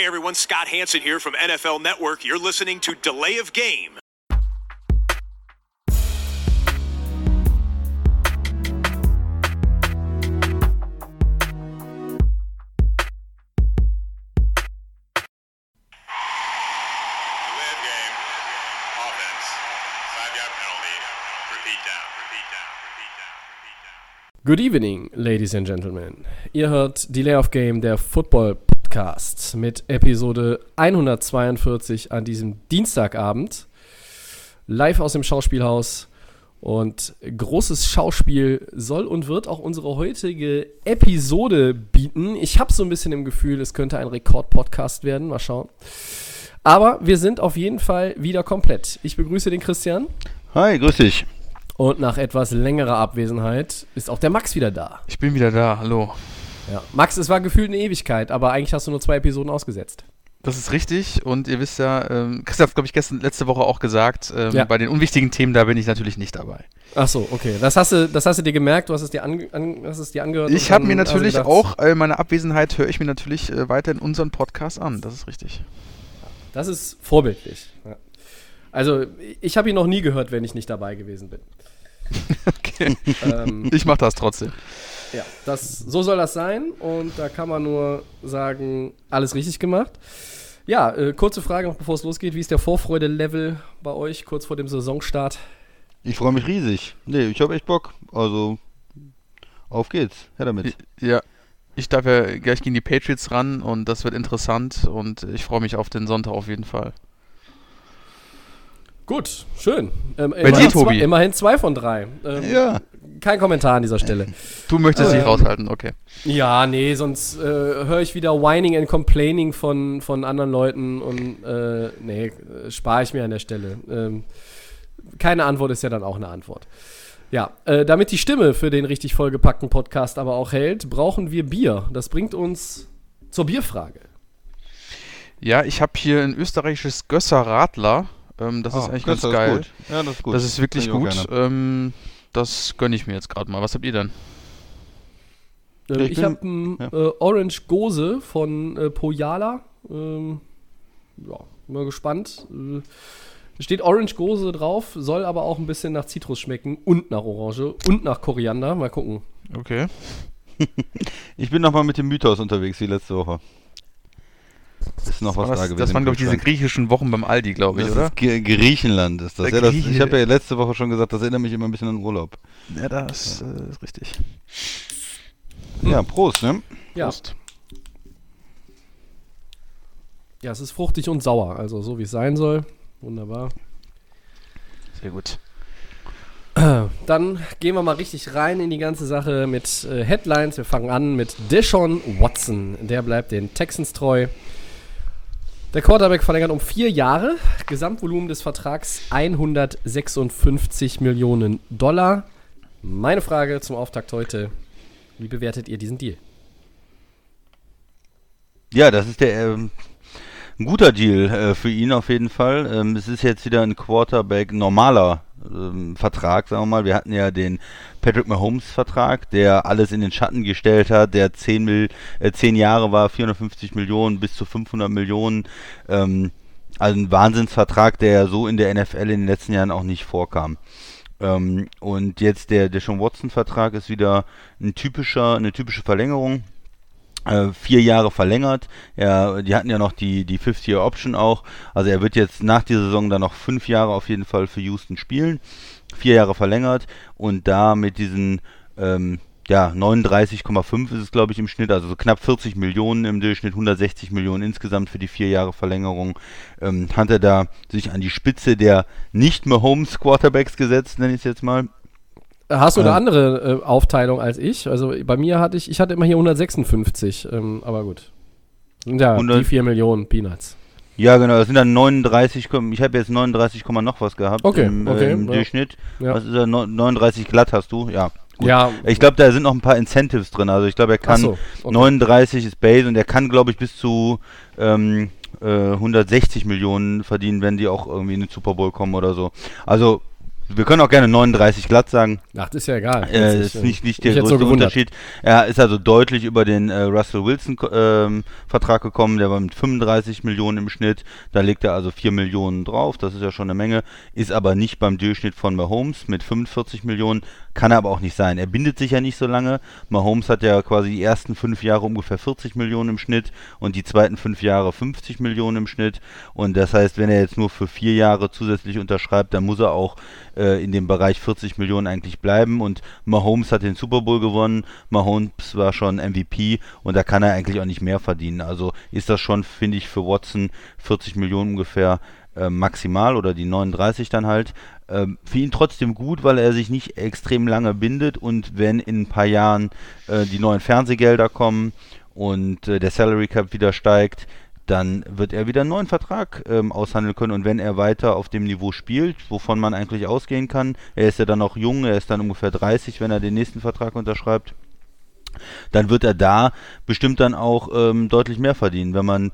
Hey everyone, Scott Hanson here from NFL Network. You're listening to Delay of Game. Delay of game. Offense. Five yard penalty. Repeat down. Repeat down. Repeat down. Repeat down. Good evening, ladies and gentlemen. Ihr hört Delay of Game, der Football Podcast mit Episode 142 an diesem Dienstagabend. Live aus dem Schauspielhaus. Und großes Schauspiel soll und wird auch unsere heutige Episode bieten. Ich habe so ein bisschen im Gefühl, es könnte ein Rekord-Podcast werden. Mal schauen. Aber wir sind auf jeden Fall wieder komplett. Ich begrüße den Christian. Hi, grüß dich. Und nach etwas längerer Abwesenheit ist auch der Max wieder da. Ich bin wieder da, hallo. Ja. Max, es war gefühlt eine Ewigkeit, aber eigentlich hast du nur zwei Episoden ausgesetzt. Das ist richtig und ihr wisst ja, ähm, Christian hat glaube ich gestern letzte Woche auch gesagt, ähm, Ja. bei den unwichtigen Themen, da bin ich natürlich nicht dabei. Ach so, okay. Das hast du, das hast du dir gemerkt, du hast es dir, an, an, hast es dir angehört. Ich habe mir natürlich gedacht, auch, äh, meine Abwesenheit höre ich mir natürlich äh, weiterhin unseren Podcast an, das ist richtig. Das ist vorbildlich. Ja. Also, ich habe ihn noch nie gehört, wenn ich nicht dabei gewesen bin. Okay. ähm, Ich mache das trotzdem. Ja, das, so soll das sein und da kann man nur sagen, alles richtig gemacht. Ja, äh, kurze Frage noch, bevor es losgeht. Wie ist der Vorfreude-Level bei euch kurz vor dem Saisonstart? Ich freue mich riesig. Nee, ich habe echt Bock. Also, auf geht's. Her damit. Ja, ich darf ja gleich gegen die Patriots ran und das wird interessant und ich freue mich auf den Sonntag auf jeden Fall. Gut, schön. Ähm, Bei immerhin dir, Tobi? Zwei, immerhin zwei von drei. Ähm, Ja. Kein Kommentar an dieser Stelle. Du möchtest dich Ähm, raushalten, okay. Ja, nee, sonst äh, höre ich wieder Whining and Complaining von, von anderen Leuten und äh, nee, spare ich mir an der Stelle. Ähm, keine Antwort ist ja dann auch eine Antwort. Ja, äh, damit die Stimme für den richtig vollgepackten Podcast aber auch hält, brauchen wir Bier. Das bringt uns zur Bierfrage. Ja, ich habe hier ein österreichisches Gösser Radler, ähm, das ist Ah, eigentlich das ganz geil. Gut. Ja, das ist gut. Das ist wirklich gut. Ähm, das gönne ich mir jetzt gerade mal. Was habt ihr denn? Ähm, ich ich habe ein ja. äh, Orange Gose von äh, Pojala. Ähm, ja, mal gespannt. Äh, da steht Orange Gose drauf, soll aber auch ein bisschen nach Zitrus schmecken und nach Orange und nach Koriander. Mal gucken. Okay. Ich bin nochmal mit dem Mythos unterwegs wie letzte Woche. Ist noch was das, da gewesen. das waren, glaube ich, diese griechischen Wochen beim Aldi, glaube ich, das oder? Ist Griechenland ist das. Der Ja, das ich habe ja letzte Woche schon gesagt, das erinnert mich immer ein bisschen an Urlaub. Ja, das äh, ist richtig. Ja, Prost, ne? Ja, Prost. ja, es ist fruchtig und sauer, also so wie es sein soll. Wunderbar. Sehr gut. Dann gehen wir mal richtig rein in die ganze Sache mit äh, Headlines. Wir fangen an mit Deshaun Watson. Der bleibt den Texans treu. Der Quarterback verlängert um vier Jahre. Gesamtvolumen des Vertrags 156 Millionen Dollar. Meine Frage zum Auftakt heute. Wie bewertet ihr diesen Deal? Ja, das ist der ähm, ein guter Deal äh, für ihn auf jeden Fall. Ähm, es ist jetzt wieder ein Quarterback normaler ähm, Vertrag, sagen wir mal. Wir hatten ja den Patrick Mahomes Vertrag, der alles in den Schatten gestellt hat, der 10, Mil äh, 10 Jahre war, 450 Millionen bis zu 500 Millionen. Ähm, also ein Wahnsinnsvertrag, der ja so in der NFL in den letzten Jahren auch nicht vorkam. Ähm, und jetzt der, Sean Watson Vertrag ist wieder ein typischer, eine typische Verlängerung äh, vier Jahre verlängert. Ja, die hatten ja noch die, die Fifth-Year-Option auch. Also er wird jetzt nach dieser Saison dann noch fünf Jahre auf jeden Fall für Houston spielen. Vier Jahre verlängert und da mit diesen ähm, ja, 39,5 ist es, glaube ich, im Schnitt, also so knapp 40 Millionen im Durchschnitt, 160 Millionen insgesamt für die vier Jahre Verlängerung, ähm, hat er da sich an die Spitze der nicht mehr Homes Quarterbacks gesetzt, nenne ich es jetzt mal. Hast du eine Ja. andere äh, Aufteilung als ich? Also bei mir hatte ich, ich hatte immer hier 156, ähm, aber gut. Ja, 100 die 4 Millionen Peanuts. Ja, genau, das sind dann 39, komm- ich habe jetzt 39, Komma noch was gehabt Okay, im, äh, okay, im ja. Durchschnitt. Ja. Was ist? Neun- 39 glatt hast du? Ja. Gut. Ja, Ich glaube, da sind noch ein paar Incentives drin. Also ich glaube, er kann so, okay. 39 ist Base und er kann, glaube ich, bis zu ähm, äh, 160 Millionen verdienen, wenn die auch irgendwie in den Super Bowl kommen oder so. Also Wir können auch gerne 39 glatt sagen. Ach, das ist ja egal. Äh, Das ist nicht, nicht der größte so. Unterschied. Er ist also deutlich über den äh, Russell Wilson ähm, Vertrag gekommen, der war mit 35 Millionen im Schnitt. Da legt er also 4 Millionen drauf, das ist ja schon eine Menge. Ist aber nicht beim Durchschnitt von Mahomes mit 45 Millionen. Kann er aber auch nicht sein. Er bindet sich ja nicht so lange. Mahomes hat ja quasi die ersten fünf Jahre ungefähr 40 Millionen im Schnitt und die zweiten fünf Jahre 50 Millionen im Schnitt. Und das heißt, wenn er jetzt nur für vier Jahre zusätzlich unterschreibt, dann muss er auch äh, in dem Bereich 40 Millionen eigentlich bleiben. Und Mahomes hat den Super Bowl gewonnen. Mahomes war schon MVP und da kann er eigentlich auch nicht mehr verdienen. Also ist das schon, finde ich, für Watson 40 Millionen ungefähr äh, maximal oder die 39 dann halt. Ähm, für ihn trotzdem gut, weil er sich nicht extrem lange bindet und wenn in ein paar Jahren äh, die neuen Fernsehgelder kommen und äh, der Salary Cap wieder steigt, dann wird er wieder einen neuen Vertrag ähm, aushandeln können. Und wenn er weiter auf dem Niveau spielt, wovon man eigentlich ausgehen kann, er ist ja dann noch jung, er ist dann ungefähr 30, wenn er den nächsten Vertrag unterschreibt, dann wird er da bestimmt dann auch ähm, deutlich mehr verdienen. Wenn man ma-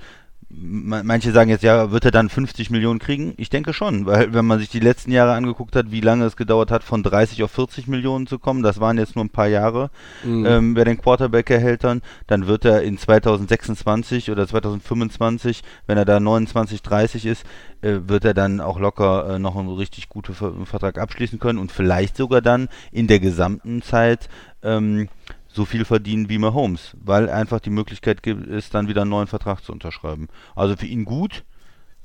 Manche sagen jetzt, ja, wird er dann 50 Millionen kriegen? Ich denke schon, weil wenn man sich die letzten Jahre angeguckt hat, wie lange es gedauert hat, von 30 auf 40 Millionen zu kommen, das waren jetzt nur ein paar Jahre, ähm, wer den Quarterback erhält dann, dann wird er in 2026 oder 2025, wenn er da 29, 30 ist, äh, wird er dann auch locker äh, noch einen richtig guten Ver Vertrag abschließen können und vielleicht sogar dann in der gesamten Zeit ähm, so viel verdienen wie Mahomes, weil einfach die Möglichkeit gibt, ist, dann wieder einen neuen Vertrag zu unterschreiben. Also für ihn gut,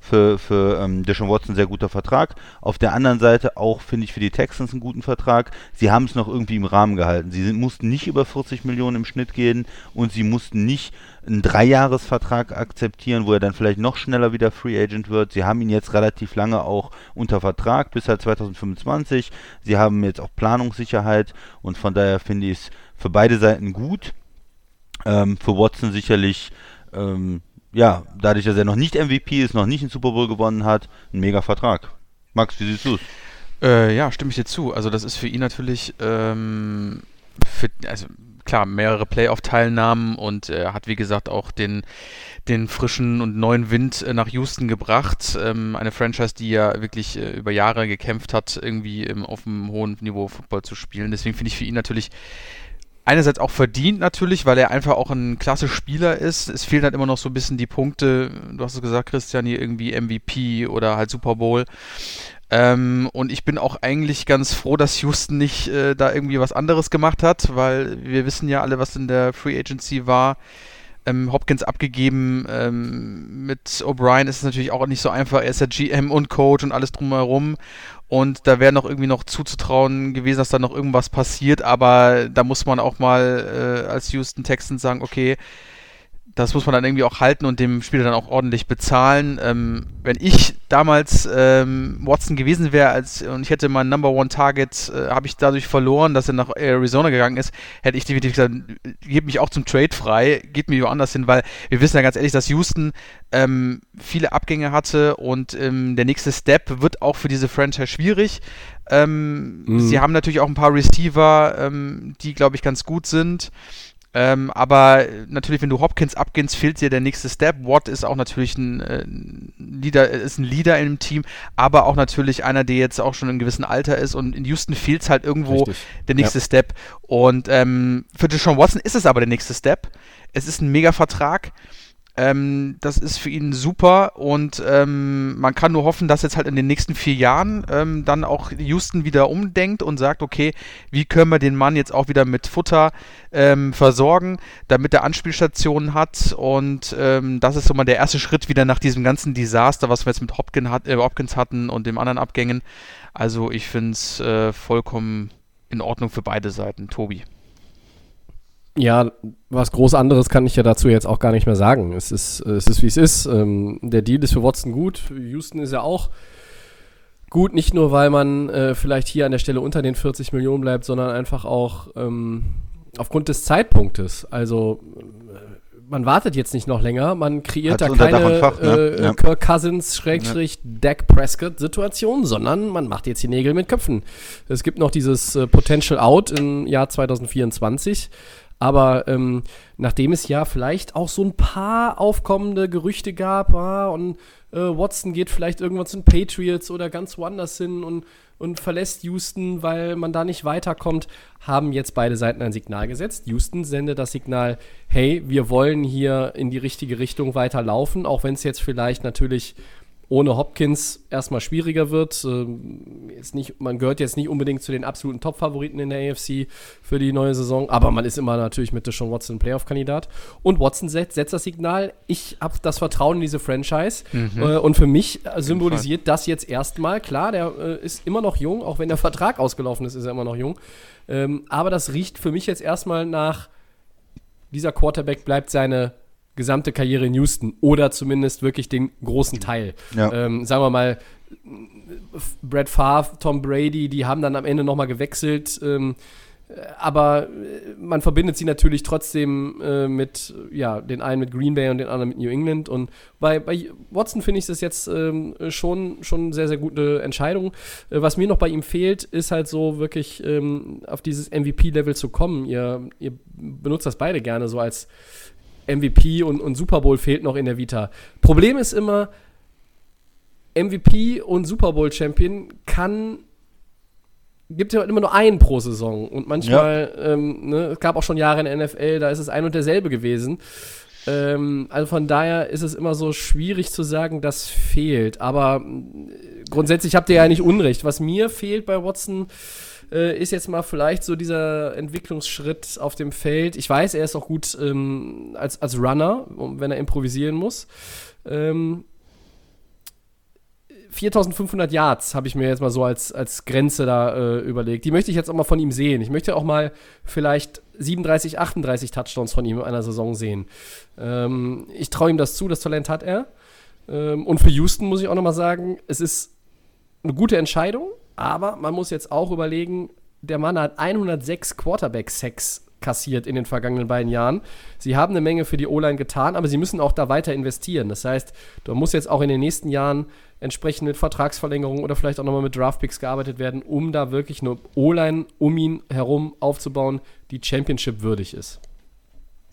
für, für ähm, Deshaun Watson sehr guter Vertrag. Auf der anderen Seite auch, finde ich, für die Texans einen guten Vertrag. Sie haben es noch irgendwie im Rahmen gehalten. Sie sind, mussten nicht über 40 Millionen im Schnitt gehen und sie mussten nicht einen Dreijahresvertrag akzeptieren, wo er dann vielleicht noch schneller wieder Free Agent wird. Sie haben ihn jetzt relativ lange auch unter Vertrag bis halt 2025. Sie haben jetzt auch Planungssicherheit und von daher finde ich es für beide Seiten gut. Ähm, für Watson sicherlich, ähm, ja, dadurch, dass er noch nicht MVP ist, noch nicht einen Super Bowl gewonnen hat, ein mega Vertrag. Max, wie siehst du es? Äh, ja, stimme ich dir zu. Also das ist für ihn natürlich, ähm, für, also klar, mehrere Playoff-Teilnahmen und er hat, wie gesagt, auch den, den frischen und neuen Wind äh, nach Houston gebracht. Ähm, eine Franchise, die ja wirklich äh, über Jahre gekämpft hat, irgendwie ähm, auf einem hohen Niveau Football zu spielen. Deswegen finde ich für ihn natürlich einerseits auch verdient natürlich, weil er einfach auch ein klasse Spieler ist. Es fehlen halt immer noch so ein bisschen die Punkte, du hast es gesagt, Christian, hier irgendwie MVP oder halt Super Bowl. Ähm, und ich bin auch eigentlich ganz froh, dass Houston nicht äh, da irgendwie was anderes gemacht hat, weil wir wissen ja alle, was in der Free Agency war. Ähm, Hopkins abgegeben. Ähm, mit O'Brien ist es natürlich auch nicht so einfach. Er ist ja GM und Coach und alles drumherum. Und da wäre noch irgendwie noch zuzutrauen gewesen, dass da noch irgendwas passiert. Aber da muss man auch mal äh, als Houston Texans sagen, okay, das muss man dann irgendwie auch halten und dem Spieler dann auch ordentlich bezahlen. Ähm, wenn ich damals ähm, Watson gewesen wäre als und ich hätte mein Number One Target, äh, habe ich dadurch verloren, dass er nach Arizona gegangen ist, hätte ich definitiv gesagt, gebt mich auch zum Trade frei, geht mir woanders hin, weil wir wissen ja ganz ehrlich, dass Houston ähm, viele Abgänge hatte und ähm, der nächste Step wird auch für diese Franchise schwierig. Ähm, Mhm. Sie haben natürlich auch ein paar Receiver, ähm, die, glaube ich, ganz gut sind. Ähm, aber natürlich, wenn du Hopkins abgehst, fehlt dir der nächste Step. Watt ist auch natürlich ein, äh, Leader, ist ein Leader im Team, aber auch natürlich einer, der jetzt auch schon in einem gewissen Alter ist. Und in Houston fehlt es halt irgendwo Richtig. der nächste Step. Und ähm, für Deshaun Watson ist es aber der nächste Step. Es ist ein Mega-Vertrag. Ähm, das ist für ihn super und ähm, man kann nur hoffen, dass jetzt halt in den nächsten vier Jahren ähm, dann auch Houston wieder umdenkt und sagt, okay, wie können wir den Mann jetzt auch wieder mit Futter ähm, versorgen, damit er Anspielstationen hat und ähm, das ist so mal der erste Schritt wieder nach diesem ganzen Desaster, was wir jetzt mit Hopkins, hat, äh, Hopkins hatten und dem anderen Abgängen. Also ich finde es äh, vollkommen in Ordnung für beide Seiten. Tobi. Ja, was groß anderes kann ich ja dazu jetzt auch gar nicht mehr sagen. Es ist, es ist wie es ist. Ähm, der Deal ist für Watson gut. Für Houston ist ja auch gut, nicht nur, weil man äh, vielleicht hier an der Stelle unter den 40 Millionen bleibt, sondern einfach auch ähm, aufgrund des Zeitpunktes. Also äh, man wartet jetzt nicht noch länger, man kreiert Hat's da keine Fach, ne? äh, Ja. Kirk Cousins Schrägstrich Dak Prescott Situation, sondern man macht jetzt die Nägel mit Köpfen. Es gibt noch dieses äh, Potential Out im Jahr 2024. Aber ähm, nachdem es ja vielleicht auch so ein paar aufkommende Gerüchte gab, ah, und äh, Watson geht vielleicht irgendwann zu den Patriots oder ganz woanders hin und, und verlässt Houston, weil man da nicht weiterkommt, haben jetzt beide Seiten ein Signal gesetzt. Houston sendet das Signal, hey, wir wollen hier in die richtige Richtung weiterlaufen, auch wenn es jetzt vielleicht natürlich ohne Hopkins erstmal schwieriger wird. Ähm, ist nicht, man gehört jetzt nicht unbedingt zu den absoluten Top-Favoriten in der AFC für die neue Saison, aber man ist immer natürlich mit Deshaun Watson Playoff-Kandidat. Und Watson setzt, setzt das Signal, ich habe das Vertrauen in diese Franchise. Mhm. Äh, und für mich symbolisiert das jetzt erstmal, klar, der äh, ist immer noch jung, auch wenn der Vertrag ausgelaufen ist, ist er immer noch jung. Ähm, aber das riecht für mich jetzt erstmal nach, dieser Quarterback bleibt seine gesamte Karriere in Houston oder zumindest wirklich den großen Teil. Ja. Ähm, sagen wir mal, Brad Favre, Tom Brady, die haben dann am Ende nochmal gewechselt. Ähm, aber man verbindet sie natürlich trotzdem äh, mit, ja, den einen mit Green Bay und den anderen mit New England. Und bei, bei Watson finde ich das jetzt ähm, schon, schon sehr, sehr gute Entscheidung. Äh, was mir noch bei ihm fehlt, ist halt so wirklich ähm, auf dieses MVP-Level zu kommen. Ihr, ihr benutzt das beide gerne so als MVP und, und Super Bowl fehlt noch in der Vita. Problem ist immer, MVP und Super Bowl Champion kann gibt ja immer nur einen pro Saison und manchmal ja. ähm, ne, es gab auch schon Jahre in der NFL, da ist es ein und derselbe gewesen. Ähm, also von daher ist es immer so schwierig zu sagen, das fehlt. Aber äh, grundsätzlich habt ihr ja nicht Unrecht. Was mir fehlt bei Watson äh, ist jetzt mal vielleicht so dieser Entwicklungsschritt auf dem Feld. Ich weiß, er ist auch gut ähm, als, als Runner, wenn er improvisieren muss. Ähm, 4500 Yards habe ich mir jetzt mal so als, als Grenze da äh, überlegt. Die möchte ich jetzt auch mal von ihm sehen. Ich möchte auch mal vielleicht 37, 38 Touchdowns von ihm in einer Saison sehen. Ähm, ich traue ihm das zu, das Talent hat er. Ähm, und für Houston muss ich auch noch mal sagen, es ist eine gute Entscheidung. Aber man muss jetzt auch überlegen, der Mann hat 106 Quarterback-Sacks kassiert in den vergangenen beiden Jahren. Sie haben eine Menge für die O-Line getan, aber sie müssen auch da weiter investieren. Das heißt, da muss jetzt auch in den nächsten Jahren entsprechend mit Vertragsverlängerungen oder vielleicht auch nochmal mit Draftpicks gearbeitet werden, um da wirklich eine O-Line um ihn herum aufzubauen, die Championship würdig ist.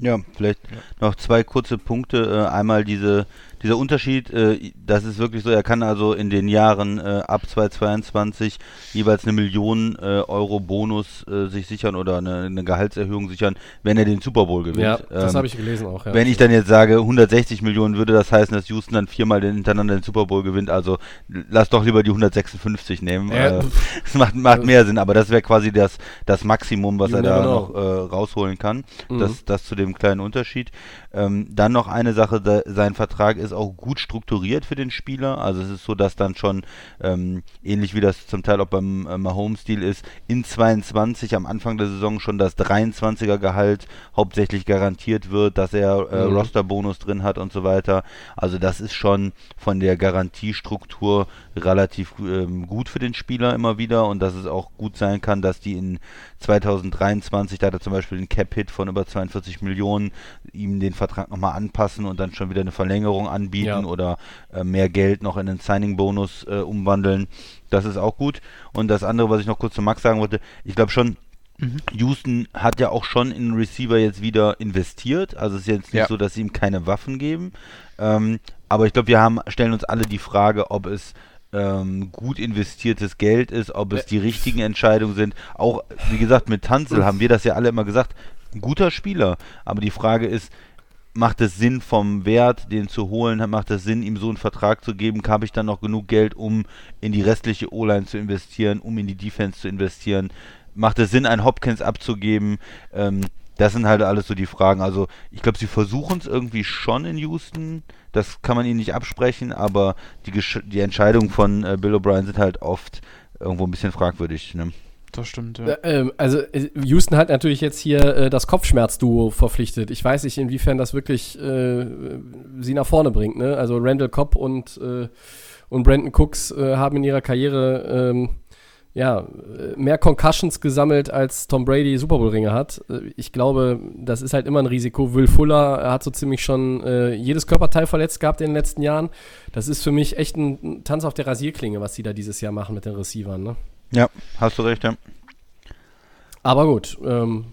Ja, vielleicht noch zwei kurze Punkte. Äh, einmal diese dieser Unterschied, äh, das ist wirklich so, er kann also in den Jahren äh, ab 2022 jeweils eine Million äh, Euro Bonus äh, sich sichern oder eine, eine, Gehaltserhöhung sichern, wenn er den Super Bowl gewinnt. Ja, das ähm, habe ich gelesen auch. Ja. Wenn ich dann jetzt sage 160 Millionen, würde das heißen, dass Houston dann viermal hintereinander den Super Bowl gewinnt. Also lass doch lieber die 156 nehmen. Ja. Äh, das macht, macht mehr Sinn, aber das wäre quasi das, das Maximum, was er da genau. noch äh, rausholen kann. Mhm. Das, das zu dem kleinen Unterschied. Ähm, dann noch eine Sache, da, sein Vertrag ist auch gut strukturiert für den Spieler. Also es ist so, dass dann schon, ähm, ähnlich wie das zum Teil auch beim äh, Mahomes-Stil ist, in 22 am Anfang der Saison schon das 23er Gehalt hauptsächlich garantiert wird, dass er äh, mhm. Roster-Bonus drin hat und so weiter. Also das ist schon von der Garantiestruktur relativ ähm, gut für den Spieler immer wieder und dass es auch gut sein kann, dass die in 2023, da hat er zum Beispiel einen Cap-Hit von über 42 Millionen, ihm den Vertrag nochmal anpassen und dann schon wieder eine Verlängerung anbieten ja. oder äh, mehr Geld noch in einen Signing-Bonus äh, umwandeln. Das ist auch gut. Und das andere, was ich noch kurz zu Max sagen wollte, ich glaube schon, Mhm. Houston hat ja auch schon in den Receiver jetzt wieder investiert. Also es ist jetzt nicht ja. so, dass sie ihm keine Waffen geben. Ähm, aber ich glaube, wir haben, stellen uns alle die Frage, ob es ähm, gut investiertes Geld ist, ob es die richtigen Entscheidungen sind. Auch, wie gesagt, mit Tanzel haben wir das ja alle immer gesagt, ein guter Spieler. Aber die Frage ist, macht es Sinn vom Wert, den zu holen, macht es Sinn, ihm so einen Vertrag zu geben, habe ich dann noch genug Geld, um in die restliche O-Line zu investieren, um in die Defense zu investieren, macht es Sinn, einen Hopkins abzugeben, ähm, das sind halt alles so die Fragen. Also ich glaube, sie versuchen es irgendwie schon in Houston. Das kann man ihnen nicht absprechen, aber die, Gesch die Entscheidungen von äh, Bill O'Brien sind halt oft irgendwo ein bisschen fragwürdig. Ne? Das stimmt, ja. Äh, ähm, also äh, Houston hat natürlich jetzt hier äh, das Kopfschmerzduo verpflichtet. Ich weiß nicht, inwiefern das wirklich äh, sie nach vorne bringt. Ne? Also Randall Cobb und, äh, und Brandon Cooks äh, haben in ihrer Karriere ähm, ja, mehr Concussions gesammelt, als Tom Brady Super Bowl-Ringe hat. Ich glaube, das ist halt immer ein Risiko. Will Fuller hat so ziemlich schon äh, jedes Körperteil verletzt gehabt in den letzten Jahren. Das ist für mich echt ein Tanz auf der Rasierklinge, was sie da dieses Jahr machen mit den Receivern. Ne? Ja, hast du recht, ja. Aber gut, ähm,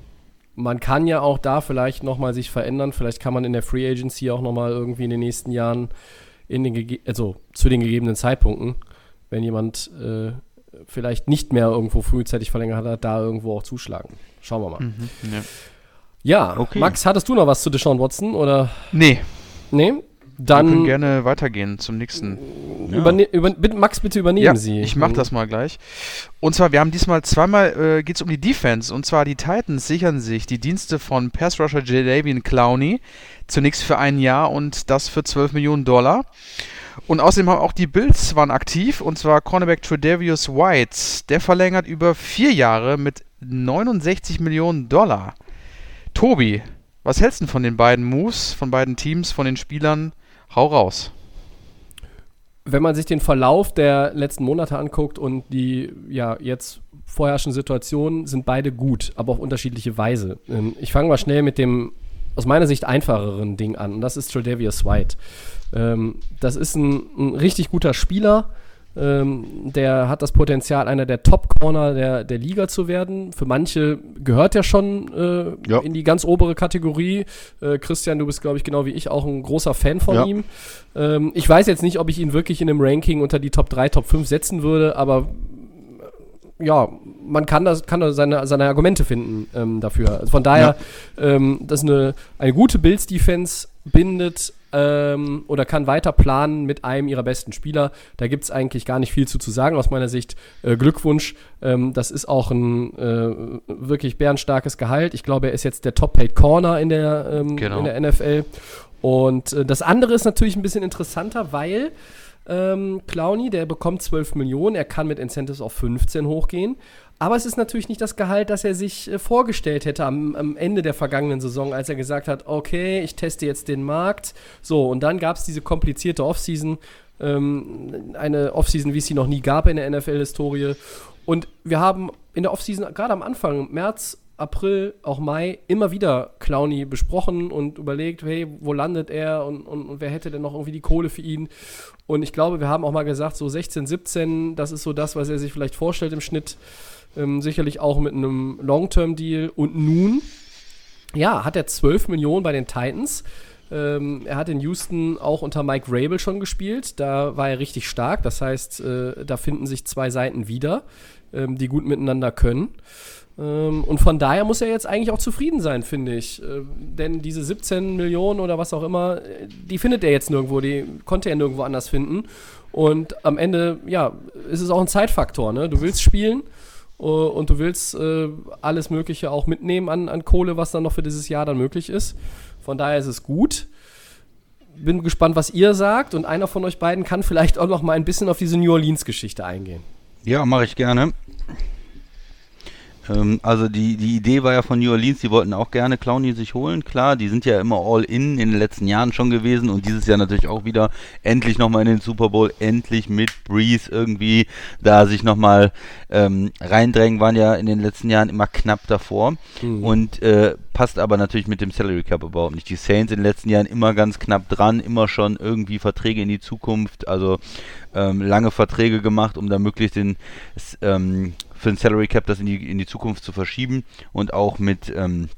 man kann ja auch da vielleicht nochmal sich verändern. Vielleicht kann man in der Free Agency auch nochmal irgendwie in den nächsten Jahren in den also zu den gegebenen Zeitpunkten, wenn jemand äh, vielleicht nicht mehr irgendwo frühzeitig verlängert hat, da irgendwo auch zuschlagen. Schauen wir mal. Mhm, ja, ja okay. Max, hattest du noch was zu Deshaun Watson oder? Nee. Nee? Dann Wir können gerne weitergehen zum nächsten. Ja. Überne über, bitte, Max, bitte übernehmen ja, Sie. Ich mache das mal gleich. Und zwar, wir haben diesmal zweimal, äh, geht es um die Defense. Und zwar die Titans sichern sich die Dienste von Pass Rusher Jadavian Clowney. Zunächst für ein Jahr und das für 12 Millionen Dollar. Und außerdem haben auch die Bills waren aktiv. Und zwar Cornerback Tredavious White. Der verlängert über vier Jahre mit 69 Millionen Dollar. Tobi, was hältst du von den beiden Moves, von beiden Teams, von den Spielern? Hau raus. Wenn man sich den Verlauf der letzten Monate anguckt und die ja jetzt vorherrschenden Situationen, sind beide gut, aber auf unterschiedliche Weise. Ähm, ich fange mal schnell mit dem aus meiner Sicht einfacheren Ding an und das ist Tredavious White. Ähm, das ist ein, ein richtig guter Spieler, ähm, der hat das Potenzial, einer der Top-Corner der, der Liga zu werden. Für manche gehört er schon äh, ja. in die ganz obere Kategorie. Äh, Christian, du bist, glaube ich, genau wie ich auch ein großer Fan von ja. ihm. Ähm, ich weiß jetzt nicht, ob ich ihn wirklich in einem Ranking unter die Top 3, Top 5 setzen würde, aber ja, man kann das, kann da seine, seine Argumente finden ähm, dafür. Also von daher, ja. ähm, dass eine, eine gute Bills-Defense bindet ähm, oder kann weiter planen mit einem ihrer besten Spieler. Da gibt es eigentlich gar nicht viel zu, zu sagen aus meiner Sicht. Äh, Glückwunsch, ähm, das ist auch ein äh, wirklich bärenstarkes Gehalt. Ich glaube, er ist jetzt der Top-Paid Corner in der, ähm, genau. in der NFL. Und äh, das andere ist natürlich ein bisschen interessanter, weil ähm, Clowny, der bekommt 12 Millionen, er kann mit Incentives auf 15 hochgehen. Aber es ist natürlich nicht das Gehalt, das er sich äh, vorgestellt hätte am, am, Ende der vergangenen Saison, als er gesagt hat, okay, ich teste jetzt den Markt. So, und dann gab es diese komplizierte Offseason, ähm, eine Offseason, wie es sie noch nie gab in der NFL-Historie. Und wir haben in der Offseason, gerade am Anfang, März, April, auch Mai immer wieder Clowny besprochen und überlegt, hey, wo landet er und, und, und, wer hätte denn noch irgendwie die Kohle für ihn? Und ich glaube, wir haben auch mal gesagt, so 16, 17, das ist so das, was er sich vielleicht vorstellt im Schnitt. Ähm, sicherlich auch mit einem Long-Term-Deal. Und nun, ja, hat er 12 Millionen bei den Titans. Ähm, er hat in Houston auch unter Mike Rabel schon gespielt. Da war er richtig stark. Das heißt, äh, da finden sich zwei Seiten wieder, ähm, die gut miteinander können. Ähm, und von daher muss er jetzt eigentlich auch zufrieden sein, finde ich. Äh, denn diese 17 Millionen oder was auch immer, äh, die findet er jetzt nirgendwo, die konnte er nirgendwo anders finden. Und am Ende, ja, ist es auch ein Zeitfaktor. Ne? Du willst spielen und du willst uh, alles Mögliche auch mitnehmen an, an Kohle, was dann noch für dieses Jahr dann möglich ist. Von daher ist es gut. Bin gespannt, was ihr sagt. Und einer von euch beiden kann vielleicht auch noch mal ein bisschen auf diese New Orleans-Geschichte eingehen. Ja, mache ich gerne. Ähm, also die, die Idee war ja von New Orleans, die wollten auch gerne Clowny sich holen, klar, die sind ja immer all in in den letzten Jahren schon gewesen und dieses Jahr natürlich auch wieder endlich nochmal in den Super Bowl, endlich mit Breeze irgendwie da sich nochmal ähm, reindrängen, waren ja in den letzten Jahren immer knapp davor mhm. und äh, passt aber natürlich mit dem Salary Cap überhaupt nicht. Die Saints in den letzten Jahren immer ganz knapp dran, immer schon irgendwie Verträge in die Zukunft, also ähm, lange Verträge gemacht, um da möglichst den ähm, für den Salary Cap das in die, in die Zukunft zu verschieben und auch mit ähm,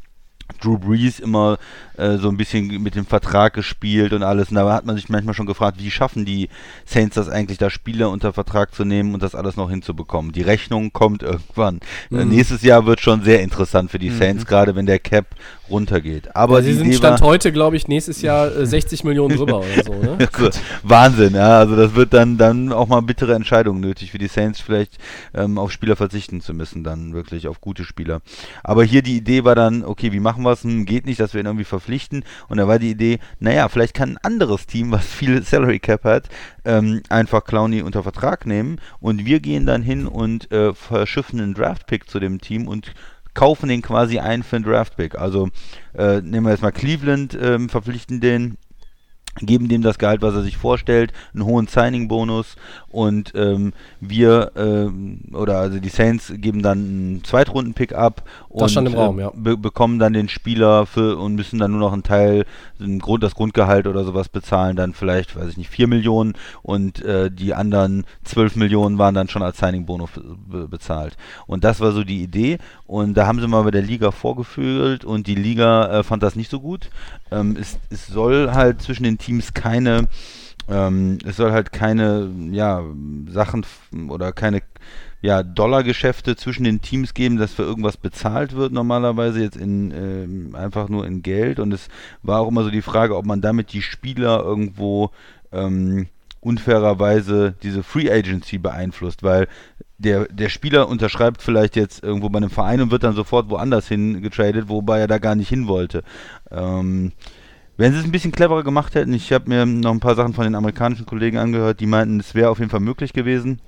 Drew Brees immer äh, so ein bisschen mit dem Vertrag gespielt und alles. Und da hat man sich manchmal schon gefragt, wie schaffen die Saints das eigentlich, da Spieler unter Vertrag zu nehmen und das alles noch hinzubekommen. Die Rechnung kommt irgendwann. Äh, mhm. Äh, nächstes Jahr wird schon sehr interessant für die mhm. Saints, gerade wenn der Cap runtergeht. Aber ja, sie sind Stand war, heute, glaube ich, nächstes Jahr äh, 60 Millionen drüber oder so. Ne? also, Wahnsinn, ja. Also das wird dann, dann auch mal bittere Entscheidungen nötig für die Saints, vielleicht ähm, auf Spieler verzichten zu müssen, dann wirklich auf gute Spieler. Aber hier die Idee war dann, okay, wie machen wir es? Hm, geht nicht, dass wir ihn irgendwie verpflichten. Und da war die Idee, naja, vielleicht kann ein anderes Team, was viel Salary Cap hat, ähm, einfach Clowny unter Vertrag nehmen und wir gehen dann hin und äh, verschiffen einen Draft-Pick zu dem Team und kaufen den quasi ein für einen Draft-Pick. Also äh, nehmen wir jetzt mal Cleveland, ähm, verpflichten den geben dem das Gehalt, was er sich vorstellt, einen hohen Signing-Bonus und ähm, wir ähm, oder also die Saints geben dann einen Zweitrunden-Pick ab und Raum, äh, ja. be bekommen dann den Spieler für und müssen dann nur noch einen Teil, ein Grund, das Grundgehalt oder sowas bezahlen, dann vielleicht, weiß ich nicht, 4 Millionen und äh, die anderen 12 Millionen waren dann schon als Signing-Bonus be bezahlt. Und das war so die Idee und da haben sie mal bei der Liga vorgefühlt und die Liga äh, fand das nicht so gut. Ähm, es, es soll halt zwischen den Teams keine ähm, es soll halt keine ja, Sachen oder keine ja, Dollargeschäfte zwischen den Teams geben, dass für irgendwas bezahlt wird normalerweise jetzt in ähm, einfach nur in Geld. Und es war auch immer so die Frage, ob man damit die Spieler irgendwo ähm, unfairerweise diese Free Agency beeinflusst, weil der, der Spieler unterschreibt vielleicht jetzt irgendwo bei einem Verein und wird dann sofort woanders hin getradet, wobei er da gar nicht hin wollte. Ähm, wenn sie es ein bisschen cleverer gemacht hätten, ich habe mir noch ein paar Sachen von den amerikanischen Kollegen angehört, die meinten, es wäre auf jeden Fall möglich gewesen.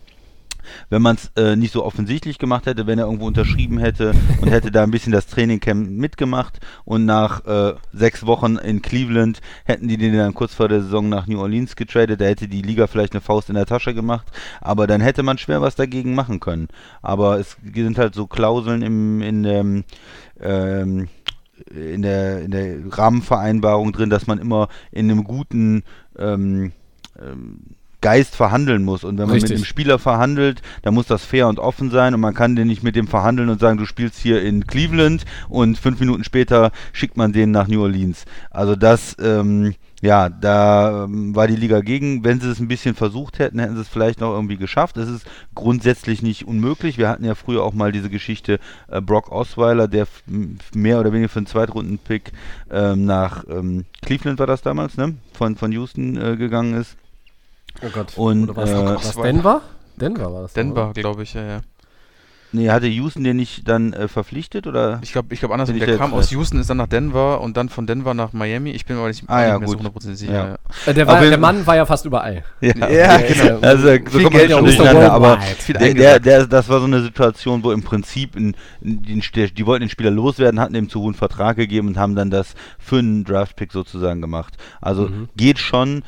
Wenn man es äh, nicht so offensichtlich gemacht hätte, wenn er irgendwo unterschrieben hätte und hätte da ein bisschen das Trainingcamp mitgemacht und nach äh, sechs Wochen in Cleveland hätten die den dann kurz vor der Saison nach New Orleans getradet, da hätte die Liga vielleicht eine Faust in der Tasche gemacht, aber dann hätte man schwer was dagegen machen können. Aber es sind halt so Klauseln im, in dem ähm, in der, in der Rahmenvereinbarung drin, dass man immer in einem guten ähm, ähm, Geist verhandeln muss. Und wenn man Richtig. mit einem Spieler verhandelt, dann muss das fair und offen sein und man kann den nicht mit dem verhandeln und sagen, du spielst hier in Cleveland und fünf Minuten später schickt man den nach New Orleans. Also das, ähm, ja, da ähm, war die Liga gegen. Wenn sie es ein bisschen versucht hätten, hätten sie es vielleicht noch irgendwie geschafft. Es ist grundsätzlich nicht unmöglich. Wir hatten ja früher auch mal diese Geschichte äh, Brock Osweiler, der mehr oder weniger für einen Zweitrunden-Pick ähm, nach ähm, Cleveland war das damals, ne? Von, von Houston äh, gegangen ist. Oh Gott. Und, Oder was, äh, was Denver? Denver war das. Denver, glaube ich, ja, ja. Nee, hatte Houston den nicht dann äh, verpflichtet oder? Ich glaube, ich glaub andersrum. Der kam aus? Houston, ist dann nach Denver und dann von Denver nach Miami. Ich bin aber nicht, Ah, ja, nicht mehr gut. so 100% sicher. Ja. Ja. Äh, der, war, der Mann war ja fast überall. Ja, Ja, genau. Also da Viel Geld schon durcheinander, aber der, der, das war so eine Situation, wo im Prinzip ein, ein, die wollten den Spieler loswerden, hatten ihm zu hohen Vertrag gegeben und haben dann das für einen Draftpick sozusagen gemacht. Also Mhm. geht schon.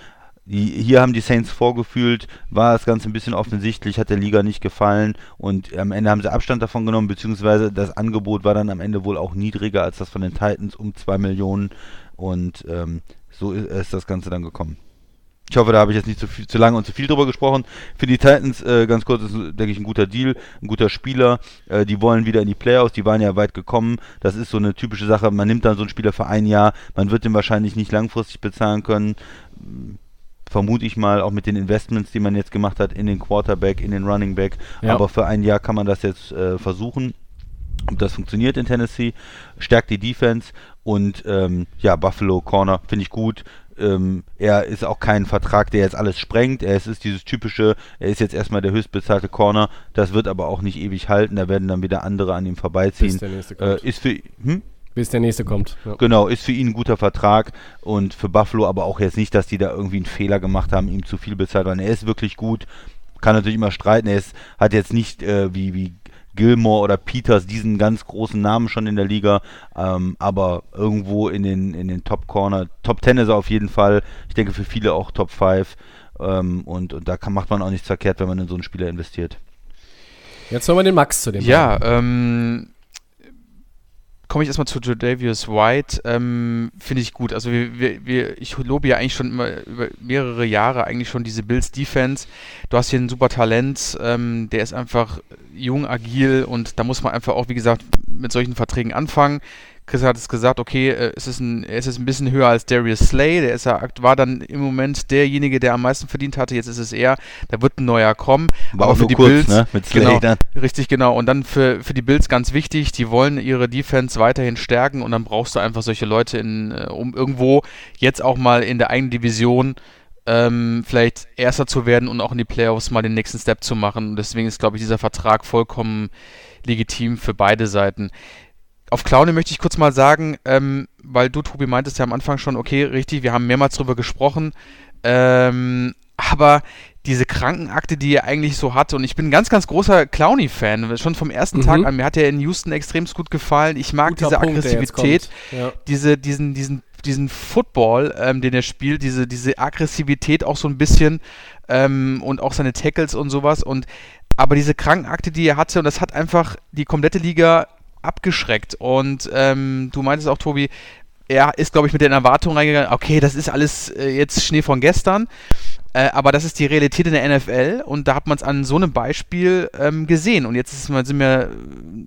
Hier haben die Saints vorgefühlt, war das Ganze ein bisschen offensichtlich, hat der Liga nicht gefallen und am Ende haben sie Abstand davon genommen, beziehungsweise das Angebot war dann am Ende wohl auch niedriger als das von den Titans um 2 Millionen und ähm, so ist, ist das Ganze dann gekommen. Ich hoffe, da habe ich jetzt nicht zu, viel, zu lange und zu viel drüber gesprochen. Für die Titans, äh, ganz kurz, ist, denke ich, ein guter Deal, ein guter Spieler. Äh, die wollen wieder in die Playoffs, die waren ja weit gekommen. Das ist so eine typische Sache. Man nimmt dann so einen Spieler für ein Jahr, man wird den wahrscheinlich nicht langfristig bezahlen können. Vermute ich mal, auch mit den Investments, die man jetzt gemacht hat in den Quarterback, in den Running Back. Ja. Aber für ein Jahr kann man das jetzt äh, versuchen. Ob das funktioniert in Tennessee, stärkt die Defense und ähm, ja, Buffalo Corner finde ich gut. Ähm, er ist auch kein Vertrag, der jetzt alles sprengt. Er ist, ist dieses typische, er ist jetzt erstmal der höchstbezahlte Corner. Das wird aber auch nicht ewig halten. Da werden dann wieder andere an ihm vorbeiziehen. Bis der nächste kommt. Äh, ist für, hm? Bis der nächste kommt. Ja. Genau, ist für ihn ein guter Vertrag und für Buffalo aber auch jetzt nicht, dass die da irgendwie einen Fehler gemacht haben, ihm zu viel bezahlt, weil er ist wirklich gut, kann natürlich immer streiten, er ist, hat jetzt nicht äh, wie, wie Gilmore oder Peters diesen ganz großen Namen schon in der Liga, ähm, aber irgendwo in den, in den Top Corner, Top 10 ist er auf jeden Fall, ich denke für viele auch Top 5 ähm, und, und da kann, macht man auch nichts verkehrt, wenn man in so einen Spieler investiert. Jetzt hören wir den Max zu dem. Ja, ähm, komme ich erstmal zu Jadavius White. Ähm, Finde ich gut. Also wir, wir, wir, ich lobe ja eigentlich schon immer über mehrere Jahre eigentlich schon diese Bills Defense. Du hast hier ein super Talent, ähm, der ist einfach jung, agil und da muss man einfach auch, wie gesagt, mit solchen Verträgen anfangen. Chris hat es gesagt, okay, äh, es ist ein, er ist ein bisschen höher als Darius Slay, der ist war dann im Moment derjenige, der am meisten verdient hatte, jetzt ist es er, da wird ein neuer kommen. War Aber für die kurz, Bills, ne, mit Slay genau, dann. Richtig, genau. Und dann für, für die Bills ganz wichtig, die wollen ihre Defense weiterhin stärken und dann brauchst du einfach solche Leute, in, äh, um irgendwo jetzt auch mal in der eigenen Division ähm, vielleicht Erster zu werden und auch in die Playoffs mal den nächsten Step zu machen. Und deswegen ist, glaube ich, dieser Vertrag vollkommen legitim für beide Seiten. Auf Clowny möchte ich kurz mal sagen, ähm, weil du, Tobi, meintest ja am Anfang schon, okay, richtig, wir haben mehrmals drüber gesprochen, ähm, aber diese Krankenakte, die er eigentlich so hatte, und ich bin ein ganz, ganz großer Clowny-Fan, schon vom ersten Mhm. Tag an, mir hat er in Houston extrem gut gefallen, ich mag Guter diese Punkt, Aggressivität. Ja. diese, diesen, diesen diesen Football, ähm, den er spielt, diese, diese Aggressivität auch so ein bisschen ähm, und auch seine Tackles und sowas. Und aber diese Krankenakte, die er hatte, und das hat einfach die komplette Liga abgeschreckt. Und ähm, du meintest auch, Tobi, er ist, glaube ich, mit den Erwartungen reingegangen, okay, das ist alles äh, jetzt Schnee von gestern. Äh, aber das ist die Realität in der NFL und da hat man es an so einem Beispiel ähm, gesehen. Und jetzt ist, sind wir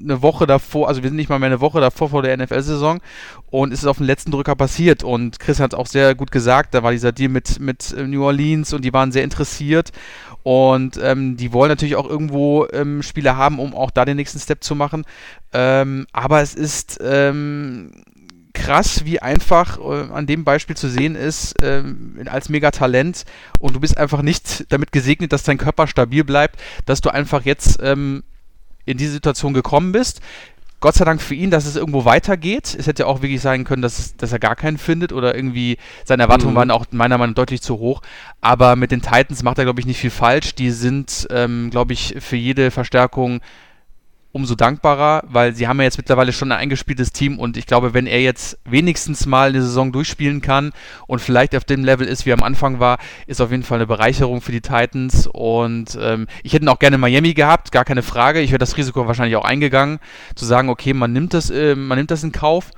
eine Woche davor, also wir sind nicht mal mehr eine Woche davor vor der NFL-Saison und es ist auf den letzten Drücker passiert. Und Chris hat es auch sehr gut gesagt, da war dieser Deal mit, mit äh, New Orleans und die waren sehr interessiert. Und ähm, die wollen natürlich auch irgendwo ähm, Spieler haben, um auch da den nächsten Step zu machen. Ähm, aber es ist ähm, krass, wie einfach äh, an dem Beispiel zu sehen ist, äh, als Megatalent und du bist einfach nicht damit gesegnet, dass dein Körper stabil bleibt, dass du einfach jetzt ähm, in diese Situation gekommen bist. Gott sei Dank für ihn, dass es irgendwo weitergeht. Es hätte ja auch wirklich sein können, dass, es, dass er gar keinen findet oder irgendwie seine Erwartungen mhm. waren auch meiner Meinung nach deutlich zu hoch. Aber mit den Titans macht er, glaube ich, nicht viel falsch. Die sind, ähm, glaube ich, für jede Verstärkung umso dankbarer, weil sie haben ja jetzt mittlerweile schon ein eingespieltes Team und ich glaube, wenn er jetzt wenigstens mal eine Saison durchspielen kann und vielleicht auf dem Level ist, wie er am Anfang war, ist auf jeden Fall eine Bereicherung für die Titans und ähm, ich hätte ihn auch gerne Miami gehabt, gar keine Frage. Ich wäre das Risiko wahrscheinlich auch eingegangen, zu sagen, okay, man nimmt das, äh, man nimmt das in Kauf.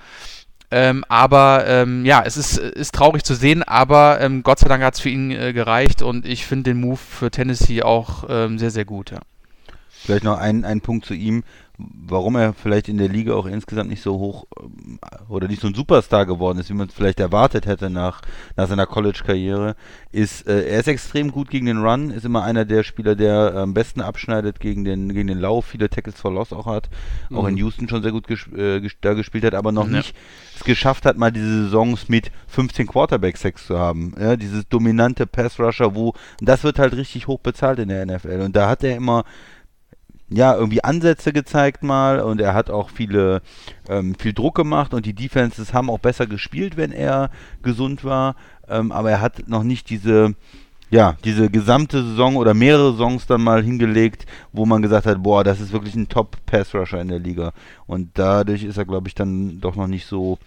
Ähm, aber ähm, ja, es ist, ist traurig zu sehen, aber ähm, Gott sei Dank hat es für ihn äh, gereicht und ich finde den Move für Tennessee auch ähm, sehr, sehr gut. Ja. Vielleicht noch ein, ein Punkt zu ihm, warum er vielleicht in der Liga auch insgesamt nicht so hoch ähm, oder nicht so ein Superstar geworden ist, wie man es vielleicht erwartet hätte nach, nach seiner College-Karriere, ist, äh, er ist extrem gut gegen den Run, ist immer einer der Spieler, der am besten abschneidet gegen den, gegen den Lauf, viele Tackles for Loss auch hat, mhm. auch in mhm. Houston schon sehr gut ges äh, da gespielt hat, aber noch ja. nicht es geschafft hat, mal diese Saisons mit 15 Quarterback-Sacks zu haben. Ja, dieses dominante Pass-Rusher, wo, das wird halt richtig hoch bezahlt in der NFL und da hat er immer ja, irgendwie Ansätze gezeigt mal und er hat auch viele, ähm, viel Druck gemacht und die Defenses haben auch besser gespielt, wenn er gesund war, ähm, aber er hat noch nicht diese, ja, diese gesamte Saison oder mehrere Saisons dann mal hingelegt, wo man gesagt hat, boah, das ist wirklich ein Top-Pass-Rusher in der Liga und dadurch ist er, glaube ich, dann doch noch nicht so,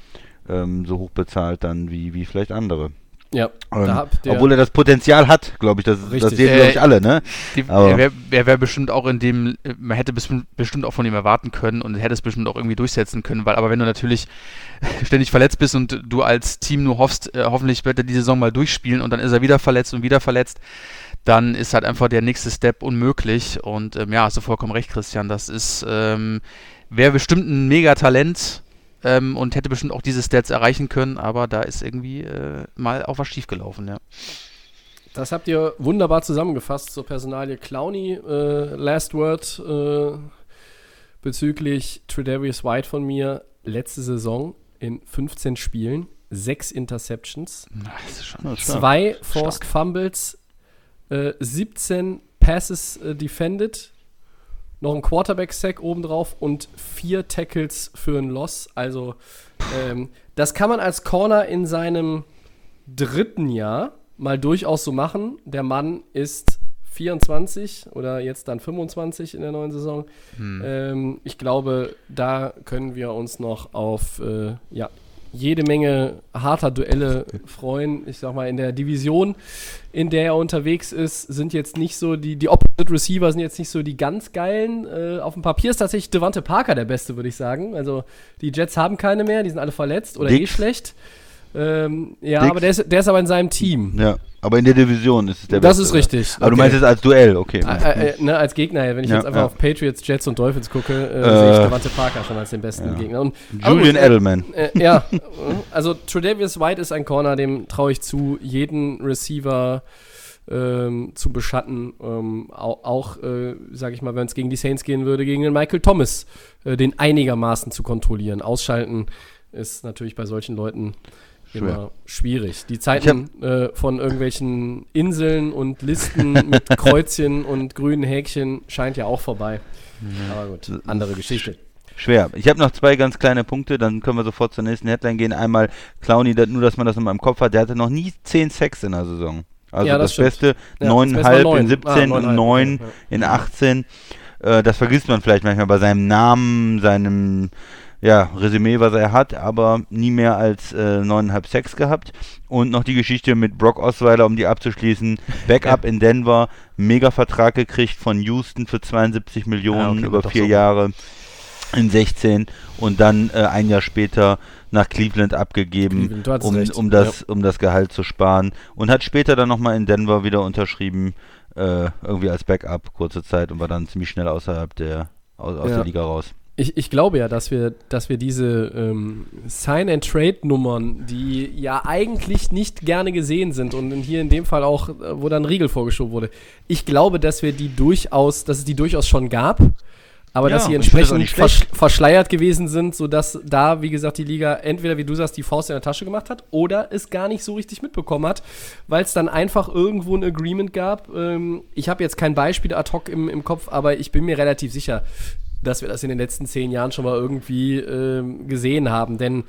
ähm, so hoch bezahlt dann wie, wie vielleicht andere. Ja, ähm, obwohl er das Potenzial hat, glaube ich, das, das sehen, glaube ich, alle, ne? Die, er wäre wär bestimmt auch in dem, man hätte bestimmt, bestimmt auch von ihm erwarten können und hätte es bestimmt auch irgendwie durchsetzen können, weil, aber wenn du natürlich ständig verletzt bist und du als Team nur hoffst, äh, hoffentlich wird er die Saison mal durchspielen und dann ist er wieder verletzt und wieder verletzt, dann ist halt einfach der nächste Step unmöglich und ähm, ja, hast du vollkommen recht, Christian, das ist, ähm, wäre bestimmt ein Megatalent, ähm, und hätte bestimmt auch diese Stats erreichen können, aber da ist irgendwie äh, mal auch was schiefgelaufen, ja. Das habt ihr wunderbar zusammengefasst zur Personalie Clowny. Äh, last Word äh, bezüglich Tredavious White von mir. Letzte Saison in 15 Spielen, 6 Interceptions, schon, zwei Forced Fumbles, äh, 17 Passes äh, defended, noch ein Quarterback-Sack obendrauf und vier Tackles für ein Loss. Also, ähm, das kann man als Corner in seinem dritten Jahr mal durchaus so machen. Der Mann ist 24 oder jetzt dann 25 in der neuen Saison. Hm. Ähm, ich glaube, da können wir uns noch auf äh, ja, jede Menge harter Duelle freuen. Ich sag mal, in der Division, in der er unterwegs ist, sind jetzt nicht so die, die Opposite Receiver sind jetzt nicht so die ganz geilen. Äh, auf dem Papier ist tatsächlich Devante Parker der Beste, würde ich sagen. Also die Jets haben keine mehr, die sind alle verletzt oder Dix. eh schlecht. Ähm, ja, Dix. aber der ist, der ist aber in seinem Team. Ja. Aber in der Division ist es der Das Beste, ist richtig. Aber okay. du meinst es als Duell, okay. Äh, äh, ne, als Gegner, wenn ich ja, jetzt einfach ja. auf Patriots, Jets und Dolphins gucke, äh, äh, sehe ich Devante Parker schon als den besten ja. Gegner. Und, Julian gut, Edelman. Äh, ja, also Tredavious White ist ein Corner, dem traue ich zu, jeden Receiver ähm, zu beschatten. Ähm, auch, auch äh, sage ich mal, wenn es gegen die Saints gehen würde, gegen den Michael Thomas, den einigermaßen zu kontrollieren. Ausschalten ist natürlich bei solchen Leuten Schwer. immer schwierig. Die Zeiten äh, von irgendwelchen Inseln und Listen mit Kreuzchen und grünen Häkchen scheint ja auch vorbei. Ja. Aber gut, andere Geschichte. Schwer. Ich habe noch zwei ganz kleine Punkte, dann können wir sofort zur nächsten Headline gehen. Einmal Clowny, nur dass man das in meinem Kopf hat, der hatte noch nie 10 Sex in der Saison. Also ja, das, das Beste, 9,5 ja, in 17 ah, und 9 ja. in 18. Äh, das vergisst man vielleicht manchmal bei seinem Namen, seinem ja, Resümee, was er hat, aber nie mehr als äh, 9,5 Sex gehabt. Und noch die Geschichte mit Brock Osweiler, um die abzuschließen. Backup in Denver, Mega-Vertrag gekriegt von Houston für 72 Millionen Ah, okay, über vier so. Jahre in 16 und dann äh, ein Jahr später nach Cleveland abgegeben, Cleveland, um, recht, um, das, um das Gehalt zu sparen. Und hat später dann nochmal in Denver wieder unterschrieben, äh, irgendwie als Backup, kurze Zeit, und war dann ziemlich schnell außerhalb der, aus, aus Ja. der Liga raus. Ich, ich glaube ja, dass wir, dass wir diese ähm, Sign-and-Trade-Nummern, die ja eigentlich nicht gerne gesehen sind und in- hier in dem Fall auch, äh, wo dann Riegel vorgeschoben wurde, ich glaube, dass wir die durchaus, dass es die durchaus schon gab, aber Ja, dass sie entsprechend versch verschleiert gewesen sind, sodass da, wie gesagt, die Liga entweder, wie du sagst, die Faust in der Tasche gemacht hat oder es gar nicht so richtig mitbekommen hat, weil es dann einfach irgendwo ein Agreement gab. Ähm, ich habe jetzt kein Beispiel ad hoc im, im Kopf, aber ich bin mir relativ sicher, dass wir das in den letzten zehn Jahren schon mal irgendwie ähm, gesehen haben. Denn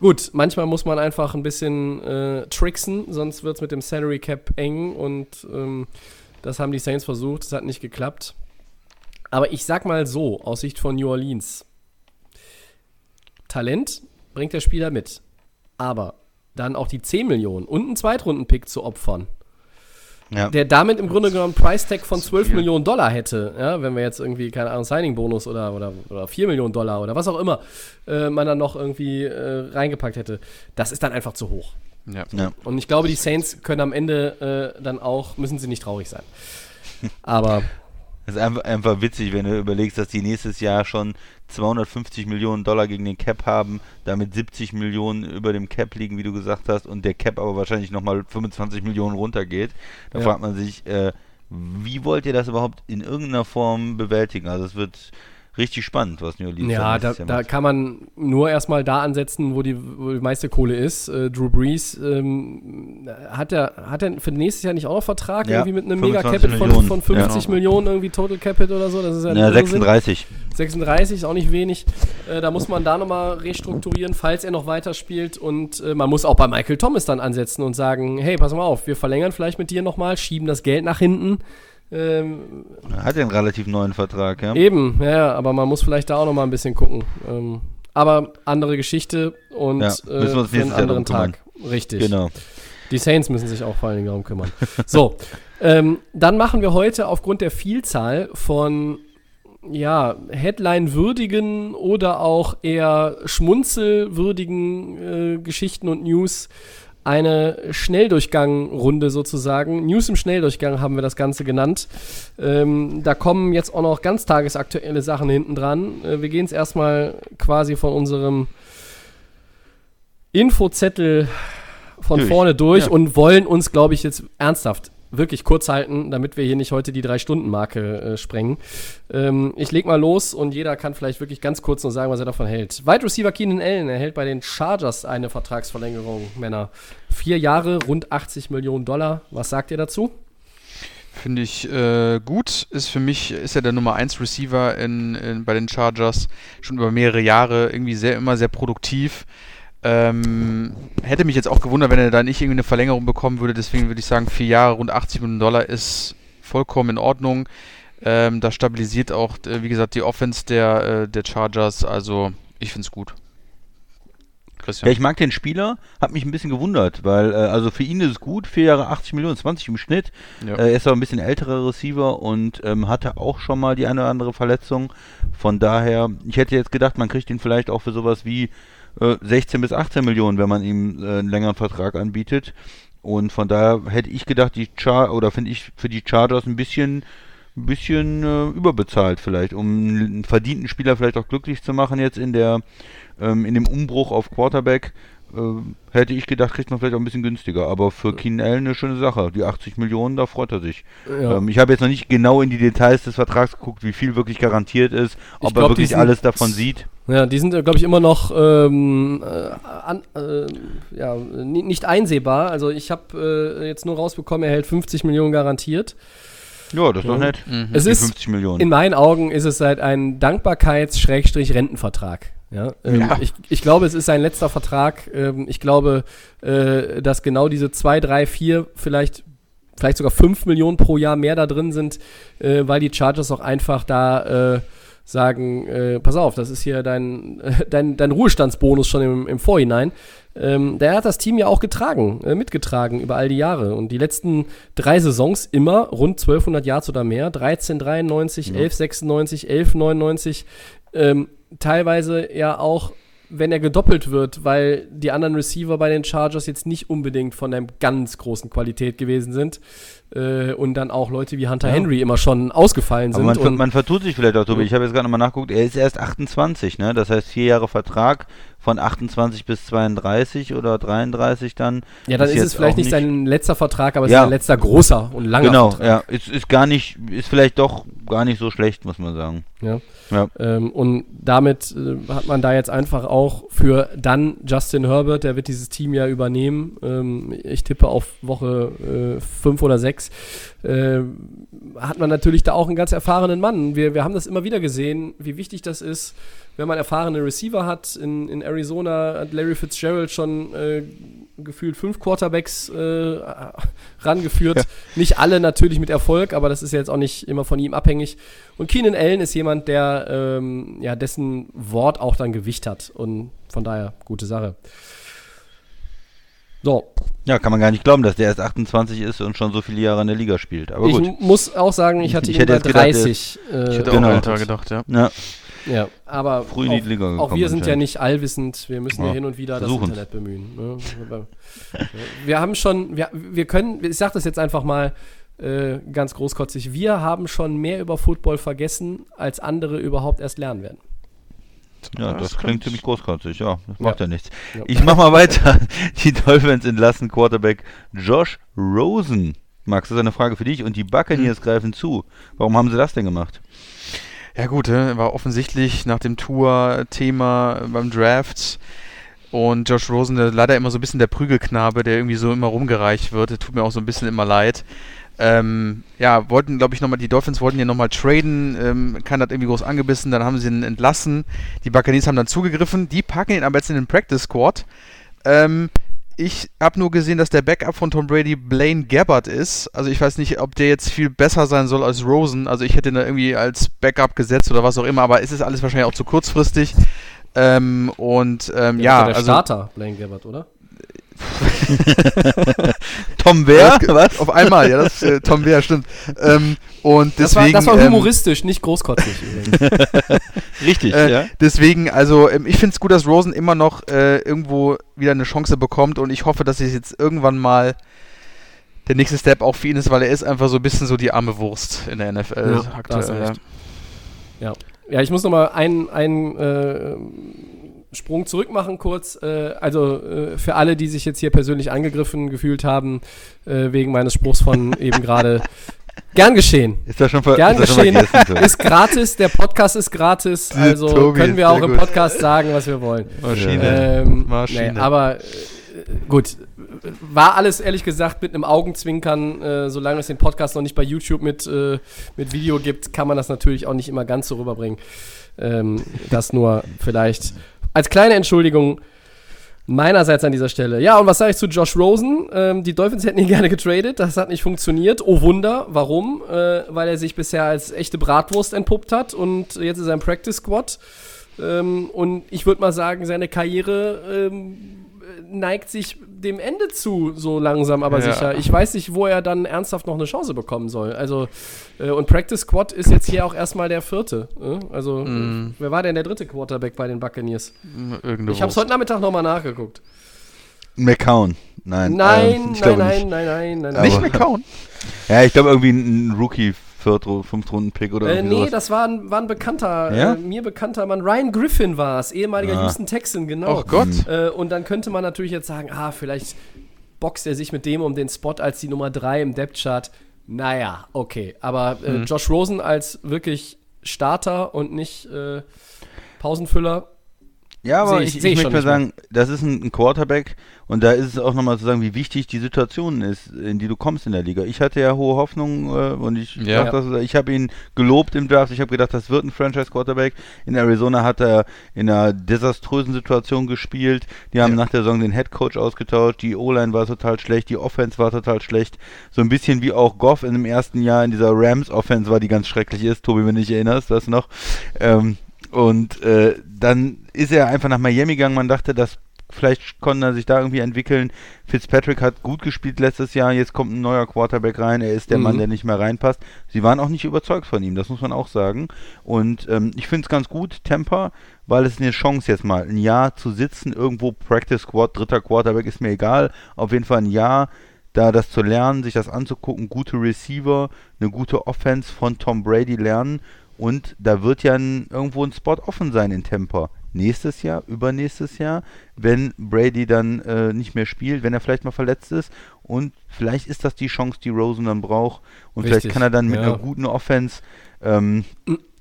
gut, manchmal muss man einfach ein bisschen äh, tricksen, sonst wird es mit dem Salary Cap eng und ähm, das haben die Saints versucht, es hat nicht geklappt. Aber ich sag mal so, aus Sicht von New Orleans, Talent bringt der Spieler mit. Aber dann auch die 10 Millionen und einen Zweitrunden-Pick zu opfern, Ja. der damit im Grunde genommen einen Price-Tag von 12 viel. Millionen Dollar hätte, ja, wenn wir jetzt irgendwie, keine Ahnung, Signing-Bonus oder, oder, oder 4 Millionen Dollar oder was auch immer äh, man dann noch irgendwie äh, reingepackt hätte, das ist dann einfach zu hoch. Ja. Ja. Und ich glaube, die Saints können am Ende äh, dann auch, müssen sie nicht traurig sein. Aber Das ist einfach, einfach witzig, wenn du überlegst, dass die nächstes Jahr schon 250 Millionen Dollar gegen den Cap haben, damit 70 Millionen über dem Cap liegen, wie du gesagt hast, und der Cap aber wahrscheinlich nochmal 25 Millionen runtergeht. Da Ja. fragt man sich, äh, wie wollt ihr das überhaupt in irgendeiner Form bewältigen? Also es wird richtig spannend, was New Orleans Ja, da, da kann man nur erstmal da ansetzen, wo die, wo die meiste Kohle ist. Äh, Drew Brees ähm, hat er hat er für nächstes Jahr nicht auch noch Vertrag Ja, irgendwie mit einem 25 Mega-Capit von, von 50 Ja. Millionen irgendwie Total Capit oder so? Das ist ja, Ja, Irrsinn. 36. 36 ist auch nicht wenig. Äh, da muss man da nochmal restrukturieren, falls er noch weiterspielt. Und äh, man muss auch bei Michael Thomas dann ansetzen und sagen, hey, pass mal auf, wir verlängern vielleicht mit dir nochmal, schieben das Geld nach hinten. Ähm, Hat ja einen relativ neuen Vertrag, ja? Eben, ja, aber man muss vielleicht da auch noch mal ein bisschen gucken. Ähm, aber andere Geschichte und Ja, äh, für einen anderen. Tag. Richtig. Genau. Die Saints müssen sich auch vor allen Dingen darum kümmern. so, ähm, dann machen wir heute aufgrund der Vielzahl von ja, Headline-würdigen oder auch eher schmunzelwürdigen äh, Geschichten und News eine Schnelldurchgang-Runde sozusagen. News im Schnelldurchgang haben wir das Ganze genannt. Ähm, da kommen jetzt auch noch ganz tagesaktuelle Sachen hinten dran. Äh, wir gehen es erstmal quasi von unserem Infozettel von Durch. vorne durch Ja. und wollen uns, glaube ich, jetzt ernsthaft wirklich kurz halten, damit wir hier nicht heute die Drei-Stunden-Marke äh, sprengen. Ähm, ich leg mal los und jeder kann vielleicht wirklich ganz kurz nur sagen, was er davon hält. Wide Receiver Keenan Allen erhält bei den Chargers eine Vertragsverlängerung, Männer. Vier Jahre, rund 80 Millionen Dollar. Was sagt ihr dazu? Finde ich äh, gut. Ist für mich, ist er der Nummer 1 Receiver in, in, bei den Chargers. Schon über mehrere Jahre. Irgendwie sehr, immer sehr produktiv. Ähm, hätte mich jetzt auch gewundert, wenn er da nicht irgendwie eine Verlängerung bekommen würde. Deswegen würde ich sagen, vier Jahre, rund 80 Millionen Dollar ist vollkommen in Ordnung. Ähm, das stabilisiert auch, äh, wie gesagt, die Offense der, äh, der Chargers. Also, ich finde es gut. Christian. Ja, ich mag den Spieler, hat mich ein bisschen gewundert, weil, äh, also für ihn ist es gut, vier Jahre 80 Millionen, 20 im Schnitt. Ja. Äh, er ist aber ein bisschen älterer Receiver und ähm, hatte auch schon mal die eine oder andere Verletzung. Von daher, ich hätte jetzt gedacht, man kriegt ihn vielleicht auch für sowas wie äh, 16 bis 18 Millionen, wenn man ihm äh, einen längeren Vertrag anbietet. Und von daher hätte ich gedacht, die Char oder finde ich für die Chargers ein bisschen ein bisschen äh, überbezahlt vielleicht, um einen verdienten Spieler vielleicht auch glücklich zu machen jetzt in der ähm, in dem Umbruch auf Quarterback. Äh, hätte ich gedacht, kriegt man vielleicht auch ein bisschen günstiger. Aber für Keenan Allen eine schöne Sache. Die 80 Millionen, da freut er sich. Ja. Ähm, ich habe jetzt noch nicht genau in die Details des Vertrags geguckt, wie viel wirklich garantiert ist, ob glaub, er wirklich sind- alles davon sieht. Ja, die sind, glaube ich, immer noch ähm, äh, an, äh, ja, ni- nicht einsehbar. Also ich habe äh, jetzt nur rausbekommen, er hält 50 Millionen garantiert. Ja, das ist doch nett. Mhm. Es ist 50 Millionen. In meinen Augen ist es halt ein Dankbarkeits-Rentenvertrag. Ja, ähm, Ja. Ich, ich glaube, es ist sein letzter Vertrag. Ähm, ich glaube, äh, dass genau diese zwei, drei, vier, vielleicht vielleicht sogar 5 Millionen pro Jahr mehr da drin sind, äh, weil die Chargers auch einfach da äh, sagen, äh, pass auf, das ist hier dein, äh, dein, dein Ruhestandsbonus schon im, im Vorhinein. Ähm, der hat das Team ja auch getragen, äh, mitgetragen über all die Jahre. Und die letzten drei Saisons immer rund 1200 Yards oder mehr. 1393, ja. 1196, 1199. Ähm, teilweise ja auch wenn er gedoppelt wird, weil die anderen Receiver bei den Chargers jetzt nicht unbedingt von einer ganz großen Qualität gewesen sind äh, und dann auch Leute wie Hunter ja. Henry immer schon ausgefallen sind. Aber man, man vertut sich vielleicht auch, Tobi. Ich habe jetzt gerade nochmal nachgeguckt, er ist erst 28, ne? Das heißt vier Jahre Vertrag von 28 bis 32 oder 33 dann. Ja, dann ist, ist es vielleicht nicht sein letzter Vertrag, aber es ja. ist sein letzter großer und langer genau, Vertrag. Genau, ja. Ist, ist gar nicht, ist vielleicht doch gar nicht so schlecht, muss man sagen. Ja. ja. Ähm, und damit äh, hat man da jetzt einfach auch für dann Justin Herbert, der wird dieses Team ja übernehmen. Ähm, ich tippe auf Woche 5 äh, oder 6. Äh, hat man natürlich da auch einen ganz erfahrenen Mann. Wir, wir haben das immer wieder gesehen, wie wichtig das ist, wenn man erfahrene Receiver hat. In, in Arizona hat Larry Fitzgerald schon äh, gefühlt fünf Quarterbacks äh, rangeführt. Ja. Nicht alle natürlich mit Erfolg, aber das ist jetzt auch nicht immer von ihm abhängig. Und Keenan Allen ist jemand, der ähm, ja dessen Wort auch dann Gewicht hat. Und von daher gute Sache. So. Ja, kann man gar nicht glauben, dass der erst 28 ist und schon so viele Jahre in der Liga spielt. Aber ich gut. muss auch sagen, ich hatte ich, ihn bei 30. Gedacht, äh, ich hätte genau. auch älter gedacht, ja. ja. Ja, aber Früh in die Liga gekommen, auch wir sind ja nicht allwissend. Wir müssen ja, ja hin und wieder das Internet bemühen. Ne? wir haben schon, wir, wir können, ich sage das jetzt einfach mal äh, ganz großkotzig, wir haben schon mehr über Football vergessen, als andere überhaupt erst lernen werden. Ja, das, das klingt ziemlich großkotzig. Ja, das macht ja, ja nichts. Ja. Ich mach mal weiter. Die Dolphins entlassen Quarterback Josh Rosen. Max, das ist eine Frage für dich. Und die Buccaneers hm. greifen zu. Warum haben sie das denn gemacht? Ja gut, war offensichtlich nach dem Tour-Thema beim Draft und Josh Rosen leider immer so ein bisschen der Prügelknabe, der irgendwie so immer rumgereicht wird. Tut mir auch so ein bisschen immer leid. Ähm, ja, wollten, glaube ich, nochmal, die Dolphins wollten ihn nochmal traden, ähm, kann das irgendwie groß angebissen, dann haben sie ihn entlassen. Die Buccaneers haben dann zugegriffen, die packen ihn aber jetzt in den Practice Squad. Ähm, ich habe nur gesehen, dass der Backup von Tom Brady Blaine Gabbard ist. Also ich weiß nicht, ob der jetzt viel besser sein soll als Rosen. Also ich hätte ihn da irgendwie als Backup gesetzt oder was auch immer, aber es ist alles wahrscheinlich auch zu kurzfristig. Ähm, und ähm, ja, der also Starter Blaine Gabbard, oder? Tom Wehr? Ja, was? Auf einmal, ja, das äh, Tom Wehr, stimmt. Ähm, und das deswegen, war, das war ähm, humoristisch, ähm, nicht großkotzig Richtig, äh, ja. Deswegen, also ähm, ich finde es gut, dass Rosen immer noch äh, irgendwo wieder eine Chance bekommt und ich hoffe, dass es jetzt irgendwann mal der nächste Step auch für ihn ist, weil er ist einfach so ein bisschen so die arme Wurst in der NFL ja, aktuell. Ja. ja, ich muss noch mal ein, ein äh, Sprung zurück machen kurz. Äh, also äh, für alle, die sich jetzt hier persönlich angegriffen gefühlt haben, äh, wegen meines Spruchs von eben gerade. Gern geschehen. Ist das schon ver Gern ist geschehen. ist gratis, der Podcast ist gratis, also Tobi können wir auch im Podcast sagen, was wir wollen. Maschine. Ähm, Maschine. Nee, aber äh, gut, war alles ehrlich gesagt mit einem Augenzwinkern, äh, solange es den Podcast noch nicht bei YouTube mit, äh, mit Video gibt, kann man das natürlich auch nicht immer ganz so rüberbringen. Ähm, das nur vielleicht als kleine Entschuldigung meinerseits an dieser Stelle. Ja, und was sage ich zu Josh Rosen? Ähm, die Dolphins hätten ihn gerne getradet. Das hat nicht funktioniert. Oh Wunder. Warum? Äh, weil er sich bisher als echte Bratwurst entpuppt hat und jetzt ist er im Practice Squad. Ähm, und ich würde mal sagen, seine Karriere ähm, neigt sich dem Ende zu, so langsam aber ja. sicher. Ich weiß nicht, wo er dann ernsthaft noch eine Chance bekommen soll. Also, äh, und Practice Squad ist jetzt hier auch erstmal der vierte. Äh? Also, mm. wer war denn der dritte Quarterback bei den Buccaneers? Irgendwo. Ich habe es heute Nachmittag nochmal nachgeguckt. McCown. Nein. Nein, ähm, nein, nein, nein, nein, nein, nein, Nicht McCown? Ja, ich glaube irgendwie ein Rookie Viert- Fünftrunden-Pick oder äh, Nee, sowas. das war ein, war ein bekannter, ja? äh, mir bekannter Mann. Ryan Griffin war es, ehemaliger ah. Houston Texan, genau. Oh Gott. Äh, und dann könnte man natürlich jetzt sagen, ah, vielleicht boxt er sich mit dem um den Spot als die Nummer 3 im Depth-Chart. Naja, okay. Aber äh, mhm. Josh Rosen als wirklich Starter und nicht äh, Pausenfüller Ja, aber Seh ich, ich, seh möchte mal sagen, das ist ein, ein Quarterback und da ist es auch nochmal zu sagen, wie wichtig die Situation ist, in die du kommst in der Liga. Ich hatte ja hohe Hoffnungen äh, und ich, Ja. das, ich habe ihn gelobt im Draft. Ich habe gedacht, das wird ein Franchise-Quarterback. In Arizona hat er in einer desaströsen Situation gespielt. Die haben Ja. nach der Saison den Headcoach ausgetauscht. Die O-Line war total schlecht, die Offense war total schlecht. So ein bisschen wie auch Goff in dem ersten Jahr in dieser Rams-Offense war, die ganz schrecklich ist. Tobi, wenn du dich erinnerst, du noch? Ähm, und äh, dann ist er einfach nach Miami gegangen. Man dachte, dass vielleicht konnte er sich da irgendwie entwickeln. Fitzpatrick hat gut gespielt letztes Jahr. Jetzt kommt ein neuer Quarterback rein. Er ist der Mhm. Mann, der nicht mehr reinpasst. Sie waren auch nicht überzeugt von ihm, das muss man auch sagen. Und ähm, ich finde es ganz gut, Temper, weil es eine Chance jetzt mal, ein Jahr zu sitzen, irgendwo Practice Squad, dritter Quarterback, ist mir egal. Auf jeden Fall ein Jahr da das zu lernen, sich das anzugucken, gute Receiver, eine gute Offense von Tom Brady lernen und da wird ja ein, irgendwo ein Spot offen sein in Tampa. Nächstes Jahr, übernächstes Jahr, wenn Brady dann äh, nicht mehr spielt, wenn er vielleicht mal verletzt ist und vielleicht ist das die Chance, die Rosen dann braucht und vielleicht Richtig, kann er dann mit ja. einer guten Offense ähm,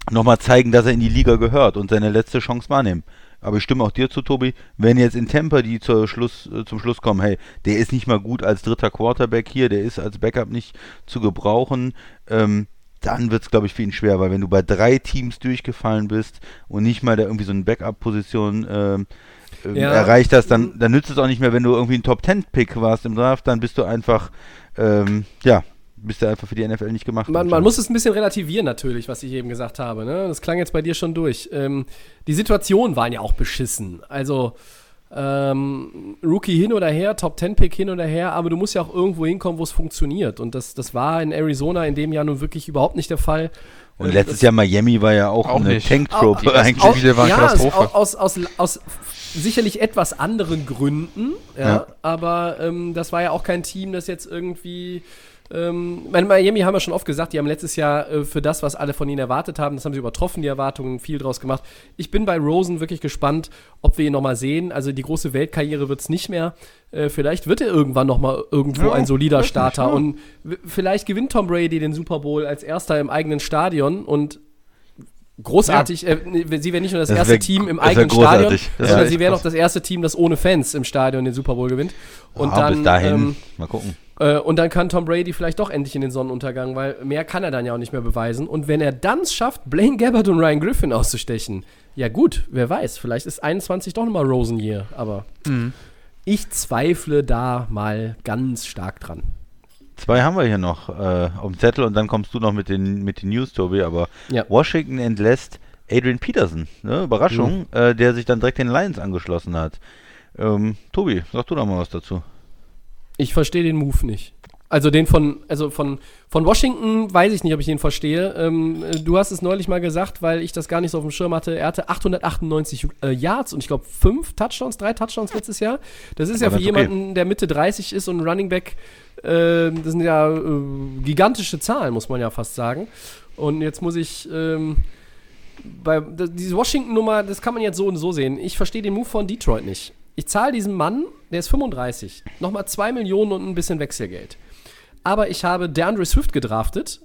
nochmal zeigen, dass er in die Liga gehört und seine letzte Chance wahrnehmen. Aber ich stimme auch dir zu, Tobi, wenn jetzt in Tampa die Schluss, äh, zum Schluss kommen, hey, der ist nicht mal gut als dritter Quarterback hier, der ist als Backup nicht zu gebrauchen, ähm, dann wird es, glaube ich, für ihn schwer, weil wenn du bei drei Teams durchgefallen bist und nicht mal da irgendwie so eine Backup-Position ähm, Ja. erreicht hast, dann, dann nützt es auch nicht mehr, wenn du irgendwie ein Top-10-Pick warst im Draft, dann bist du einfach, ähm, ja, bist du einfach für die NFL nicht gemacht. Man, man muss es ein bisschen relativieren natürlich, was ich eben gesagt habe. Ne? Das klang jetzt bei dir schon durch. Ähm, die Situationen waren ja auch beschissen. Also ähm, Rookie hin oder her, Top 10 Pick hin oder her, aber du musst ja auch irgendwo hinkommen, wo es funktioniert. Und das, das war in Arizona in dem Jahr nun wirklich überhaupt nicht der Fall. Und Äh, letztes Jahr Miami war ja auch, Auch eine ersten eigentlich. Spiele waren ja, Katastrophe. Aus, aus, aus, aus sicherlich etwas anderen Gründen, ja, Ja. aber ähm, das war ja auch kein Team, das jetzt irgendwie. Ähm, bei Miami haben wir schon oft gesagt, die haben letztes Jahr äh, für das, was alle von ihnen erwartet haben, das haben sie übertroffen, die Erwartungen, viel draus gemacht. Ich bin bei Rosen wirklich gespannt, ob wir ihn nochmal sehen. Also die große Weltkarriere wird es nicht mehr. Äh, vielleicht wird er irgendwann nochmal irgendwo Ja, ein solider Starter. ja. Und vielleicht gewinnt Tom Brady den Super Bowl als erster im eigenen Stadion und großartig. Äh, sie wären nicht nur das, Das erste wär- Team im eigenen Stadion, sondern sie wären krass. auch das erste Team, das ohne Fans im Stadion den Super Bowl gewinnt. Und Ah, dann, bis dahin, ähm, mal gucken. Äh, und dann kann Tom Brady vielleicht doch endlich in den Sonnenuntergang, weil mehr kann er dann ja auch nicht mehr beweisen. Und wenn er dann es schafft, Blaine Gabbard und Ryan Griffin auszustechen, ja gut, wer weiß, vielleicht ist 21 doch nochmal Rosen Year, aber Mhm. ich zweifle da mal ganz stark dran. Zwei haben wir hier noch äh, auf dem Zettel und dann kommst du noch mit den, mit den News, Tobi. Aber Ja. Washington entlässt Adrian Peterson, ne? Überraschung, Mhm. äh, der sich dann direkt den Lions angeschlossen hat. Ähm, Tobi, sag du doch mal was dazu. Ich verstehe den Move nicht. Also den von, also von, von Washington weiß ich nicht, ob ich den verstehe. Ähm, äh, du hast es neulich mal gesagt, weil ich das gar nicht so auf dem Schirm hatte. Er hatte 898 äh, Yards und ich glaube fünf Touchdowns, drei Touchdowns letztes Jahr. Das ist ja Aber für ist okay. jemanden, der Mitte 30 ist und ein Running Back, äh, das sind ja äh, gigantische Zahlen, muss man ja fast sagen. Und jetzt muss ich, ähm, bei, diese Washington-Nummer, das kann man jetzt so und so sehen. Ich verstehe den Move von Detroit nicht. Ich zahle diesem Mann, der ist 35, nochmal 2 Millionen und ein bisschen Wechselgeld. Aber ich habe DeAndre Swift gedraftet.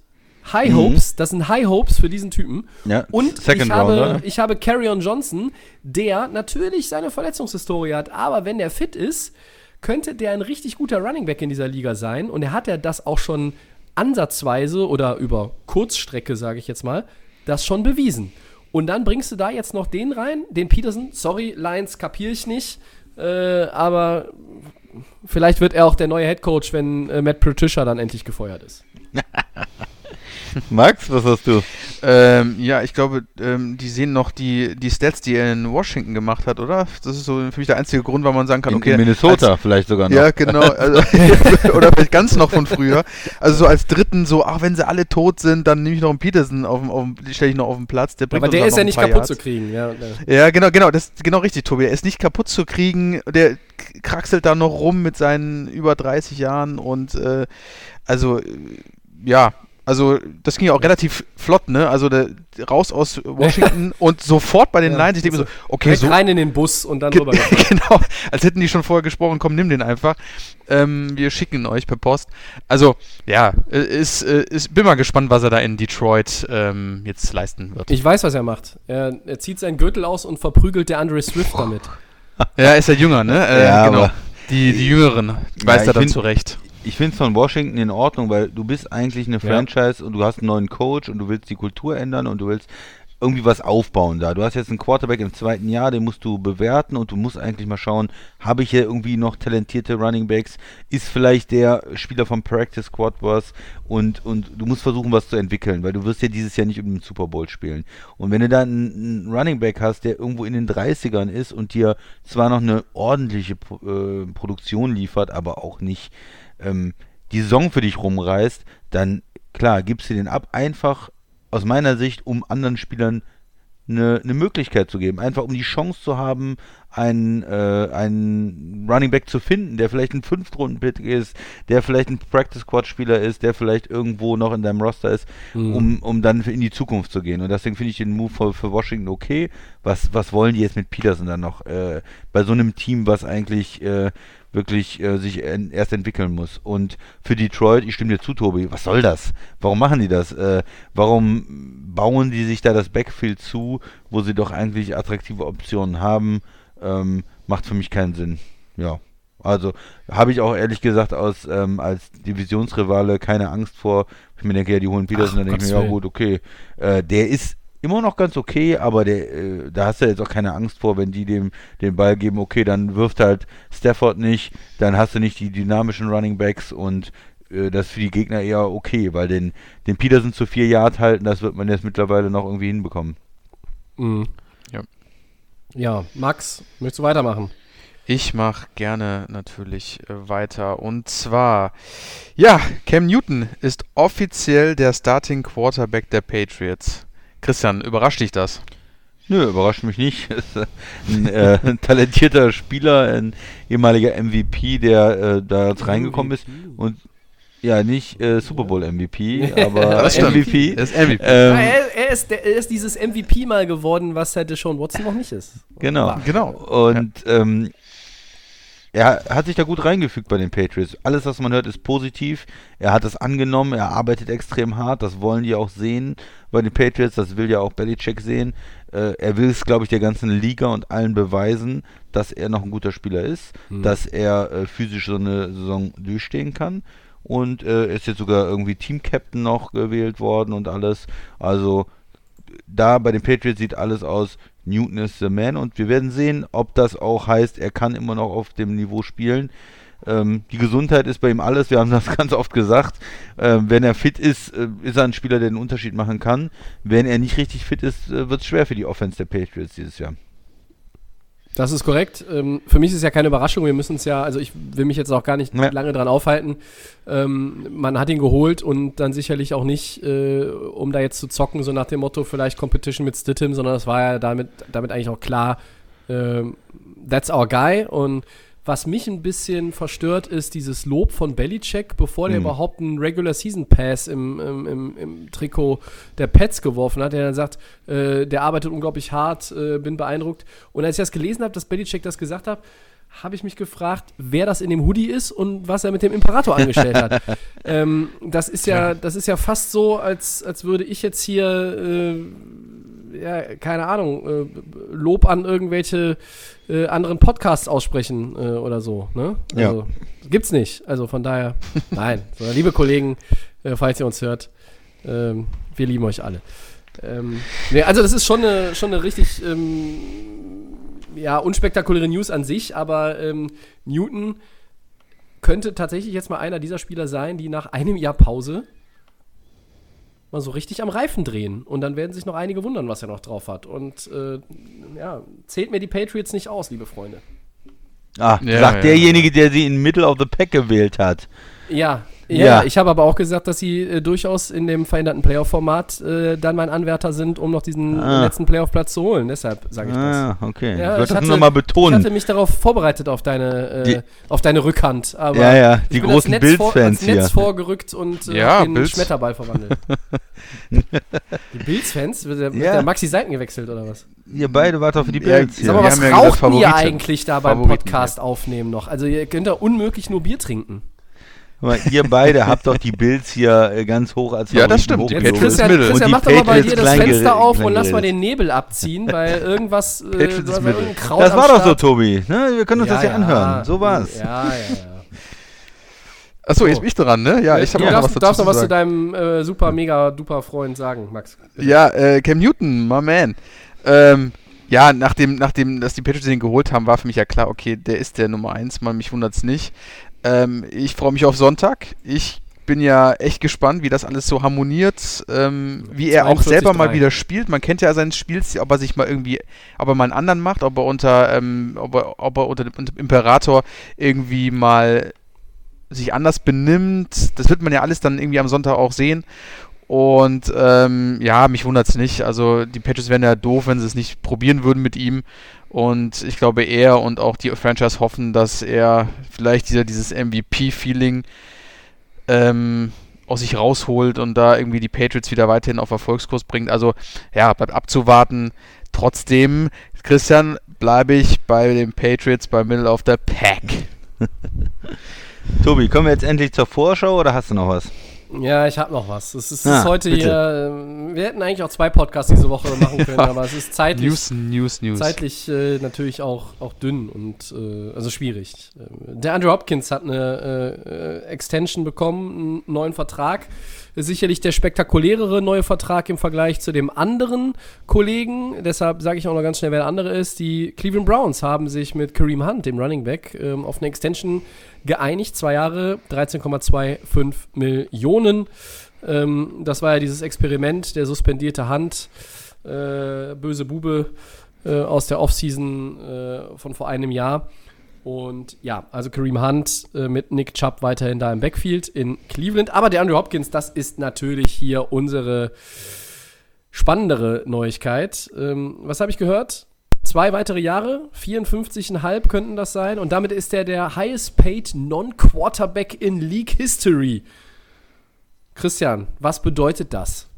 High Mhm. Hopes, das sind High Hopes für diesen Typen. Ja, Und Second ich habe, ich habe Carrion Johnson, der natürlich seine Verletzungshistorie hat, aber wenn der fit ist, könnte der ein richtig guter Running Back in dieser Liga sein. Und er hat ja das auch schon ansatzweise oder über Kurzstrecke, sage ich jetzt mal, das schon bewiesen. Und dann bringst du da jetzt noch den rein, den Peterson. Sorry, Lions kapiere ich nicht. Äh, aber vielleicht wird er auch der neue Head Coach, wenn äh, Matt Patricia dann endlich gefeuert ist. Max, was hast du? Ähm, ja, ich glaube, ähm, die sehen noch die, die Stats, die er in Washington gemacht hat, oder? Das ist so für mich der einzige Grund, warum man sagen kann, In, okay. in Minnesota als- vielleicht sogar noch. Ja, genau. Also, oder vielleicht ganz noch von früher. Also so als dritten, so, ach, wenn sie alle tot sind, dann nehme ich noch einen Peterson auf dem, auf stelle ich noch auf den Platz. Der bringt Aber der ist ja nicht kaputt Yards. zu kriegen. Ja, der- Ja, genau, genau, das ist genau richtig, Tobi. Er ist nicht kaputt zu kriegen. Der kraxelt da noch rum mit seinen über 30 Jahren und äh, also ja, Also das ging ja auch relativ flott, ne? Also der, raus aus Washington und sofort bei den Ja, Lions. Ich denke mir so, okay, Direkt so rein in den Bus und dann rüber. genau, als hätten die schon vorher gesprochen, komm, nimm den einfach. Ähm, wir schicken ihn euch per Post. Also, ja, ist, äh, ist, bin mal gespannt, was er da in Detroit ähm, jetzt leisten wird. Ich weiß, was er macht. Er, er zieht seinen Gürtel aus und verprügelt der Andre Swift damit. ja, ist ja jünger, ne? Äh, Ja, genau. aber- Die, die Jüngeren weiß ich er dann find- zurecht. Ich finde es von Washington in Ordnung, weil du bist eigentlich eine Ja. Franchise und du hast einen neuen Coach und du willst die Kultur ändern und du willst irgendwie was aufbauen da. Du hast jetzt einen Quarterback im zweiten Jahr, den musst du bewerten und du musst eigentlich mal schauen, habe ich hier irgendwie noch talentierte Running Backs? Ist vielleicht der Spieler vom Practice Squad was? Und, und du musst versuchen, was zu entwickeln, weil du wirst ja dieses Jahr nicht um den Super Bowl spielen. Und wenn du da einen, einen Running Back hast, der irgendwo in den 30ern ist und dir zwar noch eine ordentliche äh, Produktion liefert, aber auch nicht ähm, die Saison für dich rumreißt, dann klar, gibst du den ab, einfach aus meiner Sicht, um anderen Spielern eine, eine Möglichkeit zu geben. Einfach um die Chance zu haben, einen, äh, einen Running Back zu finden, der vielleicht ein Fünftrunden-Pick ist, der vielleicht ein Practice-Squad-Spieler ist, der vielleicht irgendwo noch in deinem Roster ist, Mhm. um, um dann in die Zukunft zu gehen. Und deswegen finde ich den Move für, für Washington okay. Was, was wollen die jetzt mit Peterson dann noch? Äh, bei so einem Team, was eigentlich äh, wirklich äh, sich en erst entwickeln muss. Und für Detroit, ich stimme dir zu, Tobi, was soll das? Warum machen die das? Äh, warum bauen die sich da das Backfield zu, wo sie doch eigentlich attraktive Optionen haben? Ähm, macht für mich keinen Sinn. Ja. Also habe ich auch ehrlich gesagt aus ähm, als Divisionsrivale keine Angst vor. Ich mir denke, ja, die holen Peterson, Ach, dann denke ich mir, ja gut, okay. Äh, der ist immer noch ganz okay, aber der, äh, da hast du jetzt auch keine Angst vor, wenn die dem den Ball geben, okay, dann wirft halt Stafford nicht, dann hast du nicht die dynamischen Running Backs und äh, das ist für die Gegner eher okay, weil den, den Peterson zu vier Yard halten, das wird man jetzt mittlerweile noch irgendwie hinbekommen. Mhm. Ja. Ja, Max, möchtest du weitermachen? Ich mache gerne natürlich äh, weiter. Und zwar, ja, Cam Newton ist offiziell der Starting Quarterback der Patriots. Christian, überrascht dich das? Nö, überrascht mich nicht. Ist ein, äh, ein talentierter Spieler, ein ehemaliger MVP, der äh, da jetzt reingekommen ist. Und ja, nicht äh, Super Bowl MVP, aber. MVP. Das ist MVP. Ähm, Ah, er, er, ist der, er ist dieses MVP mal geworden, was halt Deshaun Watson noch nicht ist. Genau. War. Genau. Und ähm, er hat sich da gut reingefügt bei den Patriots. Alles, was man hört, ist positiv. Er hat es angenommen, er arbeitet extrem hart. Das wollen die auch sehen bei den Patriots. Das will ja auch Belichick sehen. Äh, er will es, glaube ich, der ganzen Liga und allen beweisen, dass er noch ein guter Spieler ist, dass er äh, physisch so eine Saison durchstehen kann. Und äh, er ist jetzt sogar irgendwie Team-Captain noch gewählt worden und alles. Also da bei den Patriots sieht alles aus, Newton ist the man und wir werden sehen, ob das auch heißt, er kann immer noch auf dem Niveau spielen. Ähm, die Gesundheit ist bei ihm alles, wir haben das ganz oft gesagt. Ähm, wenn er fit ist, äh, ist er ein Spieler, der den Unterschied machen kann. Wenn er nicht richtig fit ist, äh, wird es schwer für die Offense der Patriots dieses Jahr. Das ist korrekt. Ähm, für mich ist es ja keine Überraschung. Wir müssen es ja, also ich will mich jetzt auch gar nicht Ja. lange dran aufhalten. Ähm, man hat ihn geholt und dann sicherlich auch nicht, äh, um da jetzt zu zocken, so nach dem Motto vielleicht Competition mit Stidham, sondern es war ja damit, damit eigentlich auch klar, ähm, that's our guy. Und was mich ein bisschen verstört, ist dieses Lob von Belichick, bevor der Mhm. überhaupt einen Regular Season Pass im, im, im, im Trikot der Pets geworfen hat, der dann sagt, äh, der arbeitet unglaublich hart, äh, bin beeindruckt. Und als ich das gelesen habe, dass Belichick das gesagt hat, habe ich mich gefragt, wer das in dem Hoodie ist und was er mit dem Imperator angestellt hat. ähm, das ist ja, das ist ja fast so, als, als würde ich jetzt hier, äh, ja, keine Ahnung, äh, Lob an irgendwelche äh, anderen Podcasts aussprechen äh, oder so. Ne? Ja. Also, Gibt's nicht. Also von daher, nein. Sondern liebe Kollegen, äh, falls ihr uns hört, ähm, wir lieben euch alle. Ähm, nee, also das ist schon eine, schon eine richtig ähm, ja, unspektakuläre News an sich, aber ähm, Newton könnte tatsächlich jetzt mal einer dieser Spieler sein, die nach einem Jahr Pause mal so richtig am Reifen drehen. Und dann werden sich noch einige wundern, was er noch drauf hat. Und äh, ja, zählt mir die Patriots nicht aus, liebe Freunde. Ah, Ja, sagt ja. derjenige, der sie in Middle of the Pack gewählt hat. Ja, Ja, Ja. ich habe aber auch gesagt, dass sie äh, durchaus in dem veränderten Playoff-Format äh, dann mein Anwärter sind, um noch diesen Ah. letzten Playoff-Platz zu holen. Deshalb sage ich das. Ah, okay. Ja, ich wollte ich das hatte- nur mal Ich betonen. hatte mich darauf vorbereitet auf deine, äh, Die- auf deine Rückhand. Aber Ja, ja, die ich bin großen als Netz vor- Bills-Fans als Netz hier. vorgerückt und äh, Ja, den Bills. Schmetterball verwandelt. die Bills-Fans? Wird der, Ja. der Maxi Seiten gewechselt oder was? Ihr beide wart doch für die Ja, Bills Sag mal, hier. wir was haben ja gesagt, raucht ihr eigentlich da beim Podcast aufnehmen noch? Also ihr könnt da unmöglich nur Bier trinken. Aber ihr beide habt doch die Bills hier äh, ganz hoch als Ja, das stimmt, Jetzt, Christian. Christian Und mach doch mal bei dir das Fenster auf und lass mal den Nebel abziehen, weil irgendwas. Äh, Das war doch so. Tobi. Ne? Wir können uns das ja anhören. So war's. Ja, ja, ja. Achso, jetzt bin ich dran, ne? Ja, ich habe du auch noch darfst, was dazu darfst noch was zu deinem äh, super, mega, duper Freund sagen, Max. Ja, äh, Cam Newton, my man. Ähm, ja, nachdem, nachdem, dass die Patriots den geholt haben, war für mich ja klar, okay, der ist der Nummer 1, man, mich wundert's nicht. Ähm, ich freue mich auf Sonntag. Ich bin ja echt gespannt, wie das alles so harmoniert, ähm, wie er auch 42-3. selber mal wieder spielt. Man kennt ja seinen Spielstil, ob er sich mal irgendwie, ob er mal einen anderen macht, ob er unter, ähm, ob er, ob er unter dem unter dem Imperator irgendwie mal sich anders benimmt. Das wird man ja alles dann irgendwie am Sonntag auch sehen. Und ähm, ja, mich wundert es nicht. Also die Patriots wären ja doof, wenn sie es nicht probieren würden mit ihm. Und ich glaube, er und auch die Franchise hoffen, dass er vielleicht dieser, dieses MVP-Feeling ähm, aus sich rausholt und da irgendwie die Patriots wieder weiterhin auf Erfolgskurs bringt. Also ja, bleibt abzuwarten. Trotzdem, Christian, bleibe ich bei den Patriots bei Middle of the Pack. Tobi, kommen wir jetzt endlich zur Vorschau oder hast du noch was? Ja, ich habe noch was. Es ist, Ah, ist heute bitte. hier. ähm, Wir hätten eigentlich auch zwei Podcasts diese Woche machen können, aber es ist zeitlich, News, News, News. zeitlich äh, natürlich auch, auch dünn und äh, also schwierig. Ähm, Der Andrew Hopkins hat eine äh, äh, Extension bekommen, einen neuen Vertrag. Sicherlich der spektakulärere neue Vertrag im Vergleich zu dem anderen Kollegen. Deshalb sage ich auch noch ganz schnell, wer der andere ist. Die Cleveland Browns haben sich mit Kareem Hunt, dem Running Back, ähm, auf eine Extension geeinigt. Zwei Jahre, 13,25 Millionen. Ähm, das war ja dieses Experiment, der suspendierte Hand, äh, böse Bube äh, aus der Offseason äh, von vor einem Jahr. Und ja, also Kareem Hunt äh, mit Nick Chubb weiterhin da im Backfield in Cleveland. Aber der Andrew Hopkins, das ist natürlich hier unsere spannendere Neuigkeit. Ähm, was habe ich gehört? Zwei weitere Jahre, 54,5 könnten das sein. Und damit ist er der highest paid Non-Quarterback in League History. Christian, was bedeutet das?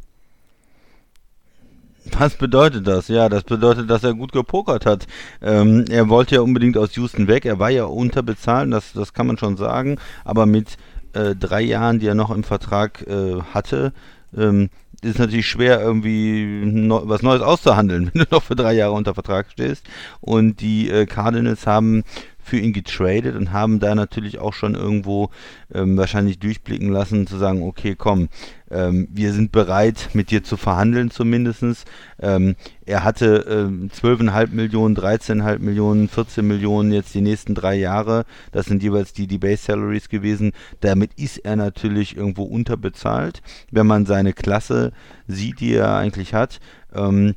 Was bedeutet das? Ja, das bedeutet, dass er gut gepokert hat. Ähm, er wollte ja unbedingt aus Houston weg. Er war ja unterbezahlt, das, das kann man schon sagen. Aber mit äh, drei Jahren, die er noch im Vertrag äh, hatte, ähm, ist natürlich schwer, irgendwie neu, was Neues auszuhandeln, wenn du noch für drei Jahre unter Vertrag stehst. Und die äh, Cardinals haben für ihn getradet und haben da natürlich auch schon irgendwo ähm, wahrscheinlich durchblicken lassen, zu sagen, okay, komm, ähm, wir sind bereit, mit dir zu verhandeln zumindestens. Ähm, er hatte ähm, 12,5 Millionen, 13,5 Millionen, 14 Millionen jetzt die nächsten drei Jahre. Das sind jeweils die, die Base Salaries gewesen. Damit ist er natürlich irgendwo unterbezahlt, wenn man seine Klasse sieht, die er eigentlich hat. Ähm,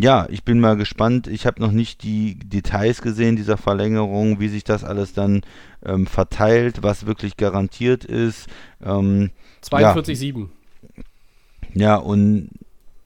ja, ich bin mal gespannt. Ich habe noch nicht die Details gesehen dieser Verlängerung, wie sich das alles dann ähm, verteilt, was wirklich garantiert ist. Ähm, 42,7. ja, und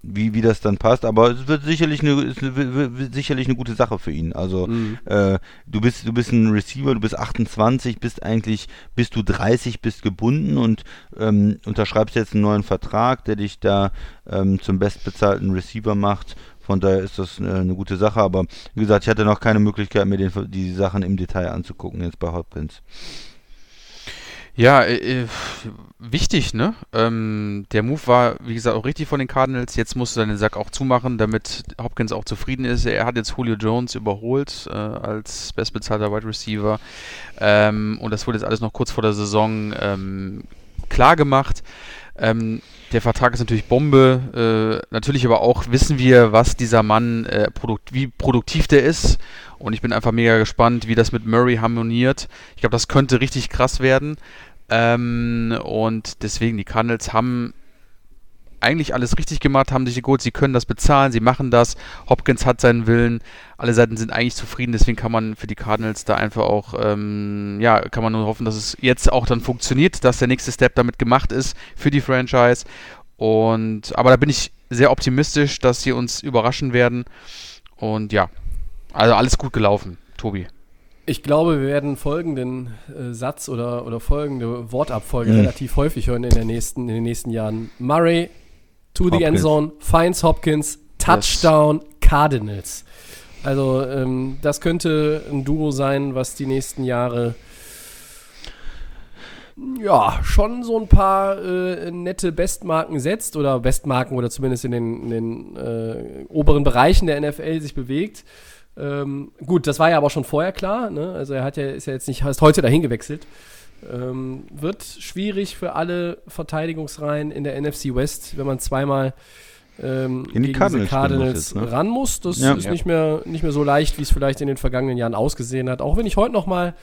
wie, wie das dann passt, aber es wird sicherlich eine, es wird, wird sicherlich eine gute Sache für ihn. Also Mhm. äh, du bist du bist ein Receiver, du bist 28, bist eigentlich bis du 30 bist gebunden und ähm, unterschreibst jetzt einen neuen Vertrag, der dich da ähm, zum bestbezahlten Receiver macht. Von daher ist das äh, eine gute Sache, aber wie gesagt, ich hatte noch keine Möglichkeit, mir den, die Sachen im Detail anzugucken jetzt bei Hopkins. Ja, äh, äh, wichtig, ne? Ähm, der Move war, wie gesagt, auch richtig von den Cardinals. Jetzt musst du den Sack auch zumachen, damit Hopkins auch zufrieden ist. Er hat jetzt Julio Jones überholt äh, als bestbezahlter Wide Receiver. Ähm, und das wurde jetzt alles noch kurz vor der Saison ähm, klar gemacht. Ähm, der Vertrag ist natürlich Bombe. Äh, natürlich aber auch wissen wir, was dieser Mann, äh, produkt wie produktiv der ist. Und ich bin einfach mega gespannt, wie das mit Murray harmoniert. Ich glaube, das könnte richtig krass werden. Ähm, und deswegen, die Cardinals haben eigentlich alles richtig gemacht, haben sich geholt, sie können das bezahlen, sie machen das. Hopkins hat seinen Willen, alle Seiten sind eigentlich zufrieden, deswegen kann man für die Cardinals da einfach auch, ähm, ja, kann man nur hoffen, dass es jetzt auch dann funktioniert, dass der nächste Step damit gemacht ist für die Franchise. Und, aber da bin ich sehr optimistisch, dass sie uns überraschen werden. Und ja, also alles gut gelaufen, Tobi. Ich glaube, wir werden folgenden äh, Satz oder, oder folgende Wortabfolge Mhm. relativ häufig hören in, der nächsten, in den nächsten Jahren. Murray to the Hopkins. Endzone, finds Hopkins, Touchdown, Cardinals. Also ähm, das könnte ein Duo sein, was die nächsten Jahre ja schon so ein paar äh, nette Bestmarken setzt oder Bestmarken oder zumindest in den, in den äh, oberen Bereichen der NFL sich bewegt. Ähm, gut, das war ja aber schon vorher klar. Ne? Also er hat ja, ist ja jetzt nicht, ist heute dahin gewechselt. Ähm, wird schwierig für alle Verteidigungsreihen in der NFC West, wenn man zweimal ähm, In die gegen Cardinals Cardinals muss jetzt, ne? ran muss. Das Ja. ist Ja. nicht mehr nicht mehr so leicht, wie es vielleicht in den vergangenen Jahren ausgesehen hat. Auch wenn ich heute noch mal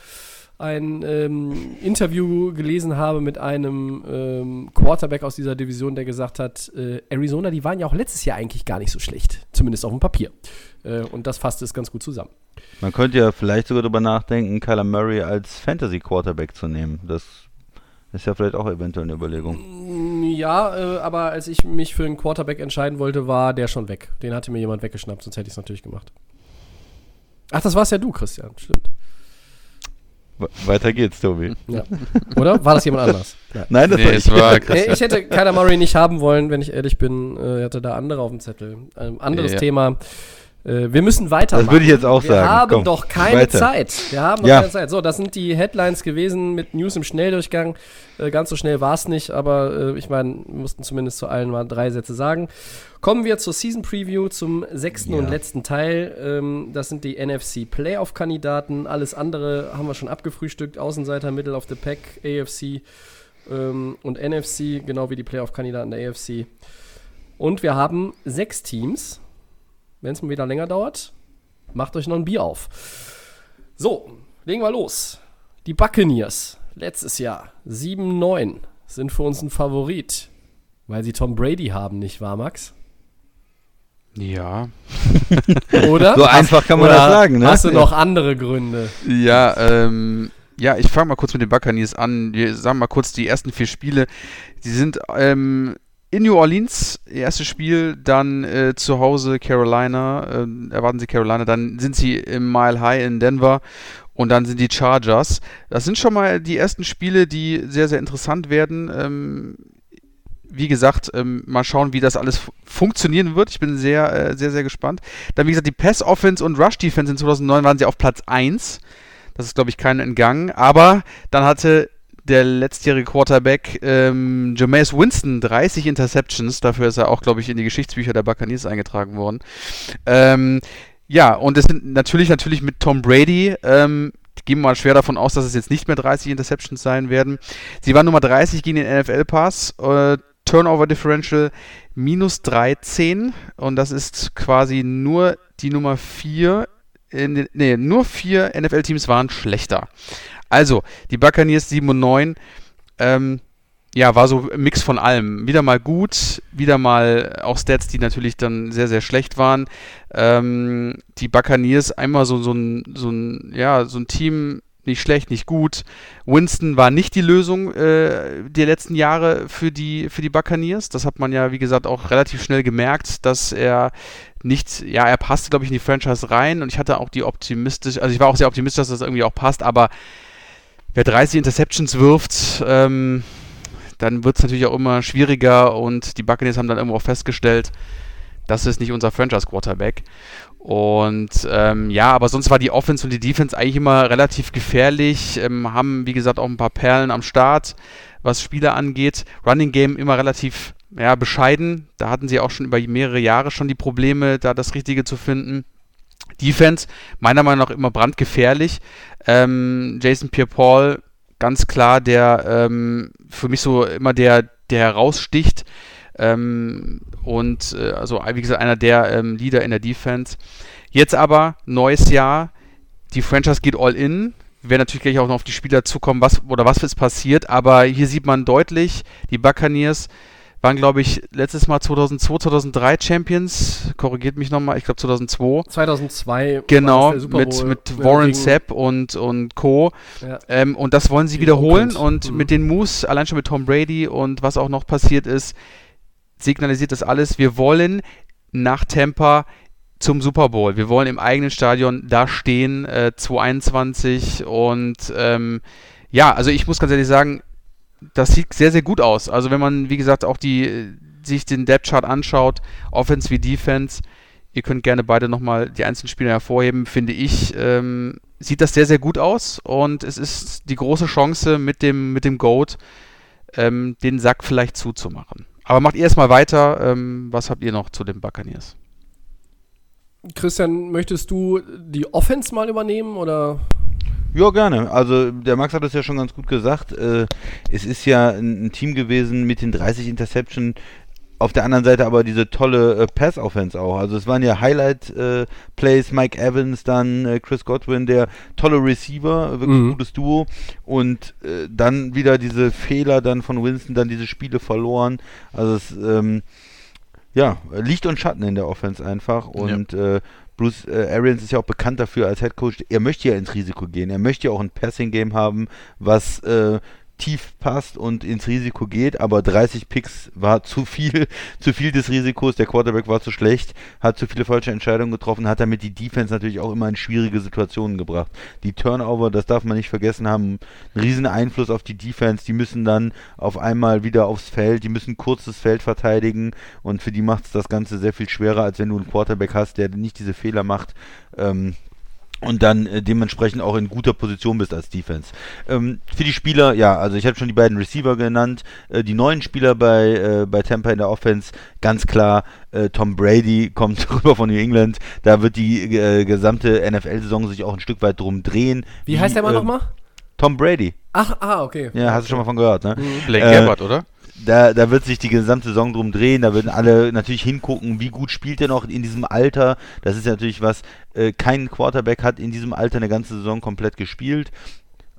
ein ähm, Interview gelesen habe mit einem ähm, Quarterback aus dieser Division, der gesagt hat, äh, Arizona, die waren ja auch letztes Jahr eigentlich gar nicht so schlecht, zumindest auf dem Papier. Äh, und das fasst es ganz gut zusammen. Man könnte ja vielleicht sogar darüber nachdenken, Kyler Murray als Fantasy Quarterback zu nehmen. Das ist ja vielleicht auch eventuell eine Überlegung. Mm, Ja, äh, aber als ich mich für einen Quarterback entscheiden wollte, war der schon weg. Den hatte mir jemand weggeschnappt, sonst hätte ich es natürlich gemacht. Ach, das warst ja du, Christian, stimmt. We- Weiter geht's, Tobi. Ja. Oder? War das jemand anders? Nein. Nein, das Nee, war ich. war Christian. ich hätte Kyler Murray nicht haben wollen, wenn ich ehrlich bin. Äh, Er hatte da andere auf dem Zettel. Ein anderes Ja. Thema. Äh, wir müssen weitermachen. Das würde ich jetzt auch wir sagen. Wir haben Komm, doch keine weiter. Zeit. Wir haben doch Ja. keine Zeit. So, das sind die Headlines gewesen mit News im Schnelldurchgang. Äh, ganz so schnell war es nicht, aber äh, ich meine, wir mussten zumindest zu allen mal drei Sätze sagen. Kommen wir zur Season Preview, zum sechsten Ja. und letzten Teil. Ähm, das sind die NFC Playoff-Kandidaten. Alles andere haben wir schon abgefrühstückt. Außenseiter, Middle of the Pack, AFC ähm, und NFC, genau wie die Playoff-Kandidaten der AFC. Und wir haben sechs Teams. Wenn es mal wieder länger dauert, macht euch noch ein Bier auf. So, legen wir los. Die Buccaneers, letztes Jahr 7-9, sind für uns ein Favorit, weil sie Tom Brady haben, nicht wahr, Max? Ja. Oder? So einfach kann man Oder das sagen, ne? Hast du noch andere Gründe? Ja, ähm, ja, ich fange mal kurz mit den Buccaneers an. Wir sagen mal kurz die ersten vier Spiele. Die sind ähm, in New Orleans, erstes Spiel, dann äh, zu Hause Carolina, äh, erwarten sie Carolina, dann sind sie im Mile High in Denver und dann sind die Chargers. Das sind schon mal die ersten Spiele, die sehr, sehr interessant werden. Ähm, wie gesagt, ähm, mal schauen, wie das alles fu- funktionieren wird. Ich bin sehr, äh, sehr, sehr gespannt. Dann, wie gesagt, die Pass-Offense und Rush-Defense in 2009 waren sie auf Platz 1. Das ist, glaube ich, kein Entgang. Aber dann hatte der letztjährige Quarterback ähm, Jameis Winston 30 Interceptions. Dafür ist er auch, glaube ich, in die Geschichtsbücher der Buccaneers eingetragen worden. Ähm, ja, und es sind natürlich, natürlich mit Tom Brady. Ähm, gehen wir mal schwer davon aus, dass es jetzt nicht mehr 30 Interceptions sein werden. Sie waren Nummer 30 gegen den NFL-Pass. Äh, Turnover Differential minus 13 und das ist quasi nur die Nummer 4 in den, nee, nur vier NFL-Teams waren schlechter. Also, die Buccaneers 7 und 9, ähm, ja, war so ein Mix von allem. Wieder mal gut, wieder mal auch Stats, die natürlich dann sehr, sehr schlecht waren. Ähm, die Buccaneers einmal so, so, ein, so, ein, ja, so ein Team, nicht schlecht, nicht gut. Winston war nicht die Lösung äh, der letzten Jahre für die, für die Buccaneers. Das hat man ja, wie gesagt, auch relativ schnell gemerkt, dass er nicht, ja, er passte, glaube ich, in die Franchise rein und ich hatte auch die optimistisch, also ich war auch sehr optimistisch, dass das irgendwie auch passt, aber wer 30 Interceptions wirft, ähm, dann wird es natürlich auch immer schwieriger und die Buccaneers haben dann irgendwo auch festgestellt, das ist nicht unser Franchise-Quarterback. Und ähm, ja, aber sonst war die Offense und die Defense eigentlich immer relativ gefährlich, ähm, haben wie gesagt auch ein paar Perlen am Start, was Spieler angeht. Running Game immer relativ ja, bescheiden. Da hatten sie auch schon über mehrere Jahre schon die Probleme, da das Richtige zu finden. Defense, meiner Meinung nach immer brandgefährlich. Ähm, Jason Pierre-Paul, ganz klar, der ähm, für mich so immer der, der heraussticht. Ähm, und äh, also, wie gesagt, einer der ähm, Leader in der Defense. Jetzt aber, neues Jahr, die Franchise geht all in. Wir werden natürlich gleich auch noch auf die Spieler zukommen, was oder was ist passiert, aber hier sieht man deutlich, die Buccaneers waren, glaube ich, letztes Mal 2002, 2003 Champions. Korrigiert mich nochmal, ich glaube 2002. 2002. Genau, mit, mit Warren Sapp und, und Co. Ja. Ähm, und das wollen sie Gegen wiederholen. Oakland. Und mhm. mit den Moves, allein schon mit Tom Brady und was auch noch passiert ist, signalisiert das alles. Wir wollen nach Tampa zum Super Bowl. Wir wollen im eigenen Stadion da stehen, äh, 2021 und ähm, ja, also ich muss ganz ehrlich sagen, das sieht sehr, sehr gut aus. Also wenn man, wie gesagt, auch die sich den Depth Chart anschaut, Offense wie Defense, ihr könnt gerne beide nochmal die einzelnen Spieler hervorheben, finde ich, ähm, sieht das sehr, sehr gut aus und es ist die große Chance mit dem, mit dem Goat, ähm, den Sack vielleicht zuzumachen. Aber macht ihr erstmal weiter. Ähm, was habt ihr noch zu den Buccaneers? Christian, möchtest du die Offense mal übernehmen oder? Ja, gerne. Also der Max hat es ja schon ganz gut gesagt. Äh, es ist ja ein, ein, Team gewesen mit den 30 Interception. Auf der anderen Seite aber diese tolle äh, Pass-Offense auch. Also es waren ja Highlight-Plays, äh, Mike Evans, dann äh, Chris Godwin, der tolle Receiver, wirklich mhm. gutes Duo. Und äh, dann wieder diese Fehler dann von Winston, dann diese Spiele verloren. Also es ähm, ja, Licht und Schatten in der Offense einfach. Und ja. äh, Bruce äh, Arians ist ja auch bekannt dafür als Head Coach. Er möchte ja ins Risiko gehen. Er möchte ja auch ein Passing-Game haben, was äh, tief passt und ins Risiko geht, aber 30 Picks war zu viel, zu viel des Risikos, der Quarterback war zu schlecht, hat zu viele falsche Entscheidungen getroffen, hat damit die Defense natürlich auch immer in schwierige Situationen gebracht. Die Turnover, das darf man nicht vergessen, haben einen riesen Einfluss auf die Defense, die müssen dann auf einmal wieder aufs Feld, die müssen kurzes Feld verteidigen und für die macht es das Ganze sehr viel schwerer, als wenn du einen Quarterback hast, der nicht diese Fehler macht. Ähm, und dann äh, dementsprechend auch in guter Position bist als Defense. Ähm, für die Spieler, ja, also ich habe schon die beiden Receiver genannt. Äh, die neuen Spieler bei, äh, bei Tampa in der Offense, ganz klar, äh, Tom Brady kommt rüber von New England. Da wird die äh, gesamte NFL-Saison sich auch ein Stück weit drum drehen. Wie, Wie heißt der mal nochmal? Tom Brady. Ach, ah, okay. Ja, hast du schon mal von gehört, ne? Mhm. Blake äh, Gabbard, oder? Da, da wird sich die gesamte Saison drum drehen, da würden alle natürlich hingucken, wie gut spielt er noch in diesem Alter. Das ist natürlich was, äh, kein Quarterback hat in diesem Alter eine ganze Saison komplett gespielt.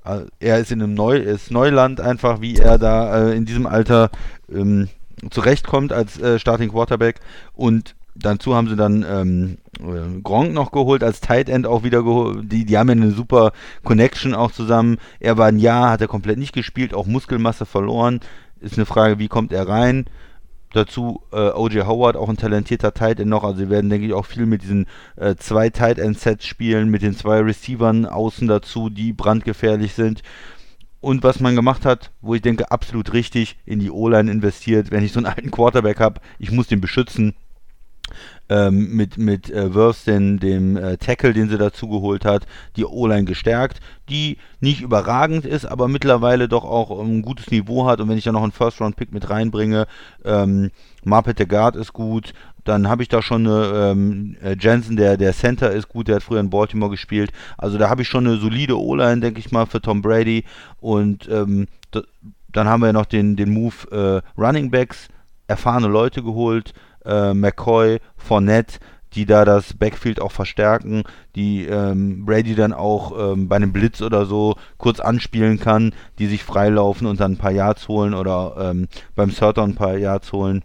Äh, er ist in einem Neu ist Neuland einfach, wie er da äh, in diesem Alter ähm, zurechtkommt als äh, Starting Quarterback und dazu haben sie dann ähm, äh, Gronk noch geholt, als Tight End auch wieder geholt. Die, die haben ja eine super Connection auch zusammen. Er war ein Jahr, hat er komplett nicht gespielt, auch Muskelmasse verloren ist eine Frage, wie kommt er rein? Dazu äh, O.J. Howard, auch ein talentierter Tight End noch. Also sie werden, denke ich, auch viel mit diesen äh, zwei Tight End Sets spielen, mit den zwei Receivern außen dazu, die brandgefährlich sind. Und was man gemacht hat, wo ich denke, absolut richtig, in die O-Line investiert. Wenn ich so einen alten Quarterback habe, ich muss den beschützen ähm, mit, mit äh, Würsten, dem äh, Tackle, den sie dazu geholt hat, die O-Line gestärkt, die nicht überragend ist, aber mittlerweile doch auch ein gutes Niveau hat. Und wenn ich da noch einen First-Round-Pick mit reinbringe, ähm, Marpet der Guard ist gut, dann habe ich da schon eine ähm, äh, Jensen, der, der Center ist gut, der hat früher in Baltimore gespielt. Also da habe ich schon eine solide O-Line, denke ich mal, für Tom Brady. Und ähm, dann haben wir noch den, den Move äh, Running Backs, erfahrene Leute geholt, äh, McCoy, Fournette, die da das Backfield auch verstärken, die ähm, Brady dann auch ähm, bei einem Blitz oder so kurz anspielen kann, die sich freilaufen und dann ein paar Yards holen oder ähm, beim Third ein paar Yards holen.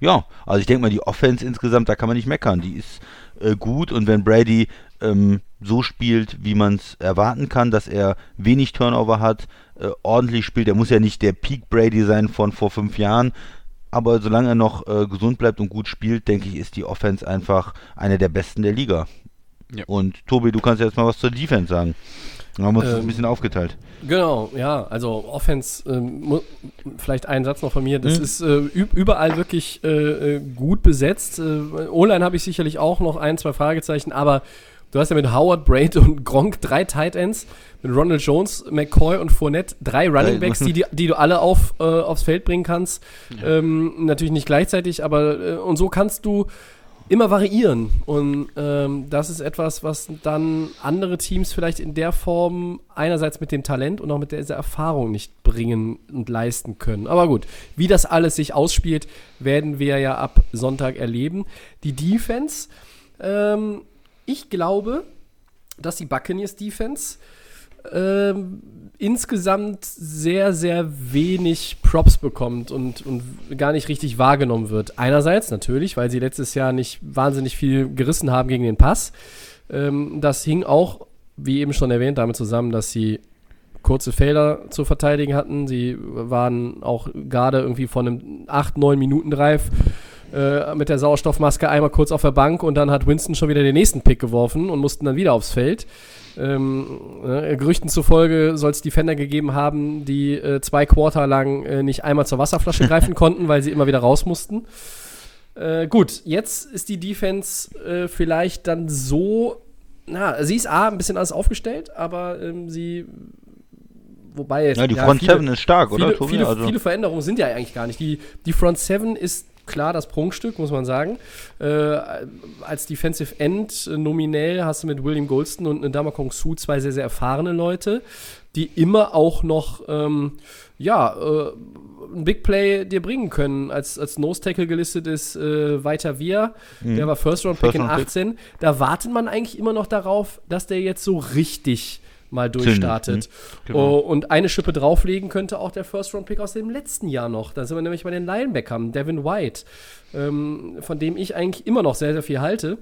Ja, also ich denke mal, die Offense insgesamt, da kann man nicht meckern. Die ist äh, gut und wenn Brady ähm, so spielt, wie man es erwarten kann, dass er wenig Turnover hat, äh, ordentlich spielt, er muss ja nicht der Peak Brady sein von vor fünf Jahren, aber solange er noch äh, gesund bleibt und gut spielt, denke ich, ist die Offense einfach eine der besten der Liga. Ja. Und Tobi, du kannst jetzt mal was zur Defense sagen. Wir haben uns ähm, das ein bisschen aufgeteilt. Genau, ja, also Offense, ähm, vielleicht ein Satz noch von mir, das mhm. ist äh, überall wirklich äh, äh, gut besetzt. Äh, O-Line habe ich sicherlich auch noch ein, zwei Fragezeichen, aber Du hast ja mit Howard, Braid und Gronk drei Tight Ends, mit Ronald Jones, McCoy und Fournette drei Running Backs, die, die du alle auf, äh, aufs Feld bringen kannst. Ja. Ähm, natürlich nicht gleichzeitig, aber äh, und so kannst du immer variieren. Und ähm, das ist etwas, was dann andere Teams vielleicht in der Form einerseits mit dem Talent und auch mit dieser Erfahrung nicht bringen und leisten können. Aber gut, wie das alles sich ausspielt, werden wir ja ab Sonntag erleben. Die Defense. Ähm, ich glaube, dass die Buccaneers Defense ähm, insgesamt sehr, sehr wenig Props bekommt und, und gar nicht richtig wahrgenommen wird. Einerseits natürlich, weil sie letztes Jahr nicht wahnsinnig viel gerissen haben gegen den Pass. Ähm, das hing auch, wie eben schon erwähnt, damit zusammen, dass sie kurze Felder zu verteidigen hatten. Sie waren auch gerade irgendwie von einem 8, 9 Minuten Drive äh, mit der Sauerstoffmaske einmal kurz auf der Bank und dann hat Winston schon wieder den nächsten Pick geworfen und mussten dann wieder aufs Feld. Ähm, äh, Gerüchten zufolge soll es Defender gegeben haben, die äh, zwei Quarter lang äh, nicht einmal zur Wasserflasche greifen konnten, weil sie immer wieder raus mussten. Äh, gut, jetzt ist die Defense äh, vielleicht dann so, na, sie ist A, ein bisschen alles aufgestellt, aber ähm, sie wobei ja, die Front viele, 7 ist stark, viele, oder? Tobi? Viele, also. viele Veränderungen sind ja eigentlich gar nicht. Die, die Front 7 ist klar das Prunkstück, muss man sagen. Äh, als Defensive End äh, nominell hast du mit William Golston und Ndama Kong Su zwei sehr, sehr erfahrene Leute, die immer auch noch, ähm, ja, äh, ein Big Play dir bringen können. Als, als Nose Tackle gelistet ist äh, Weiter Wir, Mhm. der war First Round Pick First in Round Pick. 18. Da wartet man eigentlich immer noch darauf, dass der jetzt so richtig mal durchstartet. Mhm. Genau. Oh, und eine Schippe drauflegen könnte auch der First-Round-Pick aus dem letzten Jahr noch. Da sind wir nämlich bei den Linebackern, Devin White, ähm, von dem ich eigentlich immer noch sehr, sehr viel halte.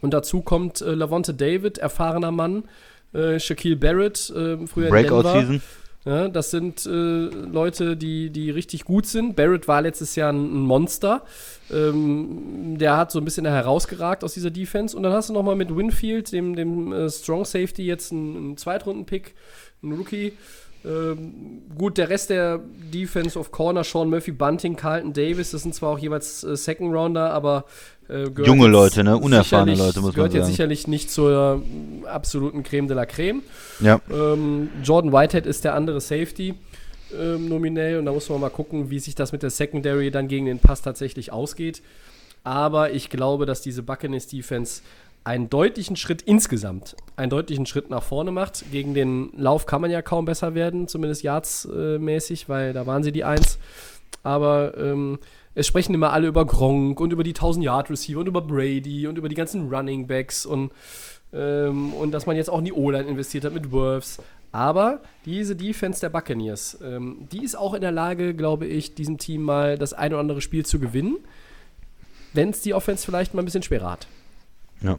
Und dazu kommt äh, Lavonte David, erfahrener Mann, äh, Shaquille Barrett, äh, früher. Breakout-Season. Ja, das sind äh, Leute, die, die richtig gut sind. Barrett war letztes Jahr ein, Monster. Ähm, der hat so ein bisschen herausgeragt aus dieser Defense. Und dann hast du noch mal mit Winfield, dem, dem äh, Strong Safety, jetzt einen, einen Zweitrunden-Pick, einen Rookie. Ähm, gut, der Rest der Defense of Corner, Sean Murphy, Bunting, Carlton Davis, das sind zwar auch jeweils äh, Second Rounder, aber äh, gehört Junge jetzt Leute, ne? Unerfahrene Leute, muss man Gehört jetzt sagen. sicherlich nicht zur äh, absoluten Creme de la Creme. Ja. Ähm, Jordan Whitehead ist der andere Safety ähm, nominell und da muss man mal gucken, wie sich das mit der Secondary dann gegen den Pass tatsächlich ausgeht. Aber ich glaube, dass diese Buccaneers Defense einen deutlichen Schritt insgesamt, einen deutlichen Schritt nach vorne macht. Gegen den Lauf kann man ja kaum besser werden, zumindest Yards-mäßig, weil da waren sie die Eins. Aber ähm, es sprechen immer alle über Gronk und über die 1000-Yard-Receiver und über Brady und über die ganzen Running Backs und, ähm, und dass man jetzt auch in die O-Line investiert hat mit Worths. Aber diese Defense der Buccaneers, ähm, die ist auch in der Lage, glaube ich, diesem Team mal das ein oder andere Spiel zu gewinnen, wenn es die Offense vielleicht mal ein bisschen schwerer hat. Ja.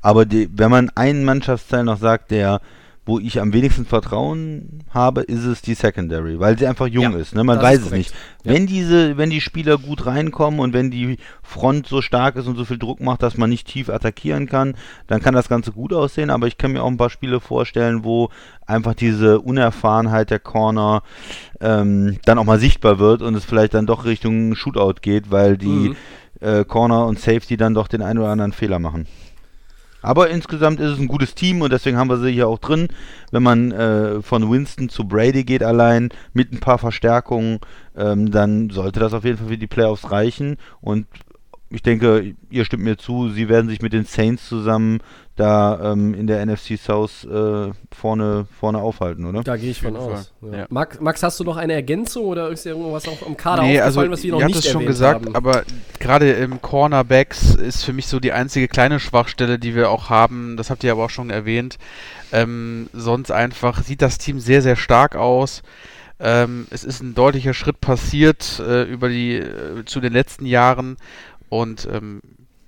Aber die, wenn man einen Mannschaftsteil noch sagt, der, wo ich am wenigsten Vertrauen habe, ist es die Secondary, weil sie einfach jung Ja, ist. Ne? Man weiß es nicht. Ja. Wenn diese, wenn die Spieler gut reinkommen und wenn die Front so stark ist und so viel Druck macht, dass man nicht tief attackieren kann, dann kann das Ganze gut aussehen. Aber ich kann mir auch ein paar Spiele vorstellen, wo einfach diese Unerfahrenheit der Corner ähm, dann auch mal sichtbar wird und es vielleicht dann doch Richtung Shootout geht, weil die Mhm. äh, Corner und Safety dann doch den einen oder anderen Fehler machen. Aber insgesamt ist es ein gutes Team und deswegen haben wir sie hier auch drin. Wenn man äh, von Winston zu Brady geht allein mit ein paar Verstärkungen, ähm, dann sollte das auf jeden Fall für die Playoffs reichen. Und ich denke, ihr stimmt mir zu, sie werden sich mit den Saints zusammen da ähm, in der NFC South äh, vorne, vorne aufhalten, oder? Da gehe ich von aus. Ja. ja. Max, Max, hast du noch eine Ergänzung oder ist dir irgendwas auch im Kader Nee, also was wir noch nicht es schon gesagt, haben? aber gerade im Cornerbacks ist für mich so die einzige kleine Schwachstelle, die wir auch haben. Das habt ihr aber auch schon erwähnt. Ähm, sonst einfach sieht das Team sehr, sehr stark aus. Ähm, es ist ein deutlicher Schritt passiert äh, über die äh, zu den letzten Jahren und ähm,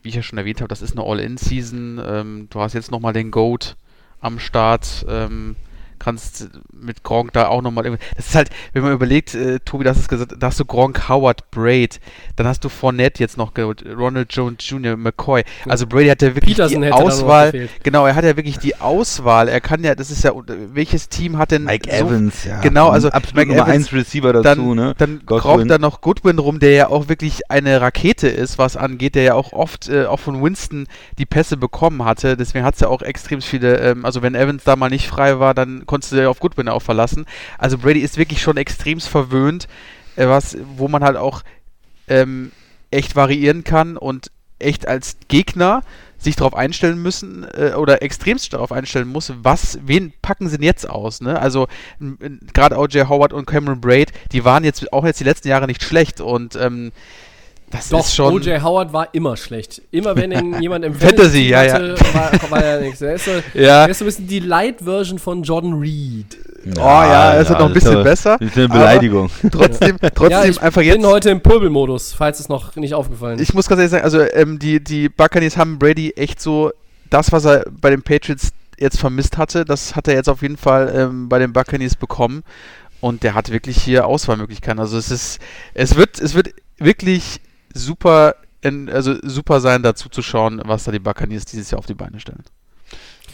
wie ich ja schon erwähnt habe, das ist eine All-In-Season. Ähm, du hast jetzt nochmal den Goat am Start. Ähm, kannst mit Gronk da auch nochmal. Das ist halt, wenn man überlegt, äh, Tobi, das ist gesagt, da hast du Gronk, Howard, Braid, dann hast du Fournette jetzt noch geholt, Ronald Jones Jr., McCoy. Also Brady hat ja wirklich Peterson die Auswahl. Genau, er hat ja wirklich die Auswahl. Er kann ja, das ist ja, welches Team hat denn Mike so Evans, ja. Genau, also absolut Mike Nummer Evans, 1 Receiver dazu, dann, ne? dann Godwin. da noch Goodwin rum, der ja auch wirklich eine Rakete ist, was angeht, der ja auch oft äh, auch von Winston die Pässe bekommen hatte. Deswegen hat es ja auch extrem viele, ähm, also wenn Evans da mal nicht frei war, dann konntest du ja auf Goodwin auch verlassen. Also Brady ist wirklich schon extremst verwöhnt, äh, was, wo man halt auch ähm, echt variieren kann und echt als Gegner sich darauf einstellen müssen äh, oder extremst darauf einstellen muss, was, wen packen sie denn jetzt aus? Ne? Also gerade O.J. Howard und Cameron Braid, die waren jetzt auch jetzt die letzten Jahre nicht schlecht und ähm, Das Doch, ist schon. O.J. Howard war immer schlecht. Immer wenn ihn jemand im Fantasy, ja, hatte, War, war er nichts. Er ist, so, Ja. er ist so ein bisschen die Light-Version von Jordan Reed. Oh ja, er ist halt noch ein bisschen aber- besser, Das ist eine Beleidigung. Trotzdem, trotzdem ja, ich einfach bin jetzt. heute im Pulbel-Modus, falls es noch nicht aufgefallen ist. Ich muss ganz ehrlich sagen, also ähm, die, die Buccaneers haben Brady echt so das, was er bei den Patriots jetzt vermisst hatte, das hat er jetzt auf jeden Fall ähm, bei den Buccaneers bekommen. Und der hat wirklich hier Auswahlmöglichkeiten. Also es ist, es wird, es wird wirklich super, in, also super sein, dazu zu schauen, was da die Buccaneers dieses Jahr auf die Beine stellen.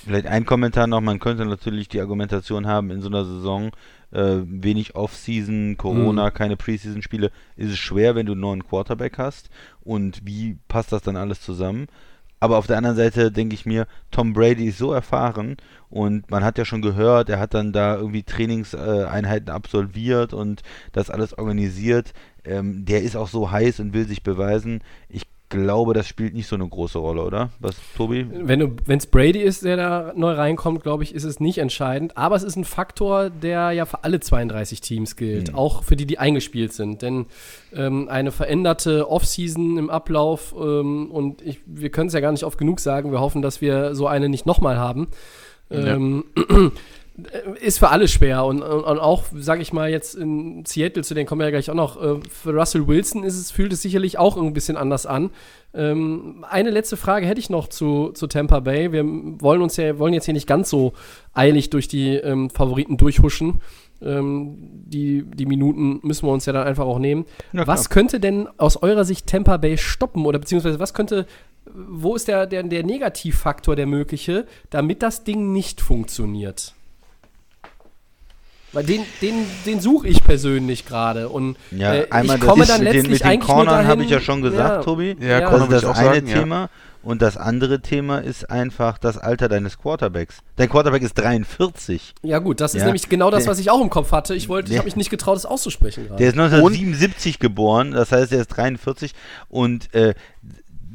Vielleicht ein Kommentar noch, man könnte natürlich die Argumentation haben, in so einer Saison äh, wenig Off-Season, Corona, keine Preseason-Spiele, ist es schwer, wenn du einen neuen Quarterback hast und wie passt das dann alles zusammen? Aber auf der anderen Seite denke ich mir, Tom Brady ist so erfahren und man hat ja schon gehört, er hat dann da irgendwie Trainingseinheiten absolviert und das alles organisiert. Ähm, der ist auch so heiß und will sich beweisen. Ich glaube, das spielt nicht so eine große Rolle, oder? Was, Tobi? Wenn es Brady ist, der da neu reinkommt, glaube ich, ist es nicht entscheidend. Aber es ist ein Faktor, der ja für alle 32 Teams gilt, Mhm. auch für die, die eingespielt sind. Denn ähm, eine veränderte Offseason im Ablauf, ähm, und ich, wir können es ja gar nicht oft genug sagen, wir hoffen, dass wir so eine nicht nochmal haben, ähm, ist für alle schwer. Und, und, und auch, sage ich mal, jetzt in Seattle, zu denen kommen wir ja gleich auch noch, äh, für Russell Wilson ist es, fühlt es sicherlich auch ein bisschen anders an. Ähm, eine letzte Frage hätte ich noch zu, zu Tampa Bay. Wir wollen uns ja, wollen jetzt hier nicht ganz so eilig durch die ähm, Favoriten durchhuschen. Ähm, die, die Minuten müssen wir uns ja dann einfach auch nehmen. Was könnte denn aus eurer Sicht Tampa Bay stoppen? Oder beziehungsweise was könnte, wo ist der, der, der Negativfaktor der mögliche, damit das Ding nicht funktioniert? Weil den, den, den suche ich persönlich gerade. Und Ja, äh, einmal ich komme das dann mit den, letztlich mit den Cornern habe ich ja schon gesagt, ja, Tobi. Ja, Ja. Corner Das ist das ich auch eine sagen, ja. Thema. Und das andere Thema ist einfach das Alter deines Quarterbacks. Dein Quarterback ist 43. Ja gut, das ist Ja. nämlich genau das, was ich auch im Kopf hatte. Ich wollte, ich habe mich nicht getraut, es auszusprechen gerade. Der ist 1977 geboren, das heißt, er ist 43. Und äh,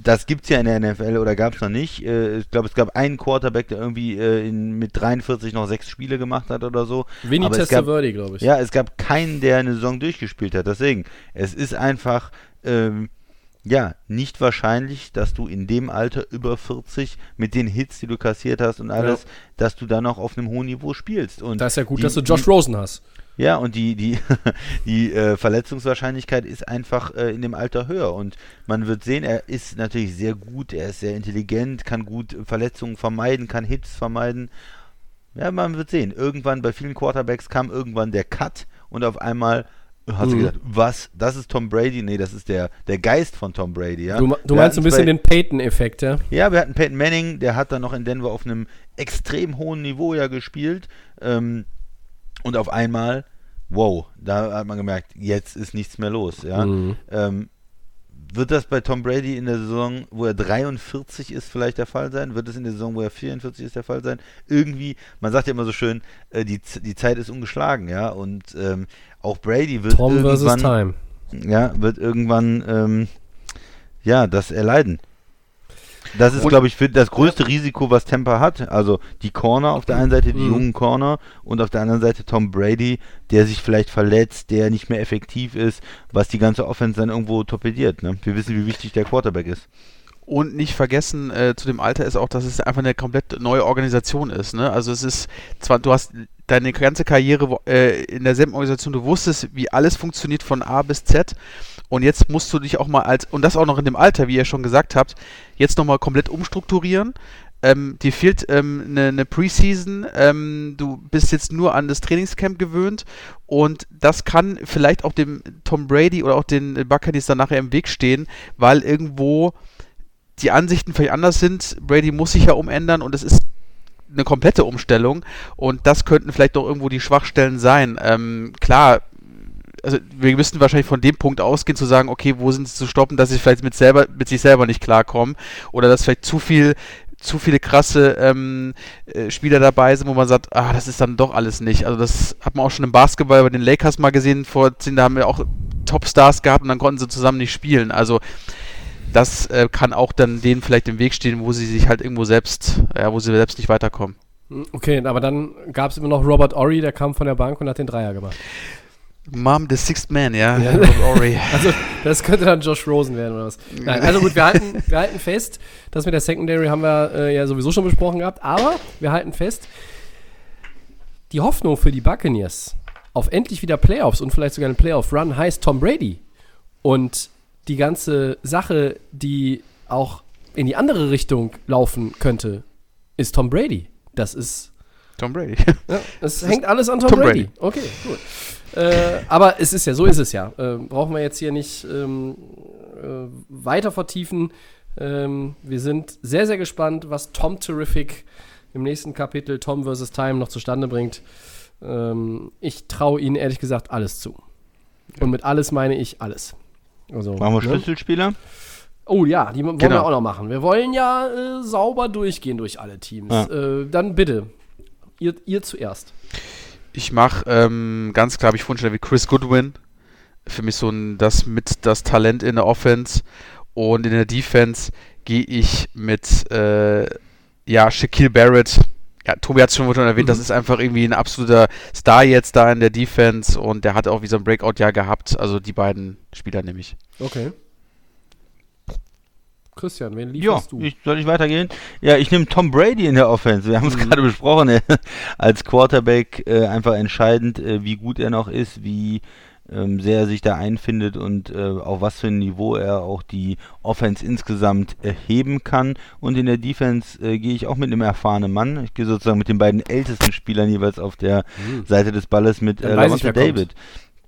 das gibt es ja in der NFL oder gab es noch nicht. Äh, ich glaube, es gab einen Quarterback, der irgendwie äh, in, mit 43 noch sechs Spiele gemacht hat oder so. Vinny Testaverde, glaube ich. Ja, es gab keinen, der eine Saison durchgespielt hat. Deswegen, es ist einfach, ähm, ja, nicht wahrscheinlich, dass du in dem Alter über 40 mit den Hits, die du kassiert hast und alles, dass du dann noch auf einem hohen Niveau spielst. Und Da ist ja gut, die- dass du Josh Rosen hast. Ja, und die, die, die äh, Verletzungswahrscheinlichkeit ist einfach äh, in dem Alter höher. Und man wird sehen, er ist natürlich sehr gut, er ist sehr intelligent, kann gut Verletzungen vermeiden, kann Hits vermeiden. Ja, man wird sehen. Irgendwann bei vielen Quarterbacks kam irgendwann der Cut und auf einmal hast du Mhm. gesagt, was? Das ist Tom Brady? Nee, das ist der, der Geist von Tom Brady, ja. Du, du meinst so ein bisschen bei- den Peyton-Effekt, ja? ja, wir hatten Peyton Manning, der hat dann noch in Denver auf einem extrem hohen Niveau ja gespielt. Ähm, und auf einmal, wow, da hat man gemerkt, jetzt ist nichts mehr los. Ja? Mhm. Ähm, wird das bei Tom Brady in der Saison, wo er 43 ist, vielleicht der Fall sein? Wird es in der Saison, wo er 44 ist, der Fall sein? Irgendwie, man sagt ja immer so schön, äh, die, die Zeit ist ungeschlagen, ja. Und ähm, auch Brady wird Tom irgendwann Time. ja, wird irgendwann ähm, ja, das erleiden. Das ist, glaube ich, für das größte Risiko, was Tampa hat. Also die Corner auf der einen Seite, die Mhm. jungen Corner und auf der anderen Seite Tom Brady, der sich vielleicht verletzt, der nicht mehr effektiv ist, was die ganze Offense dann irgendwo torpediert. Ne? Wir wissen, wie wichtig der Quarterback ist. Und nicht vergessen, äh, zu dem Alter ist auch, dass es einfach eine komplett neue Organisation ist. Ne? Also es ist zwar, du hast deine ganze Karriere äh, in derselben Organisation, du wusstest, wie alles funktioniert von A bis Z. Und jetzt musst du dich auch mal als, und das auch noch in dem Alter, wie ihr schon gesagt habt, jetzt nochmal komplett umstrukturieren. Ähm, dir fehlt ähm, eine, eine Preseason, ähm, du bist jetzt nur an das Trainingscamp gewöhnt und das kann vielleicht auch dem Tom Brady oder auch den Buccaneers dann nachher im Weg stehen, weil irgendwo die Ansichten vielleicht anders sind. Brady muss sich ja umändern und es ist eine komplette Umstellung und das könnten vielleicht doch irgendwo die Schwachstellen sein. Ähm, klar, also wir müssten wahrscheinlich von dem Punkt ausgehen, zu sagen, okay, wo sind sie zu stoppen, dass sie vielleicht mit, selber, mit sich selber nicht klarkommen oder dass vielleicht zu viel zu viele krasse ähm, äh, Spieler dabei sind, wo man sagt, ah, das ist dann doch alles nicht. Also das hat man auch schon im Basketball bei den Lakers mal gesehen, vor zehn, da haben wir auch Topstars gehabt und dann konnten sie zusammen nicht spielen. Also das äh, kann auch dann denen vielleicht im Weg stehen, wo sie sich halt irgendwo selbst, ja, wo sie selbst nicht weiterkommen. Okay, aber dann gab es immer noch Robert Ory, der kam von der Bank und hat den Dreier gemacht. Mom, the Sixth Man, ja. Ja. Also, das könnte dann Josh Rosen werden oder was. Nein, also gut, wir halten, wir halten fest, das mit der Secondary haben wir äh, ja sowieso schon besprochen gehabt, aber wir halten fest, die Hoffnung für die Buccaneers auf endlich wieder Playoffs und vielleicht sogar einen Playoff-Run heißt Tom Brady. Und die ganze Sache, die auch in die andere Richtung laufen könnte, ist Tom Brady. Das ist Tom Brady. ja, es hängt alles an Tom, Tom Brady. Brady. Okay, gut. Äh, aber es ist ja, so ist es ja. Äh, brauchen wir jetzt hier nicht ähm, äh, weiter vertiefen. Ähm, wir sind sehr, sehr gespannt, was Tom Terrific im nächsten Kapitel Tom vs. Time noch zustande bringt. Ähm, ich traue ihnen ehrlich gesagt alles zu. Und mit alles meine ich alles. Also, Machen wir ne? Schlüsselspieler? Oh ja, die wollen wir Genau. auch noch machen. Wir wollen ja äh, sauber durchgehen durch alle Teams. Ja. Äh, dann bitte, ihr, ihr zuerst. Ich mache ähm, ganz klar, hab ich vorhin schon wie Chris Goodwin. Für mich so ein, das mit das Talent in der Offense und in der Defense gehe ich mit äh, ja, Shaquille Barrett. Ja, Tobi hat es schon erwähnt, das Mhm. ist einfach irgendwie ein absoluter Star jetzt da in der Defense und der hat auch wie so ein Breakout-Jahr gehabt. Also die beiden Spieler nehme ich. Okay. Christian, wen Ja, lieferst du? ich, soll ich weitergehen? Ja, ich nehme Tom Brady in der Offense. Wir haben es Mhm. gerade besprochen. Als Quarterback äh, einfach entscheidend, äh, wie gut er noch ist, wie ähm, sehr er sich da einfindet und äh, auf was für ein Niveau er auch die Offense insgesamt erheben kann. Und in der Defense äh, gehe ich auch mit einem erfahrenen Mann. Ich gehe sozusagen mit den beiden ältesten Spielern jeweils auf der Hm. Seite des Balles mit äh, wer kommt.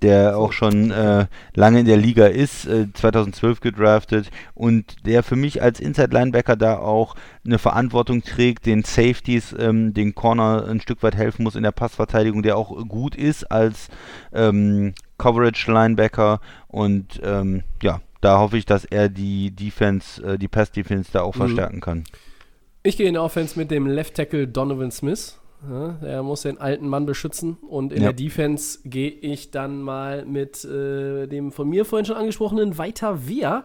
Der auch schon äh, lange in der Liga ist, äh, 2012 gedraftet und der für mich als Inside Linebacker da auch eine Verantwortung trägt, den Safeties, ähm, den Corner ein Stück weit helfen muss in der Passverteidigung, der auch gut ist als ähm, Coverage Linebacker und ähm, ja, da hoffe ich, dass er die Defense, äh, die Pass Defense da auch Mhm. verstärken kann. Ich gehe in Offense mit dem Left Tackle Donovan Smith. Ja, der muss den alten Mann beschützen. Und in Ja. der Defense gehe ich dann mal mit äh, dem von mir vorhin schon angesprochenen Weiter Via.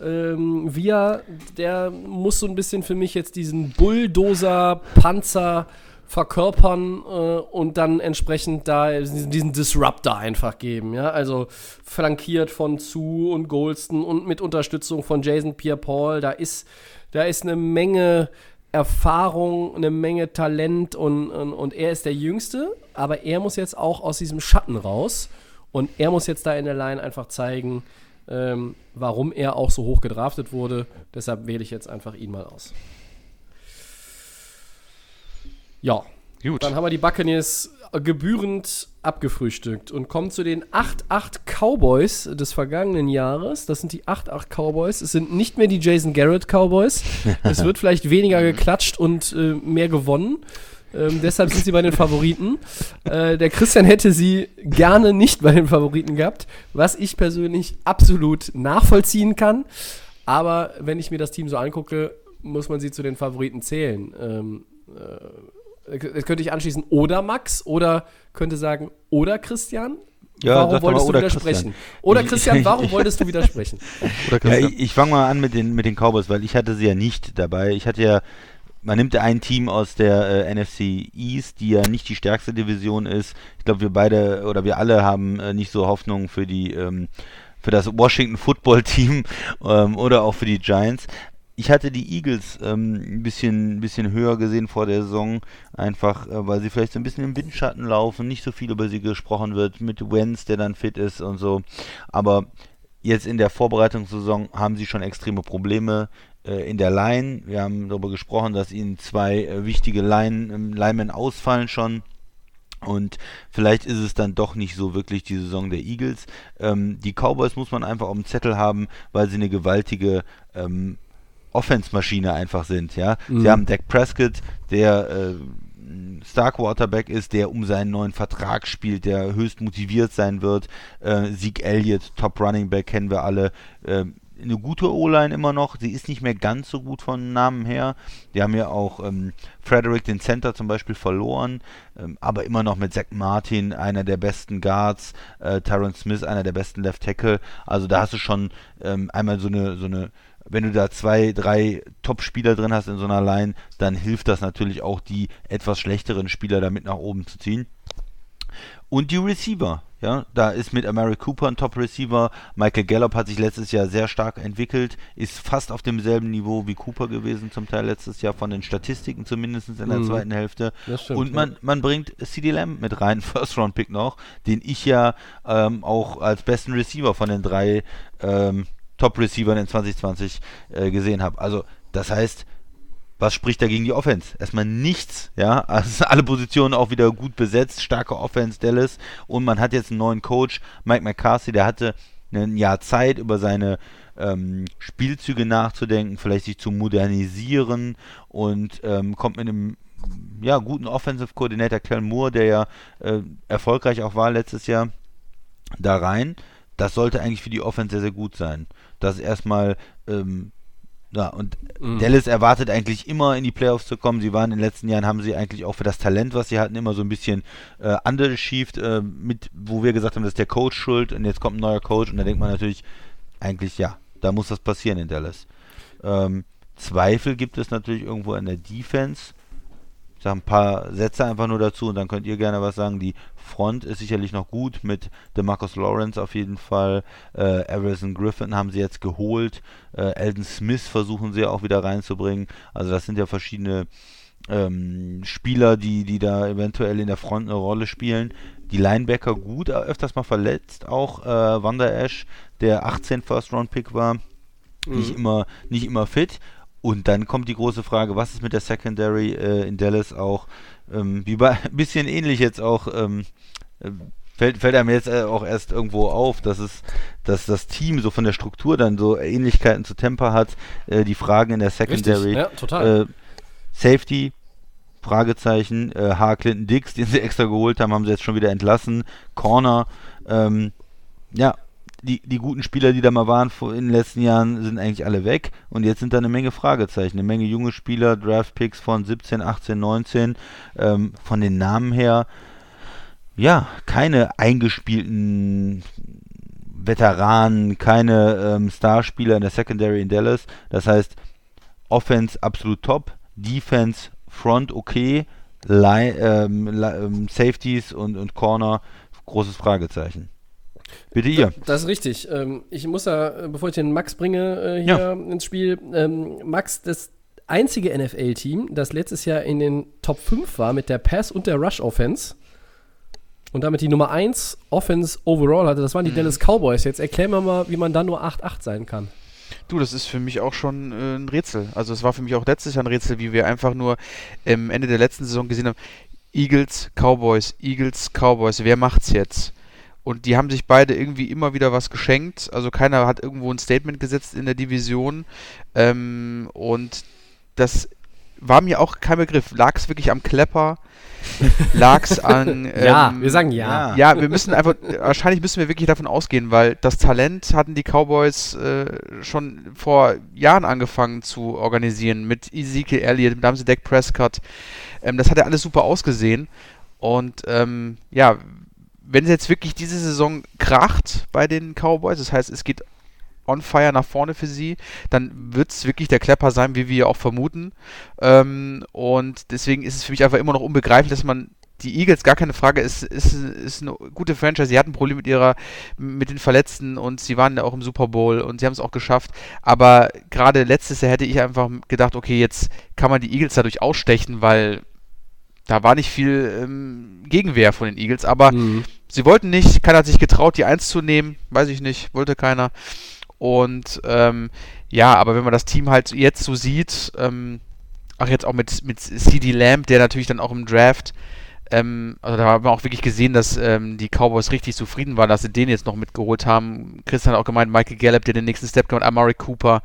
Ähm, Via, der muss so ein bisschen für mich jetzt diesen Bulldozer, Panzer verkörpern äh, und dann entsprechend da diesen, diesen Disruptor einfach geben. Ja? Also flankiert von Zu und Golston und mit Unterstützung von Jason Pierre-Paul. Da ist, da ist eine Menge Erfahrung, eine Menge Talent und, und, und er ist der Jüngste, aber er muss jetzt auch aus diesem Schatten raus und er muss jetzt da in der Line einfach zeigen, ähm, warum er auch so hoch gedraftet wurde. Deshalb wähle ich jetzt einfach ihn mal aus. Ja, Gut. dann haben wir die Buccaneers gebührend abgefrühstückt und kommen zu den 8-8 Cowboys des vergangenen Jahres. Das sind die 8-8 Cowboys. Es sind nicht mehr die Jason Garrett Cowboys. Es wird vielleicht weniger geklatscht und äh, mehr gewonnen. Ähm, deshalb sind sie bei den Favoriten. Äh, der Christian hätte sie gerne nicht bei den Favoriten gehabt, was ich persönlich absolut nachvollziehen kann. Aber wenn ich mir das Team so angucke, muss man sie zu den Favoriten zählen. Ähm, äh, könnte ich anschließen, oder Max, oder könnte sagen, oder Christian. Ja, warum wolltest du oder widersprechen? Christian. Oder Ich- Christian, warum ich- wolltest du widersprechen? Oder Ja, Christian? ich, ich fange mal an mit den, mit den Cowboys, weil ich hatte sie ja nicht dabei. Ich hatte ja, man nimmt ja ein Team aus der äh, NFC East, die ja nicht die stärkste Division ist. Ich glaube, wir beide oder wir alle haben äh, nicht so Hoffnung für die ähm, für das Washington Football Team ähm, oder auch für die Giants. Ich hatte die Eagles ähm, ein bisschen, bisschen höher gesehen vor der Saison, einfach äh, weil sie vielleicht so ein bisschen im Windschatten laufen, nicht so viel über sie gesprochen wird, mit Wenz, der dann fit ist und so. Aber jetzt in der Vorbereitungssaison haben sie schon extreme Probleme äh, in der Line. Wir haben darüber gesprochen, dass ihnen zwei äh, wichtige Line, ähm, Linemen ausfallen schon. Und vielleicht ist es dann doch nicht so wirklich die Saison der Eagles. Ähm, die Cowboys muss man einfach auf dem Zettel haben, weil sie eine gewaltige ähm, Offense-Maschine einfach sind. Ja, Mhm. sie haben Dak Prescott, der äh, Star Quarterback ist, der um seinen neuen Vertrag spielt, der höchst motiviert sein wird. Äh, Zeke Elliott, Top Running Back, kennen wir alle. Äh, eine gute O-Line immer noch. Sie ist nicht mehr ganz so gut von Namen her. Die haben ja auch ähm, Frederick, den Center zum Beispiel, verloren. Ähm, aber immer noch mit Zach Martin, einer der besten Guards. Äh, Tyron Smith, einer der besten Left Tackle. Also da hast du schon ähm, einmal so eine, so eine wenn du da zwei, drei Top-Spieler drin hast in so einer Line, dann hilft das natürlich auch, die etwas schlechteren Spieler damit nach oben zu ziehen. Und die Receiver. Ja, da ist mit Amari Cooper ein Top-Receiver. Michael Gallup hat sich letztes Jahr sehr stark entwickelt, ist fast auf demselben Niveau wie Cooper gewesen, zum Teil letztes Jahr von den Statistiken zumindest in der Mhm. zweiten Hälfte. Stimmt, Und man, man bringt CD Lamb mit rein, First-Round-Pick noch, den ich ja ähm, auch als besten Receiver von den drei ähm, Top-Receivern in 2020 äh, gesehen habe. Also, das heißt, was spricht dagegen die Offense? Erstmal nichts, ja. Also alle Positionen auch wieder gut besetzt, starke Offense Dallas und man hat jetzt einen neuen Coach, Mike McCarthy, der hatte ein Jahr Zeit, über seine ähm, Spielzüge nachzudenken, vielleicht sich zu modernisieren und ähm, kommt mit einem ja, guten Offensive Coordinator Cal Moore, der ja äh, erfolgreich auch war letztes Jahr, da rein. Das sollte eigentlich für die Offense sehr, sehr gut sein. Das ist erstmal ähm, ja, und Mhm. Dallas erwartet eigentlich immer in die Playoffs zu kommen. Sie waren in den letzten Jahren, haben sie eigentlich auch für das Talent, was sie hatten, immer so ein bisschen äh, underachieved, äh, mit, wo wir gesagt haben, das ist der Coach schuld und jetzt kommt ein neuer Coach und da denkt man natürlich, eigentlich ja, da muss das passieren in Dallas. Ähm, Zweifel gibt es natürlich irgendwo in der Defense. Ich sage ein paar Sätze einfach nur dazu und dann könnt ihr gerne was sagen. Die Front ist sicherlich noch gut mit DeMarcus Lawrence auf jeden Fall. Äh, Harrison Griffin haben sie jetzt geholt. Äh, Eldon Smith versuchen sie auch wieder reinzubringen. Also das sind ja verschiedene ähm, Spieler, die, die da eventuell in der Front eine Rolle spielen. Die Linebacker gut, äh, öfters mal verletzt. Auch äh, Wanda Ash, der 18 First-Round-Pick war, nicht, immer, nicht immer fit. Und dann kommt die große Frage, was ist mit der Secondary äh, in Dallas auch, ähm, wie bei, ein bisschen ähnlich jetzt auch, ähm, äh, fällt, fällt einem jetzt äh, auch erst irgendwo auf, dass es, dass das Team so von der Struktur dann so Ähnlichkeiten zu Temper hat, äh, die Fragen in der Secondary. ja, total. Äh, Safety, Fragezeichen, äh, H. Clinton Dix, den sie extra geholt haben, haben sie jetzt schon wieder entlassen. Corner, ähm, ja, die, die guten Spieler, die da mal waren vor, in den letzten Jahren, sind eigentlich alle weg. Und jetzt sind da eine Menge Fragezeichen, eine Menge junge Spieler, Draftpicks von 17, 18, 19. Ähm, von den Namen her, ja, keine eingespielten Veteranen, keine ähm, Starspieler in der Secondary in Dallas. Das heißt, Offense absolut top, Defense Front okay, Line, ähm, Li- ähm, Safeties und, und Corner großes Fragezeichen. Bitte ihr. Das ist richtig. Ähm, ich muss ja, äh, bevor ich den Max bringe äh, hier Ja. ins Spiel, ähm, Max, das einzige NFL-Team, das letztes Jahr in den Top 5 war mit der Pass- und der Rush-Offense und damit die Nummer 1 Offense overall hatte, das waren Mhm. die Dallas Cowboys. Jetzt erklär mir mal, wie man da nur 8-8 sein kann. Du, das ist für mich auch schon äh, ein Rätsel. Also es war für mich auch letztes Jahr ein Rätsel, wie wir einfach nur am Ende der letzten Saison gesehen haben, Eagles, Cowboys, Eagles, Cowboys, wer macht's jetzt? Und die haben sich beide irgendwie immer wieder was geschenkt. Also keiner hat irgendwo ein Statement gesetzt in der Division. Ähm, und das war mir auch kein Begriff. Lag es wirklich am Klepper? Lag es an... ja, ähm, wir sagen ja. ja, wir müssen einfach, wahrscheinlich müssen wir wirklich davon ausgehen, weil das Talent hatten die Cowboys äh, schon vor Jahren angefangen zu organisieren mit Ezekiel Elliott, mit haben sie Dak Prescott. Ähm, das hat ja alles super ausgesehen. Und ähm, ja, wenn es jetzt wirklich diese Saison kracht bei den Cowboys, das heißt, es geht on fire nach vorne für sie, dann wird es wirklich der Klepper sein, wie wir auch vermuten. Ähm, und deswegen ist es für mich einfach immer noch unbegreiflich, dass man die Eagles, gar keine Frage, ist, ist, ist eine gute Franchise. Sie hatten Probleme mit ihrer, mit den Verletzten und sie waren ja auch im Super Bowl und sie haben es auch geschafft. Aber gerade letztes Jahr hätte ich einfach gedacht, okay, jetzt kann man die Eagles dadurch ausstechen, weil da war nicht viel ähm, Gegenwehr von den Eagles. Aber Mhm. Sie wollten nicht, keiner hat sich getraut, die Eins zu nehmen, weiß ich nicht, wollte keiner. Und ähm, ja, aber wenn man das Team halt jetzt so sieht, ähm, ach jetzt auch mit, mit CD Lamb, der natürlich dann auch im Draft, ähm, also da haben wir auch wirklich gesehen, dass ähm, die Cowboys richtig zufrieden waren, dass sie den jetzt noch mitgeholt haben. Christian hat auch gemeint, Michael Gallup, der den nächsten Step gemacht, Amari Cooper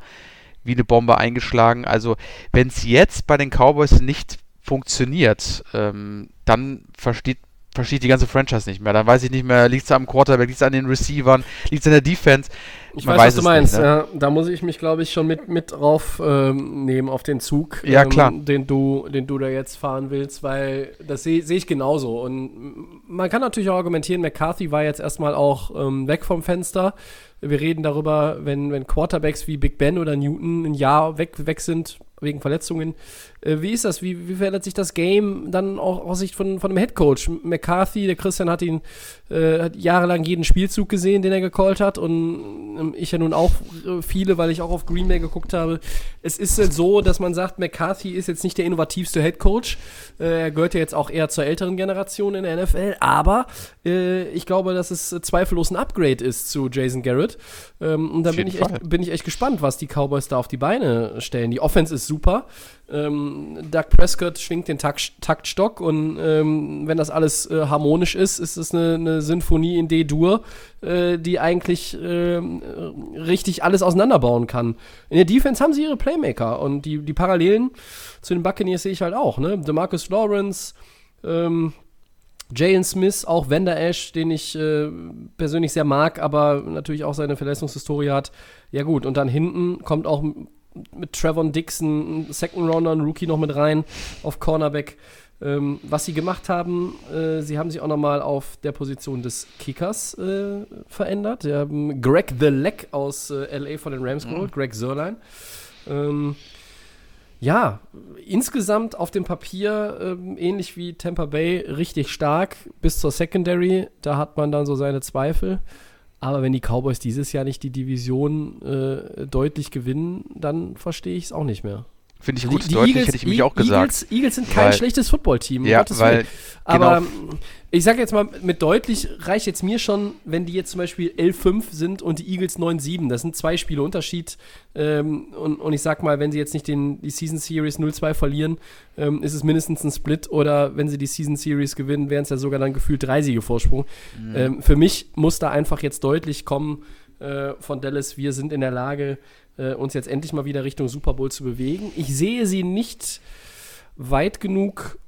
wie eine Bombe eingeschlagen. Also wenn es jetzt bei den Cowboys nicht funktioniert, ähm, dann versteht versteht die ganze Franchise nicht mehr. Dann weiß ich nicht mehr, liegt es am Quarterback, liegt es an den Receivern, liegt es an der Defense. Ich Man weiß, was weiß du es meinst. nicht, ne? ja, da muss ich mich, glaube ich, schon mit, mit drauf ähm, nehmen auf den Zug, Ja, ähm, klar. Den, du, den du da jetzt fahren willst, weil das sehe seh ich genauso. Und man kann natürlich auch argumentieren, McCarthy war jetzt erstmal auch ähm, weg vom Fenster. Wir reden darüber, wenn, wenn Quarterbacks wie Big Ben oder Newton ein Jahr weg, weg sind wegen Verletzungen, wie ist das? Wie, wie verändert sich das Game dann auch aus Sicht von, von dem Headcoach? McCarthy, der Christian hat ihn äh, hat jahrelang jeden Spielzug gesehen, den er gecallt hat und ähm, ich ja nun auch äh, viele, weil ich auch auf Green Bay geguckt habe. Es ist halt so, dass man sagt, McCarthy ist jetzt nicht der innovativste Headcoach. Äh, er gehört ja jetzt auch eher zur älteren Generation in der NFL, aber ich glaube, dass es zweifellos ein Upgrade ist zu Jason Garrett. Ähm, und da bin ich, echt, bin ich echt gespannt, was die Cowboys da auf die Beine stellen. Die Offense ist super. Ähm, Doug Prescott schwingt den Takt, Taktstock und ähm, wenn das alles äh, harmonisch ist, ist es eine, eine Sinfonie in D-Dur, äh, die eigentlich äh, richtig alles auseinanderbauen kann. In der Defense haben sie ihre Playmaker und die, die Parallelen zu den Buccaneers sehe ich halt auch. Ne? DeMarcus Lawrence, ähm, Jalen Smith, auch Vander Ash, den ich äh, persönlich sehr mag, aber natürlich auch seine Verletzungshistorie hat. Ja gut, und dann hinten kommt auch mit Trevor Dixon, Second Rounder, ein Rookie noch mit rein auf Cornerback. Ähm, was sie gemacht haben, äh, sie haben sich auch nochmal auf der Position des Kickers äh, verändert. Sie haben Greg the Leg aus äh, LA von den Rams geholt, mhm. Greg Sörlein. Ähm, ja, insgesamt auf dem Papier ähm, ähnlich wie Tampa Bay richtig stark bis zur Secondary. Da hat man dann so seine Zweifel. Aber wenn die Cowboys dieses Jahr nicht die Division äh, deutlich gewinnen, dann verstehe ich es auch nicht mehr. Finde ich gut, die, die deutlich Eagles, hätte ich mich auch gesagt. Eagles, Eagles sind kein weil, schlechtes Footballteam. Ja, weil, Aber genau. ich sage jetzt mal, mit deutlich reicht jetzt mir schon, wenn die jetzt zum Beispiel L5 sind und die Eagles 9-7. Das sind zwei Spiele Unterschied. Ähm, und, und ich sag mal, wenn sie jetzt nicht den, die Season Series 0-2 verlieren, ähm, ist es mindestens ein Split. Oder wenn sie die Season Series gewinnen, wären es ja sogar dann gefühlt drei Siege Vorsprung. Mhm. Ähm, für mich muss da einfach jetzt deutlich kommen äh, von Dallas, wir sind in der Lage, äh, uns jetzt endlich mal wieder Richtung Super Bowl zu bewegen. Ich sehe sie nicht weit genug,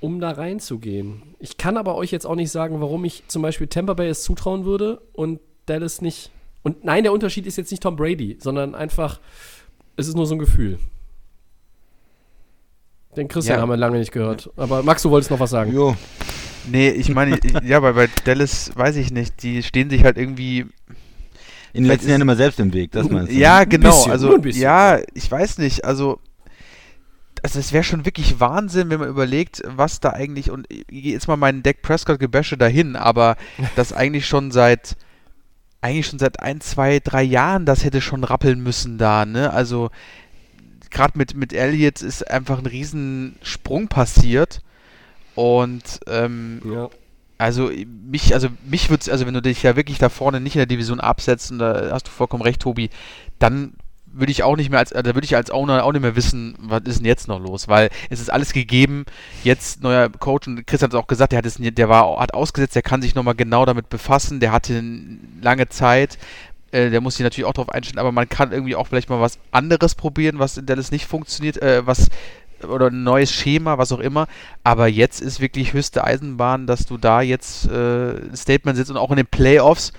um da reinzugehen. Ich kann aber euch jetzt auch nicht sagen, warum ich zum Beispiel Tampa Bay es zutrauen würde und Dallas nicht. Und nein, der Unterschied ist jetzt nicht Tom Brady, sondern einfach, es ist nur so ein Gefühl. Den Christian ja. haben wir lange nicht gehört. Aber Max, du wolltest noch was sagen. Jo. Nee, ich meine, ja, weil bei Dallas weiß ich nicht, die stehen sich halt irgendwie in den letzten Jahren immer selbst im Weg, das meinst du? Ja, genau. Bisschen, also, ja, ich weiß nicht. Also, also es wäre schon wirklich Wahnsinn, wenn man überlegt, was da eigentlich, und jetzt mal meinen Deck Prescott-Gebäsche dahin, aber das eigentlich schon seit, eigentlich schon seit ein, zwei, drei Jahren das hätte schon rappeln müssen da, ne? Also, gerade mit, mit Elliott ist einfach ein Riesensprung passiert und, ähm, ja. Also mich, also mich würde also wenn du dich ja wirklich da vorne nicht in der Division absetzt, und da hast du vollkommen recht, Tobi, dann würde ich auch nicht mehr als, da würde ich als Owner auch nicht mehr wissen, was ist denn jetzt noch los, weil es ist alles gegeben, jetzt neuer Coach und Chris hat es auch gesagt, der hat es, der war, hat ausgesetzt, der kann sich nochmal genau damit befassen, der hatte lange Zeit, äh, der muss sich natürlich auch darauf einstellen, aber man kann irgendwie auch vielleicht mal was anderes probieren, was in Dallas nicht funktioniert, äh, was oder ein neues Schema, was auch immer. Aber jetzt ist wirklich höchste Eisenbahn, dass du da jetzt äh, ein Statement sitzt und auch in den Playoffs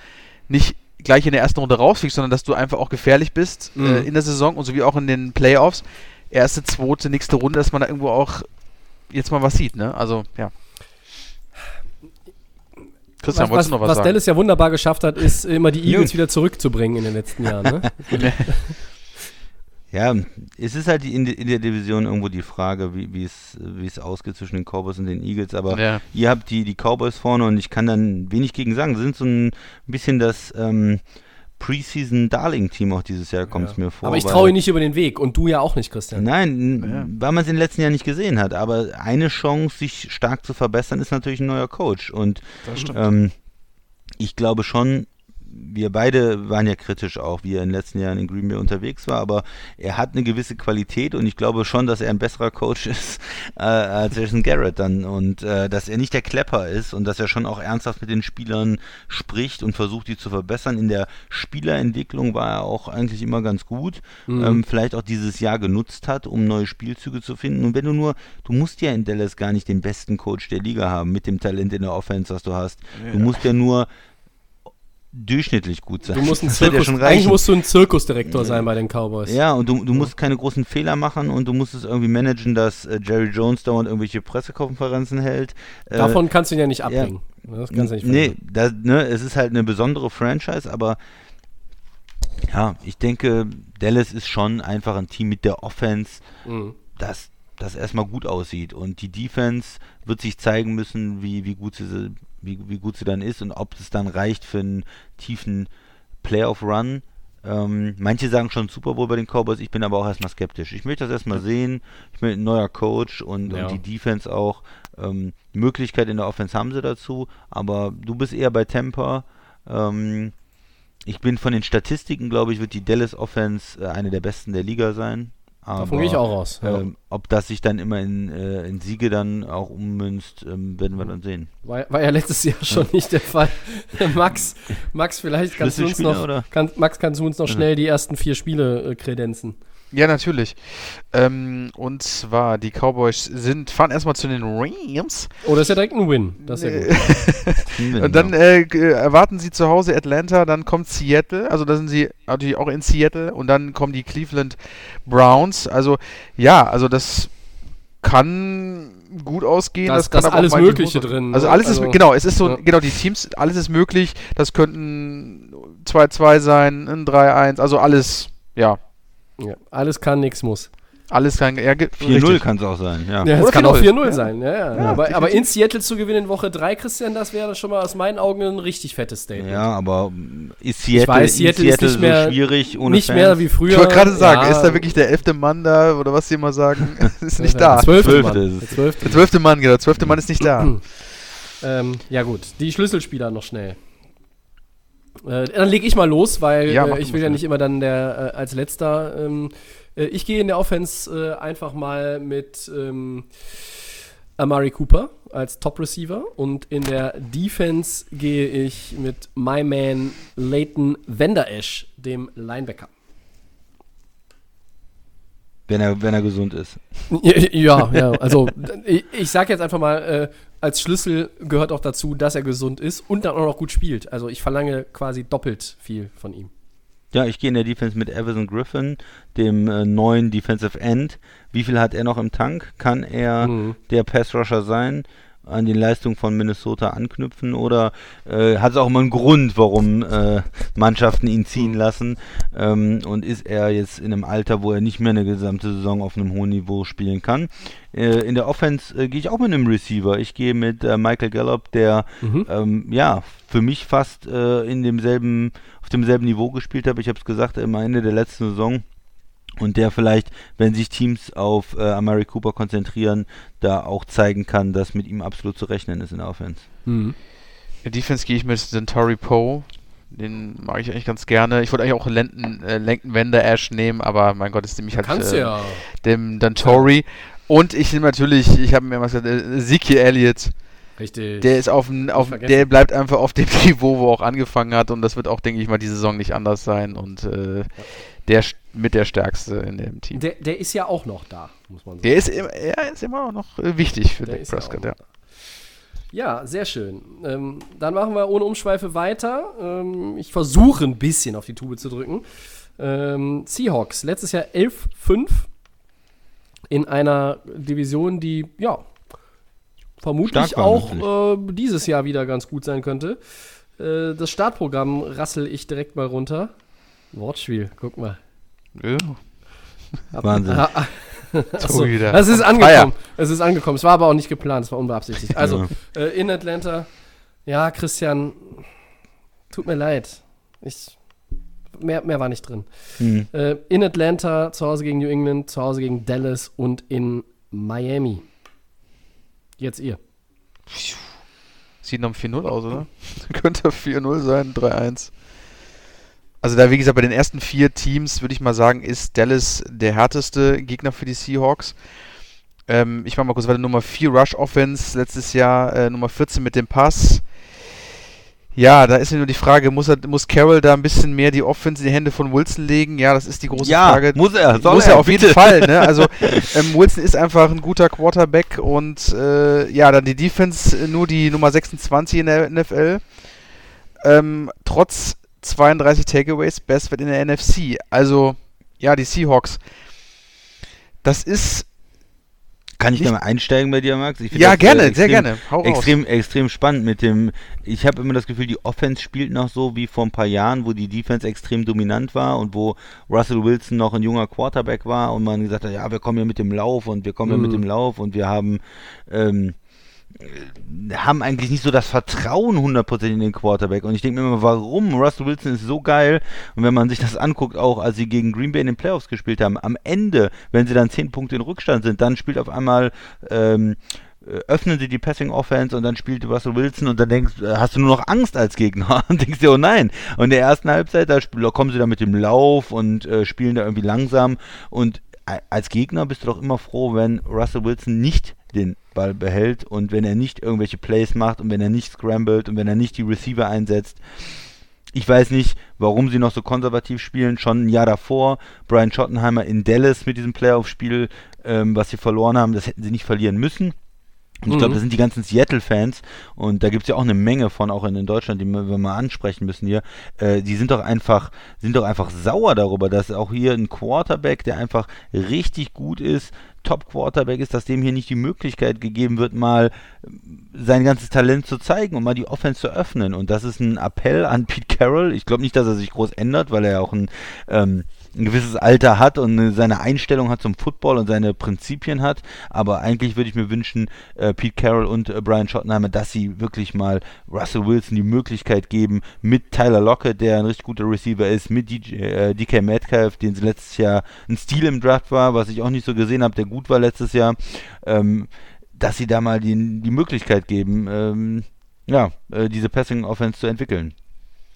nicht gleich in der ersten Runde rausfliegst, sondern dass du einfach auch gefährlich bist äh, mhm. äh, in der Saison und so wie auch in den Playoffs. Erste, zweite, nächste Runde, dass man da irgendwo auch jetzt mal was sieht, ne? Also, ja. Christian, was, wolltest du noch was, was sagen? Was Dallas ja wunderbar geschafft hat, ist immer die Eagles wieder zurückzubringen in den letzten Jahren, ne? Ja, es ist halt in, in, der Division irgendwo die Frage, wie es wie es ausgeht zwischen den Cowboys und den Eagles. Aber ja. ihr habt die, die Cowboys vorne und ich kann dann wenig gegen sagen. Sie sind so ein bisschen das ähm, Preseason-Darling-Team auch dieses Jahr, kommt es ja. mir vor. Aber ich traue nicht über den Weg und du ja auch nicht, Christian. Nein, ja. weil man es in den letzten Jahren nicht gesehen hat. Aber eine Chance, sich stark zu verbessern, ist natürlich ein neuer Coach. Und ähm, ich glaube schon, wir beide waren ja kritisch auch, wie er in den letzten Jahren in Green Bay unterwegs war, aber er hat eine gewisse Qualität und ich glaube schon, dass er ein besserer Coach ist äh, als Jason Garrett dann und äh, dass er nicht der Klepper ist und dass er schon auch ernsthaft mit den Spielern spricht und versucht, die zu verbessern. In der Spielerentwicklung war er auch eigentlich immer ganz gut, mhm. ähm, vielleicht auch dieses Jahr genutzt hat, um neue Spielzüge zu finden. Und wenn du nur, du musst ja in Dallas gar nicht den besten Coach der Liga haben mit dem Talent in der Offense, was du hast. Ja. Du musst ja nur durchschnittlich gut sein. Du musst ein Zirkus, ja eigentlich musst du ein Zirkusdirektor sein bei den Cowboys. Ja, und du, du musst keine großen Fehler machen und du musst es irgendwie managen, dass äh, Jerry Jones dauernd irgendwelche Pressekonferenzen hält. Äh, Davon kannst du ihn ja nicht abbringen. Ja, das kannst du nicht Nee, das, ne, es ist halt eine besondere Franchise, aber ja, Ja, ich denke, Dallas ist schon einfach ein Team mit der Offense, Mhm. das, das erstmal gut aussieht. Und die Defense wird sich zeigen müssen, wie, wie, gut, sie, wie, wie gut sie dann ist und ob es dann reicht für einen tiefen Playoff-Run. Ähm, manche sagen schon Super Bowl bei den Cowboys, ich bin aber auch erstmal skeptisch. Ich möchte das erstmal sehen. Ich bin ein neuer Coach und, Ja. und die Defense auch. Ähm, Möglichkeit in der Offense haben sie dazu, aber du bist eher bei Temper. Ähm, ich bin von den Statistiken, glaube ich, wird die Dallas Offense äh, eine der besten der Liga sein. Aber, Davon gehe ich auch raus. Ja. Ähm, ob das sich dann immer in, äh, in Siege dann auch ummünzt, ähm, werden wir dann sehen. War, war ja letztes Jahr schon nicht der Fall. Max, Max, vielleicht kannst du uns noch, kann, Max, kannst du uns noch schnell die ersten vier Spiele äh, kredenzen? Ja, natürlich. Ähm, und zwar, die Cowboys sind, fahren erstmal zu den Rams. Oh, das ist ja direkt ein Win. Das ist ja gut. Und dann genau. äh, g- erwarten sie zu Hause Atlanta, dann kommt Seattle, also da sind sie natürlich auch in Seattle und dann kommen die Cleveland Browns. Also ja, also das kann gut ausgehen. Da das ist- kann da ist aber auch alles Mögliche drin, Also ne? alles Also- ist, genau, es ist so, Ja. genau, die Teams, alles ist möglich. Das könnten 2-2 sein, ein 3-1, also alles, ja, Ja, alles kann, nichts muss. alles kann, ja, ge- 4-0 richtig. kann es auch sein, ja. Ja, es kann auch 4-0. 4-0 Ja. sein. Ja, ja. Ja, aber, aber in Seattle zu gewinnen in Woche 3, Christian, das wäre schon mal aus meinen Augen ein richtig fettes Statement. Ja, aber mm, ist Seattle, weiß, Seattle ist ist nicht so mehr- schwierig ohne Nicht Fans? mehr wie früher. Ich wollte gerade sagen, Ja, ist da wirklich der elfte Mann da oder was sie immer sagen? ist nicht der da. Zwölfte Zwölfte Mann. Der zwölfte. Der zwölfte Mann, genau, der zwölfte Mann ist nicht da. Ähm, ja gut, die Schlüsselspieler noch schnell. Äh, dann lege ich mal los, weil Ja, äh, ich will ja nicht immer dann der äh, als letzter. Ähm, äh, ich gehe in der Offense äh, einfach mal mit ähm, Amari Cooper als Top Receiver und in der Defense gehe ich mit my man Leighton Vander Esch, dem Linebacker. Wenn er, wenn er gesund ist. Ja, ja, also ich, ich sage jetzt einfach mal, äh, als Schlüssel gehört auch dazu, dass er gesund ist und dann auch noch gut spielt. Also ich verlange quasi doppelt viel von ihm. Ja, ich gehe in der Defense mit Everson Griffin, dem äh, neuen Defensive End. Wie viel hat er noch im Tank? Kann er Mhm. der Pass-Rusher sein? An die Leistung von Minnesota anknüpfen? Oder äh, hat es auch immer einen Grund, warum äh, Mannschaften ihn ziehen lassen? Ähm, und ist er jetzt in einem Alter, wo er nicht mehr eine gesamte Saison auf einem hohen Niveau spielen kann? Äh, in der Offense äh, gehe ich auch mit einem Receiver. Ich gehe mit äh, Michael Gallup, der Mhm. ähm, ja, für mich fast äh, in demselben, auf demselben Niveau gespielt habe. Ich habe es gesagt, am Ende der letzten Saison. Und der vielleicht, wenn sich Teams auf äh, Amari Cooper konzentrieren, da auch zeigen kann, dass mit ihm absolut zu rechnen ist in der Offense. Mhm. In Defense gehe ich mit Centauri Poe. Den mag ich eigentlich ganz gerne. Ich wollte eigentlich auch Lenton, äh, Lenken Wender Ash nehmen, aber mein Gott, ist nämlich halt Kannst äh, ja. dem Dantori. Und ich nehme natürlich, ich habe mir was gesagt, äh, Ezekiel Elliott. Richtig. Der ist auf, dem- auf der bleibt einfach auf dem Niveau, wo er auch angefangen hat und das wird auch, denke ich mal, die Saison nicht anders sein und äh, der mit der stärkste in dem Team. der, der ist ja auch noch da, muss man sagen. Der ist, immer- er ist immer noch äh, wichtig für Der Dak Prescott, auch ja. Ja, sehr schön. Ähm, dann machen wir ohne Umschweife weiter. Ähm, ich versuche ein bisschen auf die Tube zu drücken. Ähm, Seahawks, letztes Jahr 11-5 in einer Division, die, ja, vermutlich war auch äh, dieses Jahr wieder ganz gut sein könnte. Äh, das Startprogramm rassel ich direkt mal runter. Wortspiel, guck mal. Ja. Wahnsinn. Ah, ah. Achso, es ist angekommen. Es ist angekommen. Es war aber auch nicht geplant, es war unbeabsichtigt. Also, Ja. äh, in Atlanta. Ja, Christian, tut mir leid. Ich, mehr, mehr war nicht drin. Hm. Äh, in Atlanta, zu Hause gegen New England, zu Hause gegen Dallas und in Miami. Jetzt ihr. Sieht noch 4-0 aus, oder? Könnte 4-0 sein, 3-1. Also da, wie gesagt, bei den ersten vier Teams würde ich mal sagen, ist Dallas der härteste Gegner für die Seahawks. Ähm, ich mache mal kurz weiter. Nummer 4 Rush Offense, letztes Jahr äh, Nummer 14 mit dem Pass. Ja, da ist mir nur die Frage, muss, er, muss Carroll da ein bisschen mehr die Offense in die Hände von Wilson legen? Ja, das ist die große Ja, Frage. muss er, soll muss er, er auf bitte. jeden Fall. Ne? Also ähm, Wilson ist einfach ein guter Quarterback und äh, ja, dann die Defense äh, nur die Nummer 26 in der NFL. Ähm, trotz 32 Takeaways, Bestwert in der NFC. Also ja, die Seahawks. Das ist Kann ich da mal einsteigen bei dir, Max? Ja, das, gerne, äh, sehr extrem- gerne. Hau raus. extrem, extrem spannend mit dem. Ich habe immer das Gefühl, die Offense spielt noch so wie vor ein paar Jahren, wo die Defense extrem dominant war und wo Russell Wilson noch ein junger Quarterback war und man gesagt hat, ja, wir kommen ja mit dem Lauf und wir kommen ja mit Mhm. dem Lauf und wir haben ähm, äh, haben eigentlich nicht so das Vertrauen 100% in den Quarterback. Und ich denke mir immer, warum? Russell Wilson ist so geil. Und wenn man sich das anguckt, auch als sie gegen Green Bay in den Playoffs gespielt haben, am Ende, wenn sie dann 10 Punkte in Rückstand sind, dann spielt auf einmal, ähm, äh, öffnen sie die Passing Offense und dann spielt Russell Wilson und dann denkst, äh, hast du nur noch Angst als Gegner und denkst dir, oh nein. Und in der ersten Halbzeit, da kommen sie da mit dem Lauf und äh, spielen da irgendwie langsam und a- als Gegner bist du doch immer froh, wenn Russell Wilson nicht den Ball behält und wenn er nicht irgendwelche Plays macht und wenn er nicht scrambled und wenn er nicht die Receiver einsetzt. Ich weiß nicht, warum sie noch so konservativ spielen. Schon ein Jahr davor, Brian Schottenheimer in Dallas mit diesem Playoff-Spiel, ähm, was sie verloren haben, das hätten sie nicht verlieren müssen. Und ich glaube, Mhm. das sind die ganzen Seattle-Fans und da gibt es ja auch eine Menge von, auch in, in Deutschland, die wir mal ansprechen müssen hier. Äh, die sind doch einfach, sind doch einfach sauer darüber, dass auch hier ein Quarterback, der einfach richtig gut ist, Top-Quarterback ist, dass dem hier nicht die Möglichkeit gegeben wird, mal ähm, sein ganzes Talent zu zeigen und mal die Offense zu öffnen. Und das ist ein Appell an Pete Carroll. Ich glaube nicht, dass er sich groß ändert, weil er ja auch ein, ähm, ein gewisses Alter hat und eine- seine Einstellung hat zum Football und seine Prinzipien hat. Aber eigentlich würde ich mir wünschen, äh, Pete Carroll und äh, Brian Schottenheimer, dass sie wirklich mal Russell Wilson die Möglichkeit geben, mit Tyler Lockett, der ein richtig guter Receiver ist, mit DJ, äh, DK Metcalf, den sie letztes Jahr ein Stil im Draft war, was ich auch nicht so gesehen habe, der gut war letztes Jahr, ähm, dass sie da mal die, die Möglichkeit geben, ähm, ja, äh, diese Passing Offense zu entwickeln.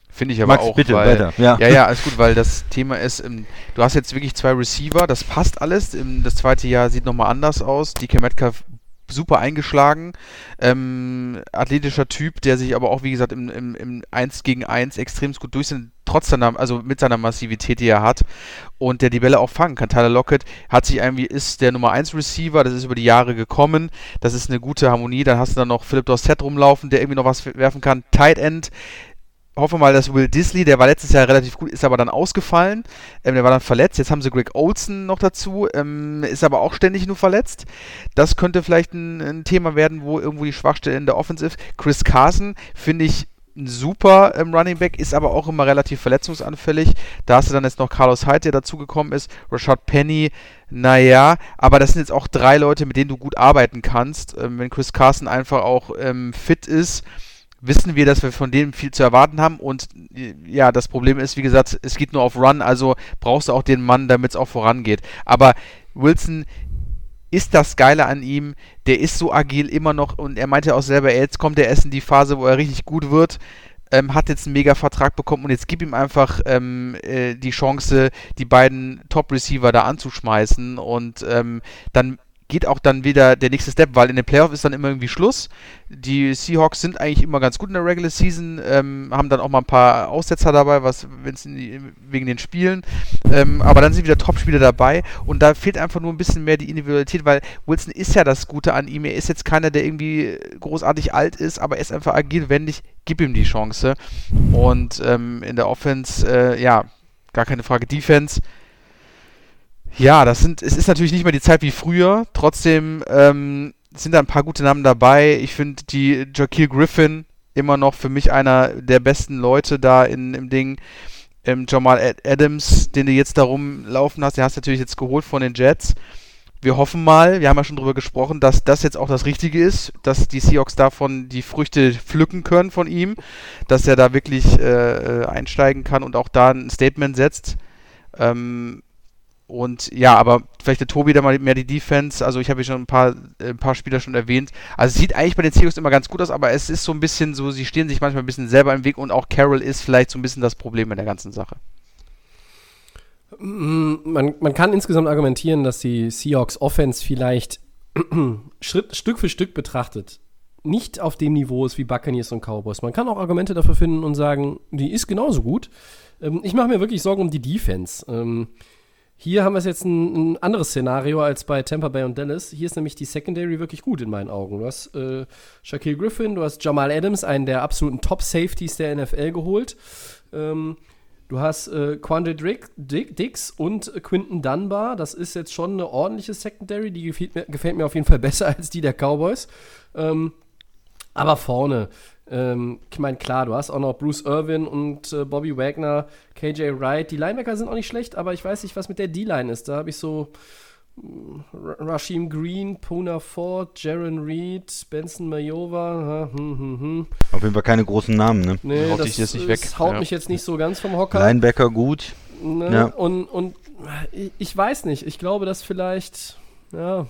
Finde ich aber Max, auch, bitte, weil, weiter. Ja. ja, ja, alles gut, weil das Thema ist, ähm, du hast jetzt wirklich zwei Receiver, das passt alles. Ähm, das zweite Jahr sieht nochmal anders aus. DK Metcalf super eingeschlagen, ähm, athletischer Typ, der sich aber auch, wie gesagt, im, im, im 1 gegen 1 extrem gut durchsetzt, trotz seiner, also mit seiner Massivität, die er hat und der die Bälle auch fangen kann. Tyler Lockett hat sich irgendwie, ist der Nummer 1 Receiver, das ist über die Jahre gekommen, das ist eine gute Harmonie, dann hast du dann noch Philip Dorsett rumlaufen, der irgendwie noch was werfen kann, Tight End, hoffe mal, dass Will Disley, der war letztes Jahr relativ gut, ist aber dann ausgefallen. Ähm, der war dann verletzt. Jetzt haben sie Greg Olson noch dazu, ähm, ist aber auch ständig nur verletzt. Das könnte vielleicht ein, ein Thema werden, wo irgendwo die Schwachstelle in der Offense ist. Chris Carson finde ich ein super ähm, Running Back, ist aber auch immer relativ verletzungsanfällig. Da hast du dann jetzt noch Carlos Hyde, der dazugekommen ist, Rashad Penny, naja, aber das sind jetzt auch drei Leute, mit denen du gut arbeiten kannst. Ähm, wenn Chris Carson einfach auch ähm, fit ist, wissen wir, dass wir von dem viel zu erwarten haben. Und ja, das Problem ist, wie gesagt, es geht nur auf Run, also brauchst du auch den Mann, damit es auch vorangeht. Aber Wilson ist das Geile an ihm, der ist so agil immer noch und er meinte auch selber, jetzt kommt er erst in die Phase, wo er richtig gut wird. Ähm, hat jetzt einen mega Vertrag bekommen und jetzt gib ihm einfach ähm, äh, die Chance, die beiden Top-Receiver da anzuschmeißen und ähm, dann geht auch dann wieder der nächste Step, weil in den Playoffs ist dann immer irgendwie Schluss. Die Seahawks sind eigentlich immer ganz gut in der Regular Season, ähm, haben dann auch mal ein paar Aussetzer dabei, was wenn's die, wegen den Spielen. Ähm, aber dann sind wieder Top-Spieler dabei und da fehlt einfach nur ein bisschen mehr die Individualität, weil Wilson ist ja das Gute an ihm. Er ist jetzt keiner, der irgendwie großartig alt ist, aber er ist einfach agil, wendig. Gib ihm die Chance. Und ähm, in der Offense, äh, ja, gar keine Frage. Defense. Ja, das sind, es ist natürlich nicht mehr die Zeit wie früher. Trotzdem ähm, sind da ein paar gute Namen dabei. Ich finde die Jaquil Griffin immer noch für mich einer der besten Leute da in, im Ding. Ähm, Jamal Ad Adams, den du jetzt da rumlaufen hast, den hast du natürlich jetzt geholt von den Jets. Wir hoffen mal, wir haben ja schon drüber gesprochen, dass das jetzt auch das Richtige ist, dass die Seahawks davon die Früchte pflücken können von ihm, dass er da wirklich äh, einsteigen kann und auch da ein Statement setzt. Ähm, und ja, aber vielleicht der Tobi da mal mehr die Defense. Also ich habe hier schon ein paar, äh, ein paar Spieler schon erwähnt. Also es sieht eigentlich bei den Seahawks immer ganz gut aus, aber es ist so ein bisschen so, sie stehen sich manchmal ein bisschen selber im Weg und auch Carroll ist vielleicht so ein bisschen das Problem in der ganzen Sache. Mm, Man, man kann insgesamt argumentieren, dass die Seahawks Offense vielleicht Schritt, Stück für Stück betrachtet nicht auf dem Niveau ist wie Buccaneers und Cowboys. Man kann auch Argumente dafür finden und sagen, die ist genauso gut. Ähm, ich mache mir wirklich Sorgen um die Defense. Hier haben wir jetzt ein, ein, anderes Szenario als bei Tampa Bay und Dallas. Hier ist nämlich die Secondary wirklich gut in meinen Augen. Du hast äh, Shaquille Griffin, du hast Jamal Adams, einen der absoluten Top-Safeties der NFL geholt. Ähm, Du hast äh, Quandre Dick, Dix und Quinton Dunbar. Das ist jetzt schon eine ordentliche Secondary. Die gefällt mir, gefällt mir auf jeden Fall besser als die der Cowboys. Ähm, aber vorne, ähm, ich meine, klar, du hast auch noch Bruce Irvin und äh, Bobby Wagner, KJ Wright. Die Linebacker sind auch nicht schlecht, aber ich weiß nicht, was mit der D-Line ist. Da habe ich so Rashim Green, Puna Ford, Jaron Reed, Benson Majova. Hm, hm, hm. Auf jeden Fall keine großen Namen, ne? Nee, Haut das, dich jetzt nicht das weg. haut Ja. mich jetzt nicht so ganz vom Hocker. Linebacker gut. Ne? Ja. Und, und ich- ich weiß nicht. Ich glaube, dass vielleicht, ja,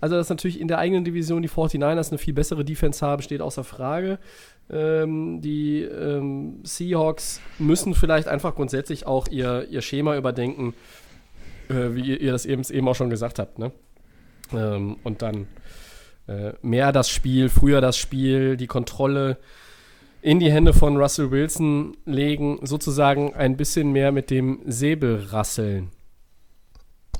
also dass natürlich in der eigenen Division die 49ers eine viel bessere Defense haben, steht außer Frage. Ähm, die ähm, Seahawks müssen vielleicht einfach grundsätzlich auch ihr, ihr Schema überdenken, äh, wie ihr, das eben, eben auch schon gesagt habt. Ne? Ähm, und dann äh, mehr das Spiel, früher das Spiel, die Kontrolle in die Hände von Russell Wilson legen, sozusagen ein bisschen mehr mit dem Säbel rasseln.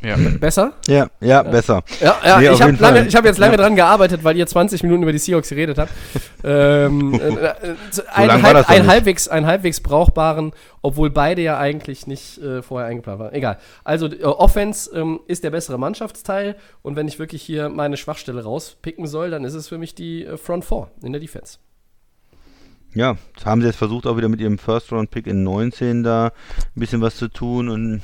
Ja. Besser? Ja, ja, besser. Ja, ja Nee, ich habe hab jetzt lange Ja. dran gearbeitet, weil ihr 20 Minuten über die Seahawks geredet habt. ähm, äh, äh, so ein, halb, ein, halbwegs, ein halbwegs brauchbaren, obwohl beide ja eigentlich nicht äh, vorher eingeplant waren. Egal. Also äh, Offense ähm, ist der bessere Mannschaftsteil und wenn ich wirklich hier meine Schwachstelle rauspicken soll, dann ist es für mich die äh, Front Four in der Defense. Ja, das haben sie jetzt versucht, auch wieder mit ihrem First-Round-Pick in 19 da ein bisschen was zu tun und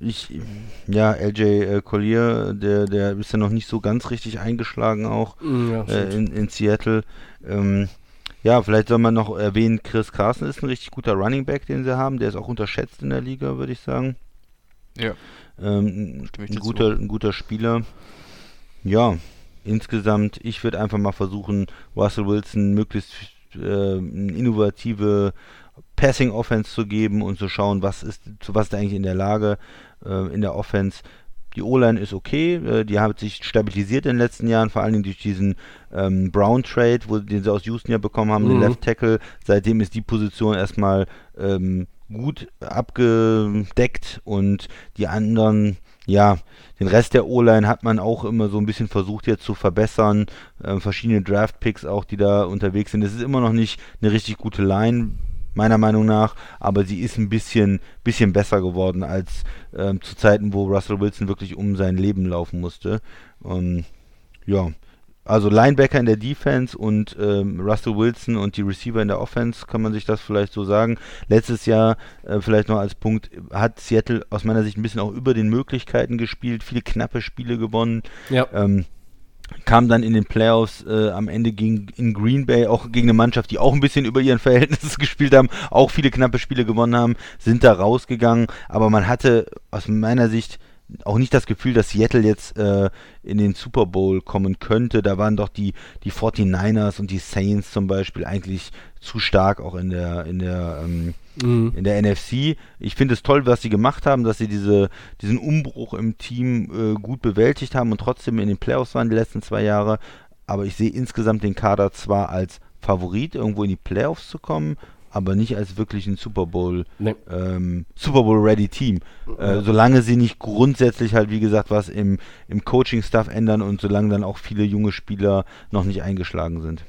ich, ja, LJ äh, Collier, der, der ist ja noch nicht so ganz richtig eingeschlagen auch Mm, ja, äh, in, in Seattle. Ähm, ja, vielleicht soll man noch erwähnen, Chris Carson ist ein richtig guter Running Back, den sie haben. Der ist auch unterschätzt in der Liga, würde ich sagen. Ja. Ähm, ein, guter, ein guter Spieler. Ja, insgesamt, ich würde einfach mal versuchen, Russell Wilson möglichst äh, eine innovative Passing Offense zu geben und zu schauen, was ist, zu was ist er eigentlich in der Lage äh, in der Offense. Die O-Line ist okay, äh, die hat sich stabilisiert in den letzten Jahren, vor allen Dingen durch diesen ähm, Brown-Trade, wo, den sie aus Houston ja bekommen haben, den Mhm. Left Tackle. Seitdem ist die Position erstmal ähm, gut abgedeckt und die anderen, ja, den Rest der O-Line hat man auch immer so ein bisschen versucht jetzt zu verbessern. Ähm, verschiedene Draft-Picks auch, die da unterwegs sind. Es ist immer noch nicht eine richtig gute Line, meiner Meinung nach, aber sie ist ein bisschen, bisschen besser geworden als ähm, zu Zeiten, wo Russell Wilson wirklich um sein Leben laufen musste. Ähm, ja, also Linebacker in der Defense und ähm, Russell Wilson und die Receiver in der Offense, kann man sich das vielleicht so sagen. Letztes Jahr, äh, vielleicht noch als Punkt, hat Seattle aus meiner Sicht ein bisschen auch über den Möglichkeiten gespielt, viele knappe Spiele gewonnen. Ja. Ähm, kam dann in den Playoffs äh, am Ende gegen, in Green Bay, auch gegen eine Mannschaft, die auch ein bisschen über ihren Verhältnissen gespielt haben, auch viele knappe Spiele gewonnen haben, sind da rausgegangen, aber man hatte aus meiner Sicht auch nicht das Gefühl, dass Seattle jetzt äh, in den Super Bowl kommen könnte. Da waren doch die, die 49ers und die Saints zum Beispiel eigentlich zu stark auch in der, in der ähm, Mhm. in der NFC. Ich finde es toll, was sie gemacht haben, dass sie diese, diesen Umbruch im Team äh, gut bewältigt haben und trotzdem in den Playoffs waren die letzten zwei Jahre. Aber ich sehe insgesamt den Kader zwar als Favorit, irgendwo in die Playoffs zu kommen, aber nicht als wirklich ein Super Bowl, Nee. ähm, Super Bowl Ready Team. Äh, solange sie nicht grundsätzlich halt, wie gesagt, was im, im Coaching-Stuff ändern und solange dann auch viele junge Spieler noch nicht eingeschlagen sind.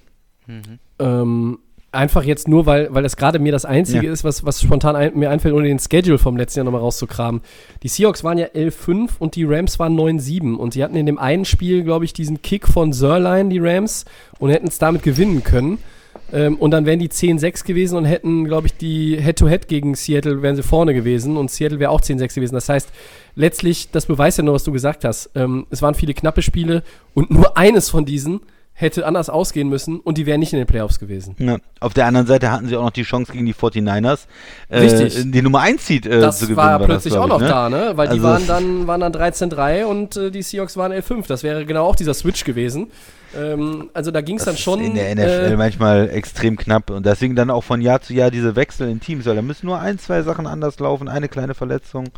Ähm, einfach jetzt nur, weil, weil das gerade mir das Einzige Ja. ist, was, was spontan ein, mir einfällt, ohne den Schedule vom letzten Jahr nochmal rauszukramen. Die Seahawks waren ja 11-5 und die Rams waren 9-7 und sie hatten in dem einen Spiel, glaube ich, diesen Kick von Sörlein, die Rams, und hätten es damit gewinnen können. Ähm, und dann wären die 10-6 gewesen und hätten, glaube ich, die Head-to-Head gegen Seattle, wären sie vorne gewesen und Seattle wäre auch 10-6 gewesen. Das heißt, letztlich, das beweist ja nur, was du gesagt hast. Ähm, es waren viele knappe Spiele und nur eines von diesen hätte anders ausgehen müssen und die wären nicht in den Playoffs gewesen. Ja. Auf der anderen Seite hatten sie auch noch die Chance gegen die 49ers, äh, Richtig. die Nummer 1 Seed äh, das zu gewinnen. war das, plötzlich glaub auch noch ne? da, ne? Weil die Also waren es- dann, waren dann 13-3 und äh, die Seahawks waren 11-5. Das wäre genau auch dieser Switch gewesen. Ähm, also da ging es dann schon. in der NFL äh, manchmal extrem knapp und deswegen dann auch von Jahr zu Jahr diese Wechsel in Teams, weil da müssen nur ein, zwei Sachen anders laufen, eine kleine Verletzung.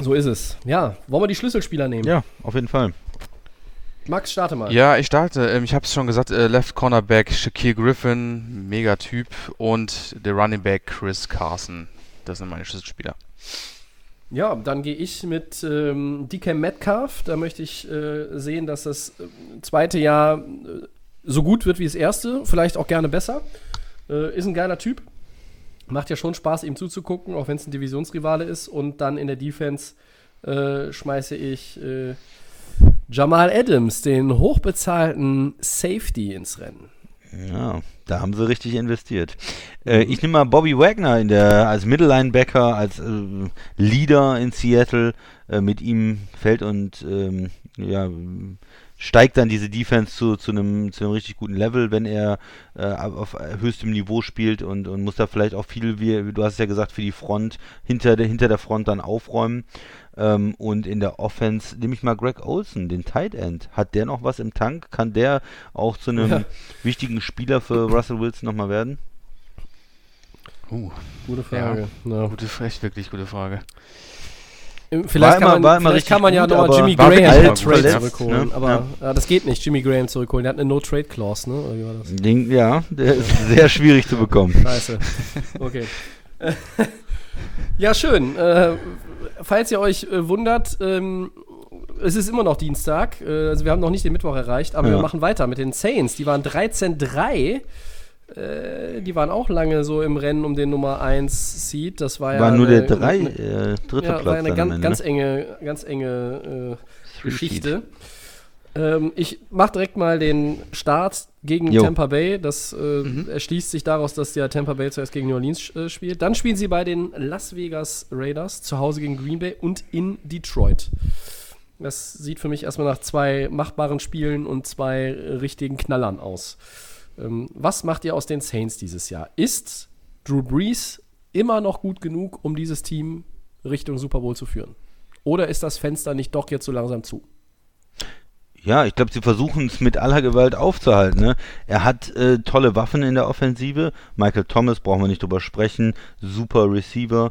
so ist es. Ja, wollen wir die Schlüsselspieler nehmen? Ja, auf jeden Fall. Max, starte mal. Ja, ich starte. Ähm, ich habe es schon gesagt, äh, Left Cornerback Shaquille Griffin, mega Typ. Und der Running Back Chris Carson. Das sind meine Schlüsselspieler. Ja, dann gehe ich mit ähm, DK Metcalf. Da möchte ich äh, sehen, dass das äh, zweite Jahr äh, so gut wird wie das erste. Vielleicht auch gerne besser. Äh, ist ein geiler Typ. Macht ja schon Spaß, ihm zuzugucken, auch wenn es ein Divisionsrivale ist. Und dann in der Defense äh, schmeiße ich äh, Jamal Adams, den hochbezahlten Safety, ins Rennen. Ja, da haben sie richtig investiert. Äh, ich nehme mal Bobby Wagner der, als Mittellinebacker, als äh, Leader in Seattle. Äh, mit ihm fällt und ähm, ja, steigt dann diese Defense zu, zu, einem, zu einem richtig guten Level, wenn er äh, auf höchstem Niveau spielt und, und muss da vielleicht auch viel, wie, du hast es ja gesagt, für die Front, hinter der, hinter der Front dann aufräumen. Ähm, und in der Offense nehme ich mal Greg Olson, den Tight End. Hat der noch was im Tank? Kann der auch zu einem ja. wichtigen Spieler für Russell Wilson nochmal werden? Uh, gute Frage. Ja, ja. Gute, echt wirklich gute Frage. Vielleicht, kann, immer, man, vielleicht kann man, ja noch Jimmy Graham als Trade zurückholen. Ne? Aber ja. das geht nicht, Jimmy Graham zurückholen. Der hat eine No-Trade-Clause, ne? Ding, ja, der ist sehr schwierig zu bekommen. Scheiße. Okay. ja, schön. Äh, falls ihr euch äh, wundert, ähm, es ist immer noch Dienstag. Äh, also wir haben noch nicht den Mittwoch erreicht, aber ja. wir machen weiter mit den Saints. Die waren 13-3 äh, die waren auch lange so im Rennen um den Nummer 1 Seed. Das war, war ja. nur eine, der drei, äh, dritte ja, Platz. War eine ganz, Ende, ganz, enge, ganz enge äh, Geschichte. Ähm, ich mache direkt mal den Start gegen jo. Tampa Bay. Das äh, mhm. erschließt sich daraus, dass ja Tampa Bay zuerst gegen New Orleans äh, spielt. Dann spielen sie bei den Las Vegas Raiders zu Hause gegen Green Bay und in Detroit. Das sieht für mich erstmal nach zwei machbaren Spielen und zwei richtigen Knallern aus. Ähm, was macht ihr aus den Saints dieses Jahr? Ist Drew Brees immer noch gut genug, um dieses Team Richtung Super Bowl zu führen? Oder ist das Fenster nicht doch jetzt so langsam zu? Ja, ich glaube, sie versuchen es mit aller Gewalt aufzuhalten. Ne? Er hat äh, tolle Waffen in der Offensive. Michael Thomas brauchen wir nicht drüber sprechen. Super Receiver.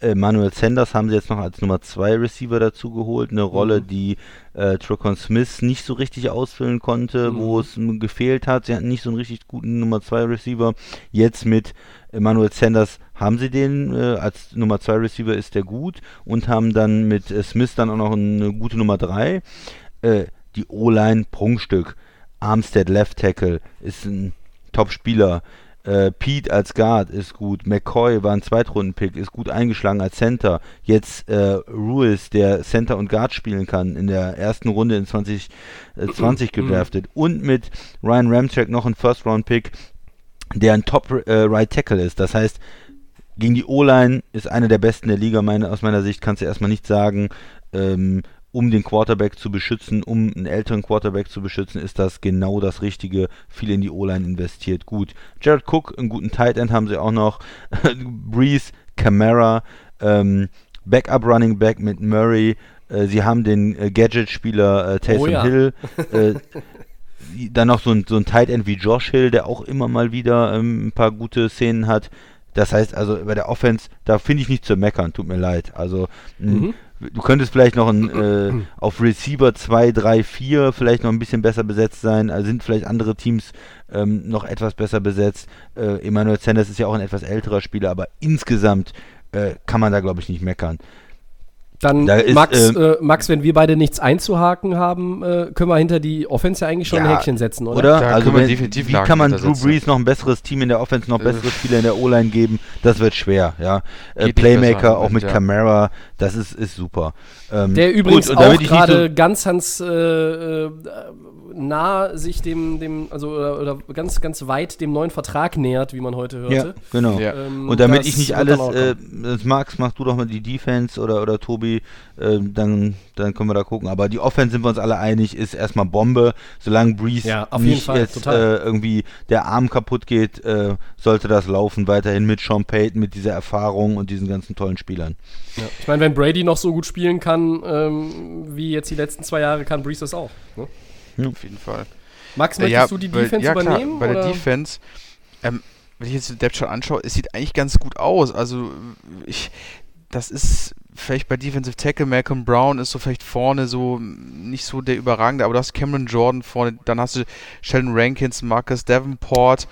Äh, Manuel Sanders haben sie jetzt noch als Nummer 2 Receiver dazu geholt. Eine Rolle, mhm. die äh, Tricon Smith nicht so richtig ausfüllen konnte, mhm. wo es gefehlt hat. Sie hatten nicht so einen richtig guten Nummer 2 Receiver. Jetzt mit Manuel Sanders haben sie den äh, als Nummer 2 Receiver ist der gut und haben dann mit äh, Smith dann auch noch eine gute Nummer 3. Äh, die O-Line Prunkstück. Armstead Left Tackle ist ein Top-Spieler. Äh, Pete als Guard ist gut. McCoy war ein Zweitrunden-Pick, ist gut eingeschlagen als Center. Jetzt äh, Ruiz, der Center und Guard spielen kann, in der ersten Runde in 2020 äh, gedraftet. Und mit Ryan Ramchek noch ein First-Round-Pick, der ein Top-Right äh, Tackle ist. Das heißt, gegen die O-Line ist einer der besten der Liga, meine, aus meiner Sicht kannst du erstmal nicht sagen. Ähm, um den Quarterback zu beschützen, um einen älteren Quarterback zu beschützen, ist das genau das Richtige. Viel in die O-Line investiert. Gut. Jared Cook, einen guten Tight End haben sie auch noch. Breeze, Camara, ähm, Backup Running Back mit Murray. Äh, sie haben den äh, Gadget-Spieler äh, Taysom oh, ja. Hill. Äh, dann noch so ein, so ein Tight End wie Josh Hill, der auch immer mal wieder ähm, ein paar gute Szenen hat. Das heißt also, bei der Offense, da finde ich nicht zu meckern, tut mir leid. Also, mhm du könntest vielleicht noch ein, äh, auf Receiver 2, 3, 4 vielleicht noch ein bisschen besser besetzt sein. Also sind vielleicht andere Teams ähm, noch etwas besser besetzt. Äh, Emmanuel Sanders ist ja auch ein etwas älterer Spieler, aber insgesamt äh, kann man da, glaube ich, nicht meckern. Dann, da ist, Max, ähm, äh, Max, wenn wir beide nichts einzuhaken haben, äh, können wir hinter die Offense ja eigentlich schon ja, ein Häkchen setzen, oder? Oder? Da also wenn, definitiv wie kann man Drew Brees noch ein besseres Team in der Offense, noch bessere Spieler in der O-Line geben? Das wird schwer, ja. Äh, Playmaker auch mit ja. Camara, das ist, ist super. Ähm, der übrigens gut, auch gerade so ganz, ganz äh, äh, nah sich dem, dem also oder, oder, ganz, ganz weit dem neuen Vertrag nähert, wie man heute hörte. Ja, genau. Ja. Ähm, und damit ich nicht alles, äh, Max, mach du doch mal die Defense oder, oder Tobi, äh, dann, dann können wir da gucken. Aber die Offense sind wir uns alle einig, ist erstmal Bombe. Solange Breeze ja, nicht jetzt äh, irgendwie der Arm kaputt geht, äh, sollte das laufen weiterhin mit Sean Payton, mit dieser Erfahrung und diesen ganzen tollen Spielern. Ja. Ich meine, wenn Brady noch so gut spielen kann, ähm, wie jetzt die letzten zwei Jahre, kann Breeze das auch. Ne? Ja. Auf jeden Fall. Max, möchtest ja, du die Defense ja, übernehmen? Klar, bei der Defense, ähm, wenn ich jetzt den Depth Chart anschaue, es sieht eigentlich ganz gut aus. Also, ich, das ist vielleicht bei Defensive Tackle, Malcolm Brown ist so vielleicht vorne so nicht so der überragende, aber du hast Cameron Jordan vorne, dann hast du Sheldon Rankins, Marcus Davenport,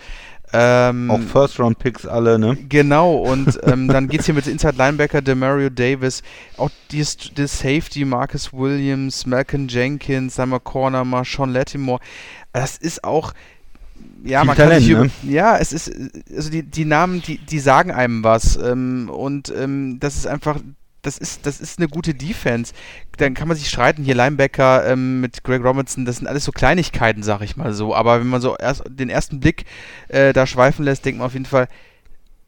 ähm, auch First-Round-Picks alle, ne? Genau, und ähm, dann geht es hier mit Inside Linebacker, Demario Davis, auch die, die Safety, Marcus Williams, Malcolm Jenkins, Summer Corner, Marshawn Lattimore. Das ist auch ja, Viel man Talent, kann sich über, ne? ja, es ist, also die, die Namen, die, die sagen einem was ähm, und ähm, das ist einfach, das ist, das ist eine gute Defense. Dann kann man sich streiten, hier Linebacker ähm, mit Greg Robinson, das sind alles so Kleinigkeiten, sag ich mal so, aber wenn man so erst den ersten Blick äh, da schweifen lässt, denkt man auf jeden Fall,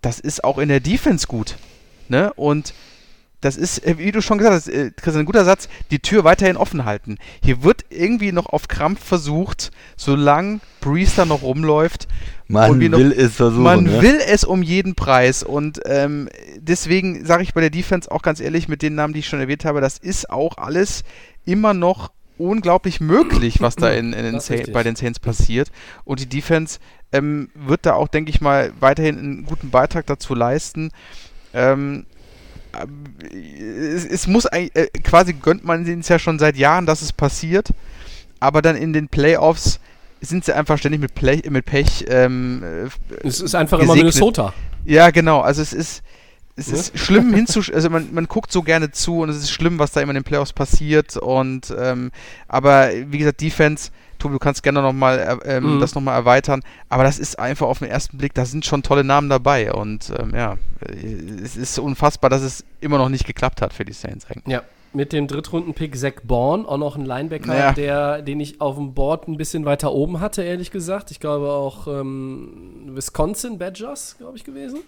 das ist auch in der Defense gut, ne, und das ist, äh, wie du schon gesagt hast, äh, Christian, ein guter Satz, die Tür weiterhin offen halten. Hier wird irgendwie noch auf Krampf versucht, solange Breeze da noch rumläuft. Man und wir noch- will es versuchen. Man ne? will es um jeden Preis und ähm, deswegen sage ich bei der Defense auch ganz ehrlich mit den Namen, die ich schon erwähnt habe, das ist auch alles immer noch unglaublich möglich, was da in, in den bei den Saints passiert. Und die Defense ähm, wird da auch, denke ich mal, weiterhin einen guten Beitrag dazu leisten. Ähm, es, es muss eigentlich, äh, quasi gönnt man es ja schon seit Jahren, dass es passiert, aber dann in den Playoffs sind sie einfach ständig mit, Play, mit Pech. Ähm, äh, Es ist einfach immer gesegnet. Minnesota. Ja, genau. Also es ist, es Ne? ist schlimm hinzusch... Also man, man guckt so gerne zu und es ist schlimm, was da immer in den Playoffs passiert. Und ähm, aber wie gesagt, Defense, Tobi, du kannst gerne nochmal äh, ähm, Mhm. das nochmal erweitern. Aber das ist einfach auf den ersten Blick, da sind schon tolle Namen dabei. Und ähm, ja, äh, es ist unfassbar, dass es immer noch nicht geklappt hat für die Saints eigentlich. Ja, mit dem Drittrunden-Pick Zach Bourne, auch noch ein Linebacker, Ja. der, den ich auf dem Board ein bisschen weiter oben hatte, ehrlich gesagt. Ich glaube auch ähm, Wisconsin Badgers, glaube ich, gewesen.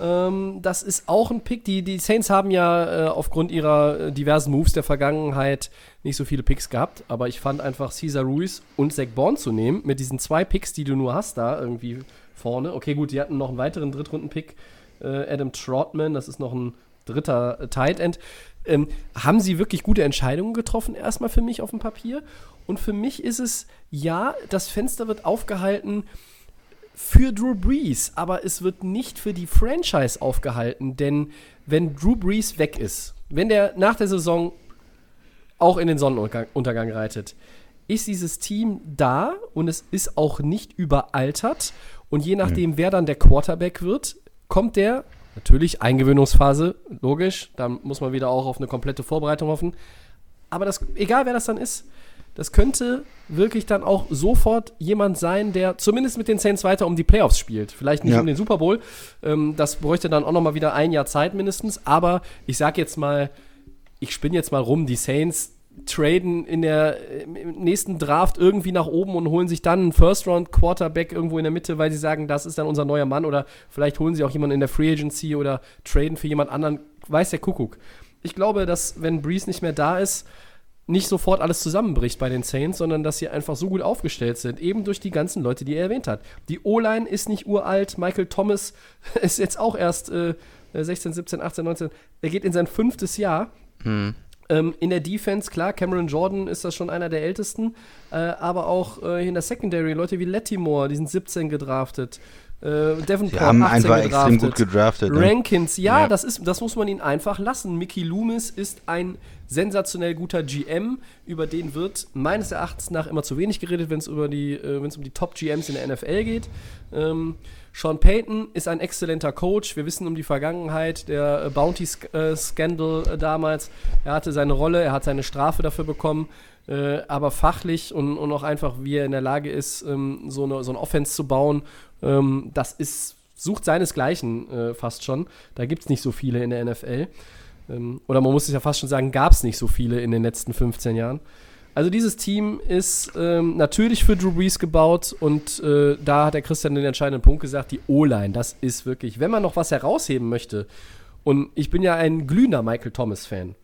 Ähm, das ist auch ein Pick. Die, die Saints haben ja äh, aufgrund ihrer äh, diversen Moves der Vergangenheit nicht so viele Picks gehabt, aber ich fand einfach Cesar Ruiz und Zach Bourne zu nehmen, mit diesen zwei Picks, die du nur hast da irgendwie vorne. Okay, gut, die hatten noch einen weiteren Drittrunden-Pick, äh, Adam Trotman, das ist noch ein dritter äh, Tight End. Ähm, haben sie wirklich gute Entscheidungen getroffen, erstmal für mich auf dem Papier. Und für mich ist es, ja, das Fenster wird aufgehalten für Drew Brees, aber es wird nicht für die Franchise aufgehalten, denn wenn Drew Brees weg ist, wenn der nach der Saison auch in den Sonnenuntergang Untergang reitet, ist dieses Team da und es ist auch nicht überaltert. Und je nachdem, wer dann der Quarterback wird, kommt der, natürlich Eingewöhnungsphase, logisch, da muss man wieder auch auf eine komplette Vorbereitung hoffen. Aber das, egal wer das dann ist, das könnte wirklich dann auch sofort jemand sein, der zumindest mit den Saints weiter um die Playoffs spielt. Vielleicht nicht Ja. um den Super Bowl. Ähm, das bräuchte dann auch noch mal wieder ein Jahr Zeit mindestens. Aber ich sag jetzt mal, ich spinne jetzt mal rum, die Saints traden in der im nächsten Draft irgendwie nach oben und holen sich dann einen First Round Quarterback irgendwo in der Mitte, weil sie sagen, das ist dann unser neuer Mann oder vielleicht holen sie auch jemanden in der Free Agency oder traden für jemand anderen, weiß der Kuckuck. Ich glaube, dass wenn Breeze nicht mehr da ist, nicht sofort alles zusammenbricht bei den Saints, sondern dass sie einfach so gut aufgestellt sind, eben durch die ganzen Leute, die er erwähnt hat. Die O-Line ist nicht uralt, Michael Thomas ist jetzt auch erst äh, 16, 17, 18, 19, er geht in sein fünftes Jahr. Ähm, in der Defense, klar, Cameron Jordan ist das schon einer der ältesten, äh, aber auch äh, in der Secondary, Leute wie Lettimore, die sind 17 gedraftet. Äh, Davenport, Sie haben 18 einfach extrem gut gedraftet. Ne? Rankins, ja, Ja. Das, ist, das muss man ihnen einfach lassen. Mickey Loomis ist ein sensationell guter GM, über den wird meines Erachtens nach immer zu wenig geredet, wenn es über die, äh, wenn es um die Top GMs in der NFL geht. Ähm, Sean Payton ist ein exzellenter Coach. Wir wissen um die Vergangenheit, der äh, Bounty-Scandal äh, damals. Er hatte seine Rolle, er hat seine Strafe dafür bekommen. Äh, aber fachlich und, und auch einfach, wie er in der Lage ist, ähm, so, eine, so eine Offense zu bauen, ähm, das ist, sucht seinesgleichen äh, fast schon. Da gibt es nicht so viele in der NFL. Ähm, oder man muss es ja fast schon sagen, gab es nicht so viele in den letzten 15 Jahren. Also dieses Team ist ähm, natürlich für Drew Brees gebaut und äh, da hat der Christian den entscheidenden Punkt gesagt, die O-Line, das ist wirklich, wenn man noch was herausheben möchte, und ich bin ja ein glühender Michael Thomas-Fan,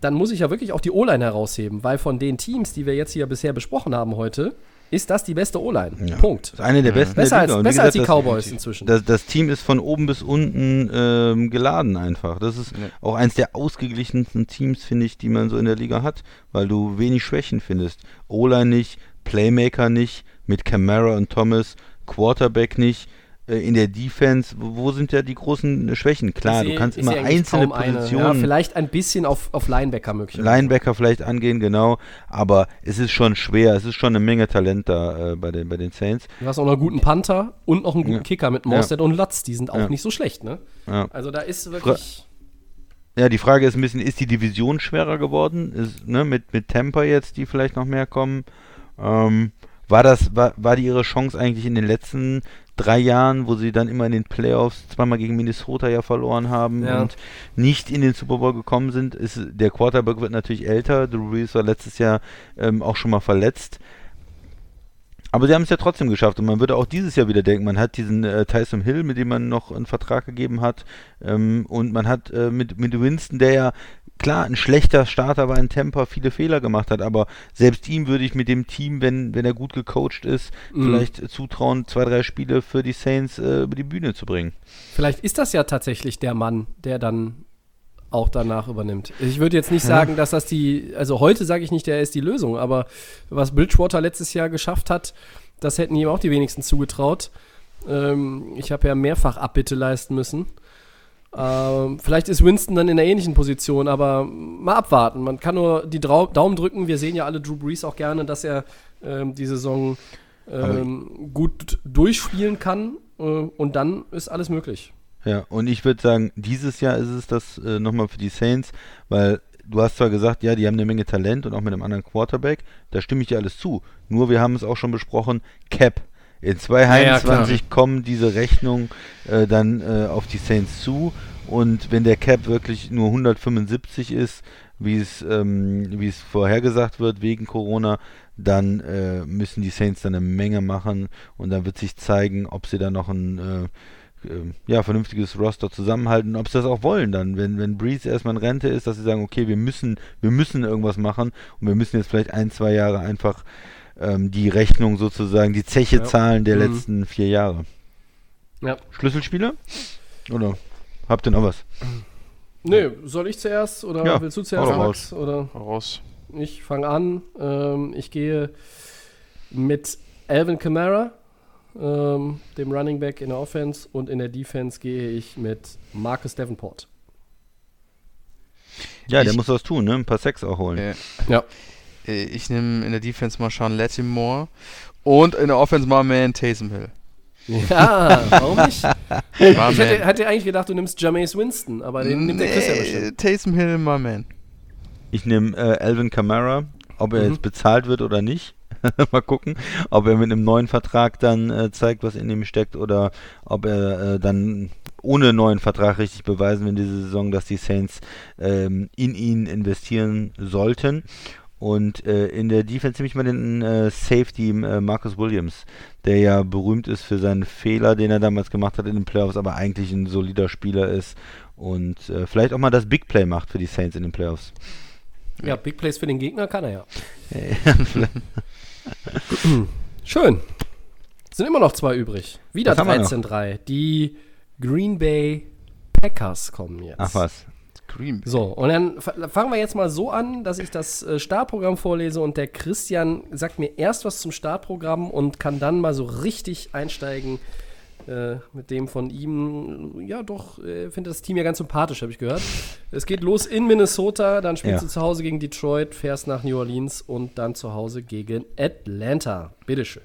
dann muss ich ja wirklich auch die O-Line herausheben, weil von den Teams, die wir jetzt hier bisher besprochen haben heute, ist das die beste O-Line. Ja. Punkt. Das ist eine der besten Besser der als, besser als die gesagt, das- Cowboys inzwischen. Das, das Team ist von oben bis unten ähm, geladen einfach. Das ist Ja. auch eins der ausgeglichensten Teams, finde ich, die man so in der Liga hat, weil du wenig Schwächen findest. O-Line nicht, Playmaker nicht, mit Camara und Thomas, Quarterback nicht. Äh, In der Defense, wo sind ja die großen Schwächen? Klar, Ich du sehe- kannst immer sehe einzelne eine. Ja, Positionen vielleicht ein bisschen auf, auf Linebacker möglicherweise. Linebacker vielleicht angehen, genau. Aber es ist schon schwer. Es ist schon eine Menge Talent da äh, bei, den, bei den Saints. Du hast auch noch einen guten Panther und noch einen guten Ja. Kicker mit Morstead und Lutz. Die sind auch Ja. nicht so schlecht, ne? Ja. Also da ist wirklich. Ja, die Frage ist ein bisschen, ist die Division schwerer geworden? Ist, ne, mit, mit Tampa jetzt, die vielleicht noch mehr kommen. Ähm, war das, war, war die ihre Chance eigentlich in den letzten drei Jahren, wo sie dann immer in den Playoffs zweimal gegen Minnesota ja verloren haben Ja. und nicht in den Super Bowl gekommen sind, ist der Quarterback wird natürlich älter. Drew Brees war letztes Jahr ähm, auch schon mal verletzt. Aber sie haben es ja trotzdem geschafft und man würde auch dieses Jahr wieder denken, man hat diesen äh, Tyson Hill, mit dem man noch einen Vertrag gegeben hat ähm, und man hat äh, mit, mit Winston, der ja klar ein schlechter Starter war in Tampa, viele Fehler gemacht hat, aber selbst ihm würde ich mit dem Team, wenn, wenn er gut gecoacht ist, Mhm. vielleicht zutrauen, zwei, drei Spiele für die Saints äh, über die Bühne zu bringen. Vielleicht ist das ja tatsächlich der Mann, der dann auch danach übernimmt. Ich würde jetzt nicht sagen, dass das die, also heute sage ich nicht, der ist die Lösung, aber was Bridgewater letztes Jahr geschafft hat, das hätten ihm auch die wenigsten zugetraut. Ähm, ich habe ja mehrfach Abbitte leisten müssen. Ähm, vielleicht ist Winston dann in einer ähnlichen Position, aber mal abwarten. Man kann nur die Drau Daumen drücken. Wir sehen ja alle Drew Brees auch gerne, dass er ähm, die Saison ähm, gut durchspielen kann äh, und dann ist alles möglich. Ja, und ich würde sagen, dieses Jahr ist es das äh, nochmal für die Saints, weil du hast zwar gesagt, ja, die haben eine Menge Talent und auch mit einem anderen Quarterback, da stimme ich dir alles zu. Nur wir haben es auch schon besprochen, Cap. In ja, 2021 kommen diese Rechnungen äh, dann äh, auf die Saints zu. Und wenn der Cap wirklich nur 175 ist, wie es, ähm, wie es vorhergesagt wird wegen Corona, dann äh, müssen die Saints dann eine Menge machen. Und dann wird sich zeigen, ob sie da noch ein äh, äh, ja, vernünftiges Roster zusammenhalten, ob sie das auch wollen dann, wenn, wenn Breeze erstmal in Rente ist, dass sie sagen, okay, wir müssen, wir müssen irgendwas machen. Und wir müssen jetzt vielleicht ein, zwei Jahre einfach ähm, die Rechnung sozusagen, die Zeche Ja. zahlen der Mhm. letzten vier Jahre. Ja. Schlüsselspieler? Oder habt ihr noch was? Nö, soll ich zuerst oder Ja, willst du zuerst, Max? Oder Raus. ich fange an. Ähm, ich gehe mit Alvin Kamara, ähm, dem Running Back in der Offense, und in der Defense gehe ich mit Marcus Davenport. Ja, der Ich- muss was tun, ne? Ein paar Sex auch holen. Äh, Ja. Äh, ich nehme in der Defense mal Sean Lattimore und in der Offense mal Man Taysom Hill. Ja, warum nicht? Ich hätte, hätte eigentlich gedacht, du nimmst Jameis Winston, aber den nimmt der Chris ja bestimmt. Taysom Hill, my man. Ich nehme äh, Alvin Kamara, ob er Mhm. jetzt bezahlt wird oder nicht. Mal gucken, ob er mit einem neuen Vertrag dann äh, zeigt, was in ihm steckt, oder ob er äh, dann ohne neuen Vertrag richtig beweisen will in dieser Saison, dass die Saints ähm, in ihn investieren sollten. Und äh, in der Defense nehme ich mal den äh, Safety äh, Marcus Williams, der ja berühmt ist für seinen Fehler, den er damals gemacht hat in den Playoffs, aber eigentlich ein solider Spieler ist und äh, vielleicht auch mal das Big Play macht für die Saints in den Playoffs. Ja, Big Plays für den Gegner kann er ja. Schön. Es sind immer noch zwei übrig. Wieder Was haben wir noch? 13-3. Die Green Bay Packers kommen jetzt. Ach was. Bay. So, und dann fangen wir jetzt mal so an, dass ich das äh, Startprogramm vorlese und der Christian sagt mir erst was zum Startprogramm und kann dann mal so richtig einsteigen äh, mit dem von ihm. Ja, doch, äh, finde das Team ja ganz sympathisch, habe ich gehört. Es geht los in Minnesota, dann spielst Ja. du zu Hause gegen Detroit, fährst nach New Orleans und dann zu Hause gegen Atlanta. Bitteschön.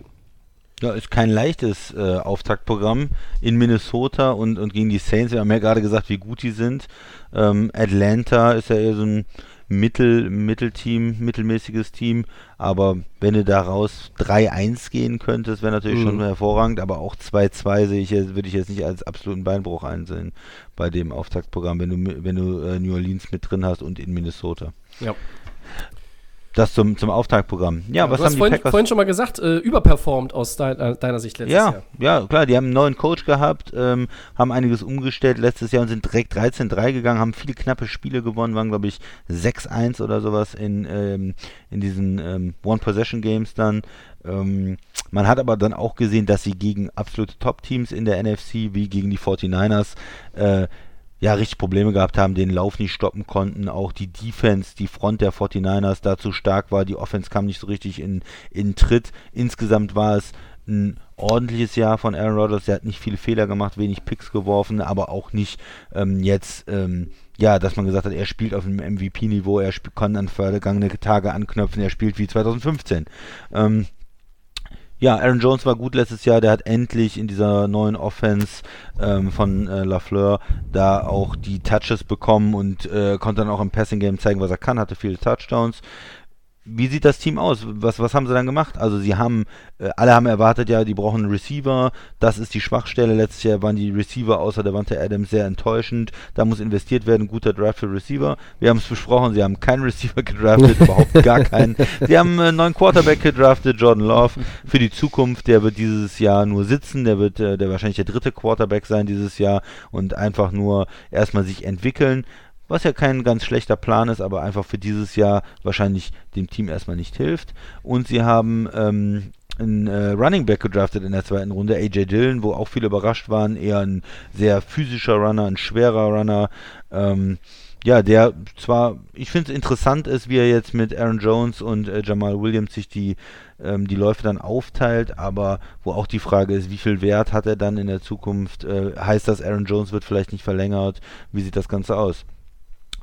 Ja, ist kein leichtes äh, Auftaktprogramm in Minnesota und, und gegen die Saints. Wir haben ja gerade gesagt, wie gut die sind. Ähm, Atlanta ist ja eher so ein Mittel, Mittelteam, mittelmäßiges Team. Aber wenn du daraus 3-1 gehen könntest, wäre natürlich Mhm. schon hervorragend. Aber auch 2-2 sehe ich jetzt, würde ich jetzt nicht als absoluten Beinbruch einsehen bei dem Auftaktprogramm, wenn du, wenn du äh, New Orleans mit drin hast und in Minnesota. Ja. Das zum, zum Auftaktprogramm. Ja, was du haben hast die vorhin, Packers? vorhin schon mal gesagt, äh, überperformt aus dein, äh, deiner Sicht letztes Ja, Jahr. ja, klar, die haben einen neuen Coach gehabt, ähm, haben einiges umgestellt letztes Jahr und sind direkt 13-3 gegangen, haben viele knappe Spiele gewonnen, waren glaube ich 6-1 oder sowas in, ähm, in diesen ähm, One-Possession-Games dann. Ähm, man hat aber dann auch gesehen, dass sie gegen absolute Top-Teams in der NFC, wie gegen die 49ers, äh, ja, richtig Probleme gehabt haben, den Lauf nicht stoppen konnten. Auch die Defense, die Front der 49ers dazu stark war. Die Offense kam nicht so richtig in, in Tritt. Insgesamt war es ein ordentliches Jahr von Aaron Rodgers. Der hat nicht viele Fehler gemacht, wenig Picks geworfen, aber auch nicht ähm, jetzt, ähm, ja, dass man gesagt hat, er spielt auf einem MVP-Niveau, er kann an vergangene Tage anknüpfen, er spielt wie 2015. Ähm, ja, Aaron Jones war gut letztes Jahr. Der hat endlich in dieser neuen Offense ähm, von äh, Lafleur da auch die Touches bekommen und äh, konnte dann auch im Passing Game zeigen, was er kann. Hatte viele Touchdowns. Wie sieht das Team aus? Was, was haben sie dann gemacht? Also sie haben, äh, alle haben erwartet, ja, die brauchen einen Receiver. Das ist die Schwachstelle. Letztes Jahr waren die Receiver außer der Wante Adams sehr enttäuschend. Da muss investiert werden, guter Draft für Receiver. Wir haben es besprochen, sie haben keinen Receiver gedraftet, überhaupt gar keinen. Sie haben einen neuen Quarterback gedraftet, Jordan Love, für die Zukunft. Der wird dieses Jahr nur sitzen. Der wird äh, der wahrscheinlich der dritte Quarterback sein dieses Jahr und einfach nur erstmal sich entwickeln was ja kein ganz schlechter Plan ist, aber einfach für dieses Jahr wahrscheinlich dem Team erstmal nicht hilft. Und sie haben ähm, einen äh, Running Back gedraftet in der zweiten Runde, AJ Dillon, wo auch viele überrascht waren, eher ein sehr physischer Runner, ein schwerer Runner. Ähm, ja, der zwar, ich finde es interessant ist, wie er jetzt mit Aaron Jones und äh, Jamal Williams sich die, ähm, die Läufe dann aufteilt, aber wo auch die Frage ist, wie viel Wert hat er dann in der Zukunft? Äh, heißt das, Aaron Jones wird vielleicht nicht verlängert? Wie sieht das Ganze aus?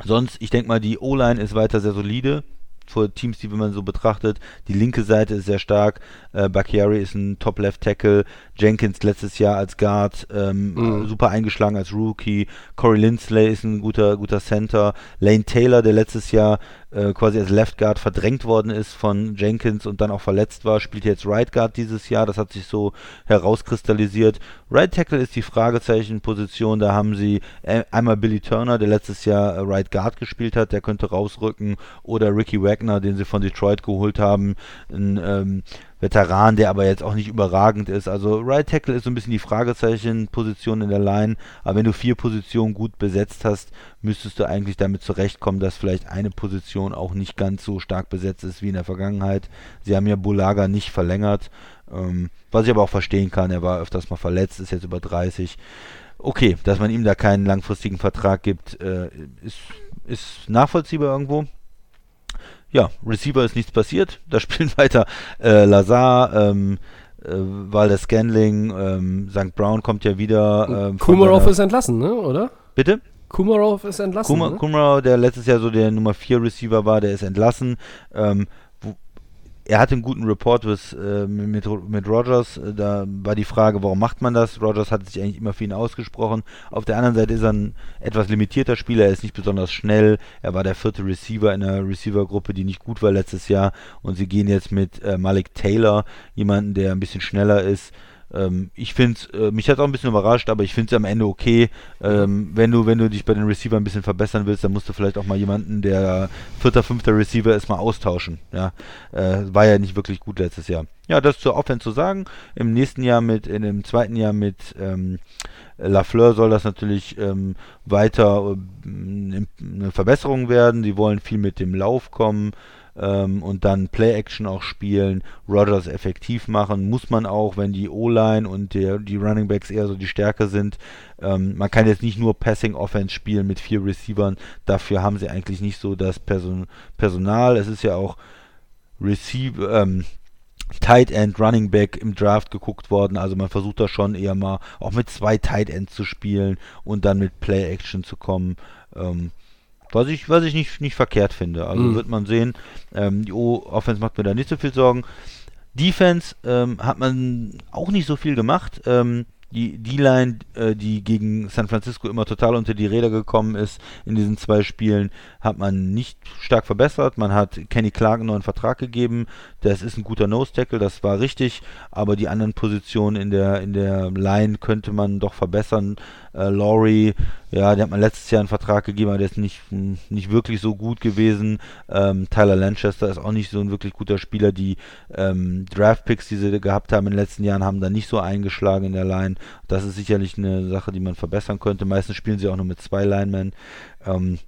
Sonst, ich denke mal, die O-Line ist weiter sehr solide vor Teams, die wenn man so betrachtet. Die linke Seite ist sehr stark. Äh, Bakiari ist ein Top-Left-Tackle. Jenkins letztes Jahr als Guard ähm, mhm. super eingeschlagen als Rookie. Corey Lindsley ist ein guter, guter Center. Lane Taylor, der letztes Jahr äh, quasi als Left Guard verdrängt worden ist von Jenkins und dann auch verletzt war, spielt jetzt Right Guard dieses Jahr. Das hat sich so herauskristallisiert. Right Tackle ist die Fragezeichen-Position. Da haben sie äh, einmal Billy Turner, der letztes Jahr äh, Right Guard gespielt hat, der könnte rausrücken. Oder Ricky Wagner, den sie von Detroit geholt haben. Ein ähm, Veteran, der aber jetzt auch nicht überragend ist. Also Right Tackle ist so ein bisschen die Fragezeichen-Position in der Line. Aber wenn du vier Positionen gut besetzt hast, müsstest du eigentlich damit zurechtkommen, dass vielleicht eine Position auch nicht ganz so stark besetzt ist wie in der Vergangenheit. Sie haben ja Bulaga nicht verlängert, ähm, was ich aber auch verstehen kann. Er war öfters mal verletzt, ist jetzt über 30. Okay, dass man ihm da keinen langfristigen Vertrag gibt, äh, ist, ist nachvollziehbar irgendwo ja, Receiver ist nichts passiert. Da spielen weiter äh, Lazar, ähm, äh, Waldes Scanling, ähm, St. Brown kommt ja wieder. Ähm, Kumarov ist entlassen, ne? oder? Bitte? Kumarov ist entlassen. Kuma, ne? Kumarov, der letztes Jahr so der Nummer 4 Receiver war, der ist entlassen. Ähm, er hatte einen guten Report with, äh, mit, mit Rogers. Äh, da war die Frage, warum macht man das? Rogers hat sich eigentlich immer für ihn ausgesprochen. Auf der anderen Seite ist er ein etwas limitierter Spieler. Er ist nicht besonders schnell. Er war der vierte Receiver in einer Receiver-Gruppe, die nicht gut war letztes Jahr. Und sie gehen jetzt mit äh, Malik Taylor, jemanden, der ein bisschen schneller ist. Ähm, ich finde äh, mich hat auch ein bisschen überrascht, aber ich finde es am Ende okay. Ähm, wenn du, wenn du dich bei den Receiver ein bisschen verbessern willst, dann musst du vielleicht auch mal jemanden, der vierter, fünfter Receiver ist, mal austauschen. Ja, äh, war ja nicht wirklich gut letztes Jahr. Ja, das zur Offense zu sagen. Im nächsten Jahr mit, in dem zweiten Jahr mit ähm, Lafleur soll das natürlich ähm, weiter äh, eine Verbesserung werden. Sie wollen viel mit dem Lauf kommen ähm, und dann Play-Action auch spielen, Rogers effektiv machen, muss man auch, wenn die O-Line und der, die Running Backs eher so die Stärke sind. Ähm, man kann jetzt nicht nur Passing Offense spielen mit vier Receivern, dafür haben sie eigentlich nicht so das Person Personal. Es ist ja auch Receiver, ähm, Tight End, Running Back im Draft geguckt worden. Also man versucht da schon eher mal auch mit zwei Tight Ends zu spielen und dann mit Play Action zu kommen. Ähm, was ich, was ich nicht, nicht verkehrt finde. Also mhm. wird man sehen. Ähm, die O-Offense macht mir da nicht so viel Sorgen. Defense ähm, hat man auch nicht so viel gemacht. Ähm, die D-Line, äh, die gegen San Francisco immer total unter die Räder gekommen ist in diesen zwei Spielen, hat man nicht stark verbessert. Man hat Kenny Clark einen neuen Vertrag gegeben. Das ist ein guter Nose-Tackle, das war richtig. Aber die anderen Positionen in der, in der Line könnte man doch verbessern. Äh, Laurie, ja, der hat man letztes Jahr einen Vertrag gegeben, aber der ist nicht, nicht wirklich so gut gewesen. Ähm, Tyler Lanchester ist auch nicht so ein wirklich guter Spieler. Die ähm, Draft-Picks, die sie gehabt haben in den letzten Jahren, haben da nicht so eingeschlagen in der Line. Das ist sicherlich eine Sache, die man verbessern könnte. Meistens spielen sie auch nur mit zwei Linemen. Ähm,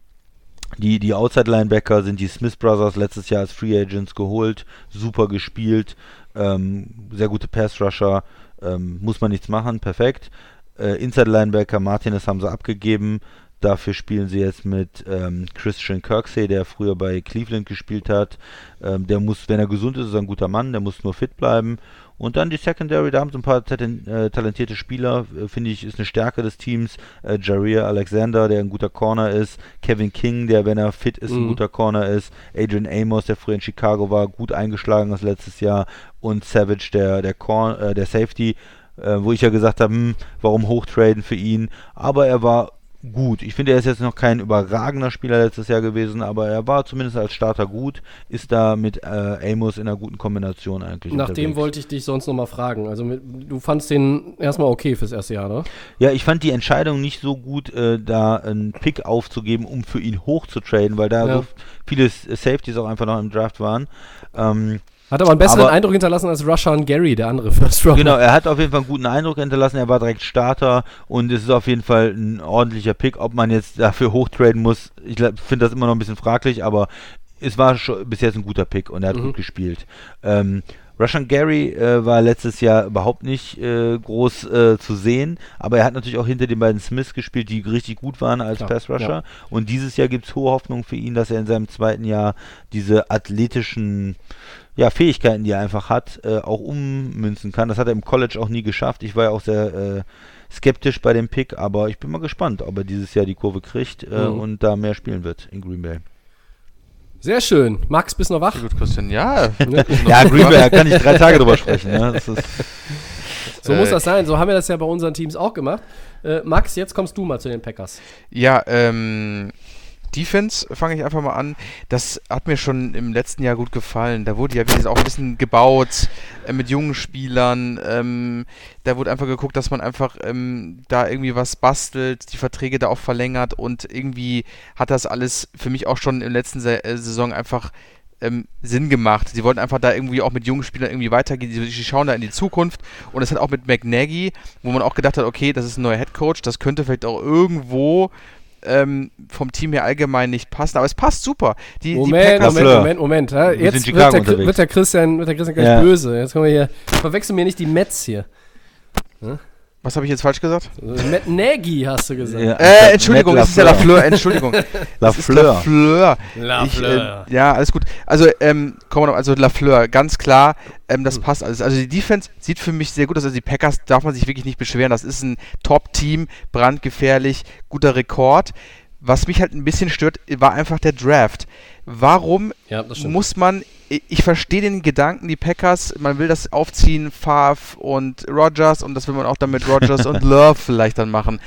die, die Outside-Linebacker sind die Smith Brothers letztes Jahr als Free Agents geholt, super gespielt, ähm, sehr gute Pass-Rusher, ähm, muss man nichts machen, perfekt. Äh, Inside-Linebacker Martinez haben sie abgegeben, dafür spielen sie jetzt mit ähm, Christian Kirksey, der früher bei Cleveland gespielt hat. Ähm, der muss, wenn er gesund ist, ist er ein guter Mann, der muss nur fit bleiben. Und dann die Secondary, da haben sie ein paar äh, talentierte Spieler, äh, finde ich, ist eine Stärke des Teams. Äh, Jareer Alexander, der ein guter Corner ist. Kevin King, der, wenn er fit ist, mhm. ein guter Corner ist. Adrian Amos, der früher in Chicago war, gut eingeschlagen das letztes Jahr. Und Savage, der, der, Corn, äh, der Safety, äh, wo ich ja gesagt habe, hm, warum hochtraden für ihn. Aber er war gut. Ich finde, er ist jetzt noch kein überragender Spieler letztes Jahr gewesen, aber er war zumindest als Starter gut, ist da mit äh, Amos in einer guten Kombination eigentlich. Nach dem unterwegs. wollte ich dich sonst nochmal fragen. Also mit, du fandst den erstmal okay fürs erste Jahr, ne? Ja, ich fand die Entscheidung nicht so gut, äh, da einen Pick aufzugeben, um für ihn hoch zu traden, weil da Ja. so viele Safeties auch einfach noch im Draft waren. Ähm, Hat aber einen besseren Aber- Eindruck hinterlassen als Rushan Gary, der andere First Round. Genau, er hat auf jeden Fall einen guten Eindruck hinterlassen. Er war direkt Starter und es ist auf jeden Fall ein ordentlicher Pick. Ob man jetzt dafür hochtraden muss, ich finde das immer noch ein bisschen fraglich, aber es war schon bis jetzt ein guter Pick und er hat Mhm. gut gespielt. Ähm, Russian Gary äh, war letztes Jahr überhaupt nicht äh, groß äh, zu sehen, aber er hat natürlich auch hinter den beiden Smiths gespielt, die richtig gut waren als Klar, Pass Rusher. ja. Und dieses Jahr gibt es hohe Hoffnung für ihn, dass er in seinem zweiten Jahr diese athletischen ja, Fähigkeiten, die er einfach hat, äh, auch ummünzen kann. Das hat er im College auch nie geschafft. Ich war ja auch sehr äh, skeptisch bei dem Pick, aber ich bin mal gespannt, ob er dieses Jahr die Kurve kriegt äh, Mhm. und da mehr spielen wird in Green Bay. Sehr schön. Max, bist noch wach? Gut, Christian, ja. Ja, Green Bay, da kann ich drei Tage drüber sprechen. Ne? Das ist, So Äh, muss das sein. So haben wir das ja bei unseren Teams auch gemacht. Äh, Max, jetzt kommst du mal zu den Packers. Ja, ähm, Defense fange ich einfach mal an. Das hat mir schon im letzten Jahr gut gefallen. Da wurde ja gesagt auch ein bisschen gebaut äh, mit jungen Spielern. Ähm, da wurde einfach geguckt, dass man einfach ähm, da irgendwie was bastelt, die Verträge da auch verlängert und irgendwie hat das alles für mich auch schon in der letzten äh, Saison einfach ähm, Sinn gemacht. Sie wollten einfach da irgendwie auch mit jungen Spielern irgendwie weitergehen. Sie, schauen da in die Zukunft und es hat auch mit McNaggy, wo man auch gedacht hat, okay, das ist ein neuer Headcoach, das könnte vielleicht auch irgendwo ähm, vom Team her allgemein nicht passen, aber es passt super. Die, die Moment, Packers, Moment, Lafleur. Moment, Moment. Ja, Wir jetzt wird der, wird der Christian, wird der Christian gleich Ja. böse. Jetzt kommen wir hier. Verwechseln mir nicht die Mets hier. Was habe ich jetzt falsch gesagt? Also, Matt Nagy hast du gesagt. ja, Äh, Entschuldigung, es ist ja Lafleur, Entschuldigung. Lafleur. Lafleur. Lafleur. äh, ja, alles gut. Also, ähm, kommen wir noch, also Lafleur, ganz klar, ähm, Hm. das passt alles. Also die Defense sieht für mich sehr gut aus. Also die Packers darf man sich wirklich nicht beschweren. Das ist ein Top-Team, brandgefährlich, guter Rekord. Was mich halt ein bisschen stört, war einfach der Draft. Warum Ja, muss man, ich, verstehe den Gedanken, die Packers, man will das aufziehen, Favre und Rogers und das will man auch dann mit Rogers und Love vielleicht dann machen.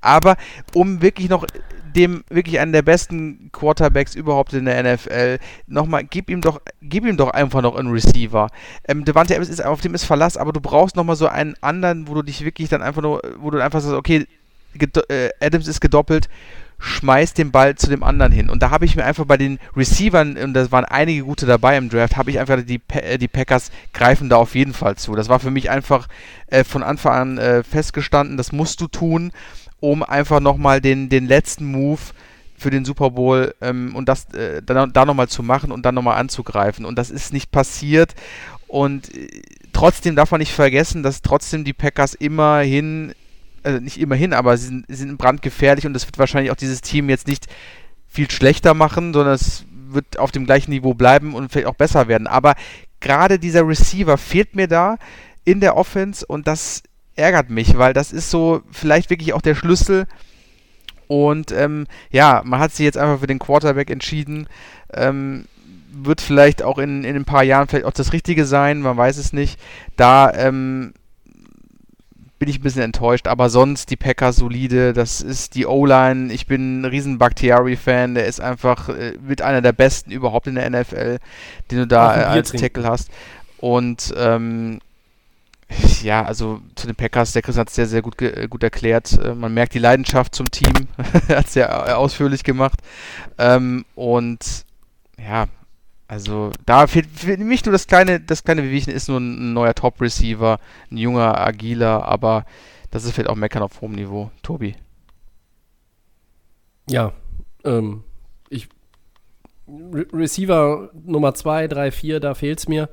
Aber um wirklich noch dem wirklich einen der besten Quarterbacks überhaupt in der NFL. Nochmal, gib ihm doch, gib ihm doch einfach noch einen Receiver. Ähm, Devante Adams ist auf dem ist Verlass, aber du brauchst nochmal so einen anderen, wo du dich wirklich dann einfach nur, wo du einfach sagst, okay, äh, Adams ist gedoppelt, schmeiß den Ball zu dem anderen hin. Und da habe ich mir einfach bei den Receivern, und da waren einige gute dabei im Draft, habe ich einfach die, äh, die Packers greifen da auf jeden Fall zu. Das war für mich einfach äh, von Anfang an äh, festgestanden, das musst du tun, um einfach nochmal den, den letzten Move für den Super Bowl ähm, und das äh, dann, da nochmal zu machen und dann nochmal anzugreifen. Und das ist nicht passiert. Und äh, trotzdem darf man nicht vergessen, dass trotzdem die Packers immerhin, also nicht immerhin, aber sie sind, sind brandgefährlich und das wird wahrscheinlich auch dieses Team jetzt nicht viel schlechter machen, sondern es wird auf dem gleichen Niveau bleiben und vielleicht auch besser werden. Aber gerade dieser Receiver fehlt mir da in der Offense und das ärgert mich, weil das ist so vielleicht wirklich auch der Schlüssel. Und ähm, ja, man hat sich jetzt einfach für den Quarterback entschieden. Ähm, wird vielleicht auch in, in ein paar Jahren vielleicht auch das Richtige sein, man weiß es nicht. Da ähm, bin ich ein bisschen enttäuscht, aber sonst die Packers solide, das ist die O-Line. Ich bin ein riesen Bakhtiari-Fan, der ist einfach äh, mit einer der besten überhaupt in der NFL, den du da äh, als trinken. Tackle hast. Und ähm, ja, also zu den Packers, der Chris hat es sehr, sehr gut, äh, gut erklärt. Äh, man merkt die Leidenschaft zum Team, hat es sehr ausführlich gemacht. Ähm, und ja, also da fehlt für mich nur das kleine, das kleine Wehwehchen ist nur ein, neuer Top-Receiver, ein junger, agiler, aber das ist vielleicht auch Meckern auf hohem Niveau. Tobi. Ja, ähm, ich Re Receiver Nummer 2, 3, 4, da fehlt es mir.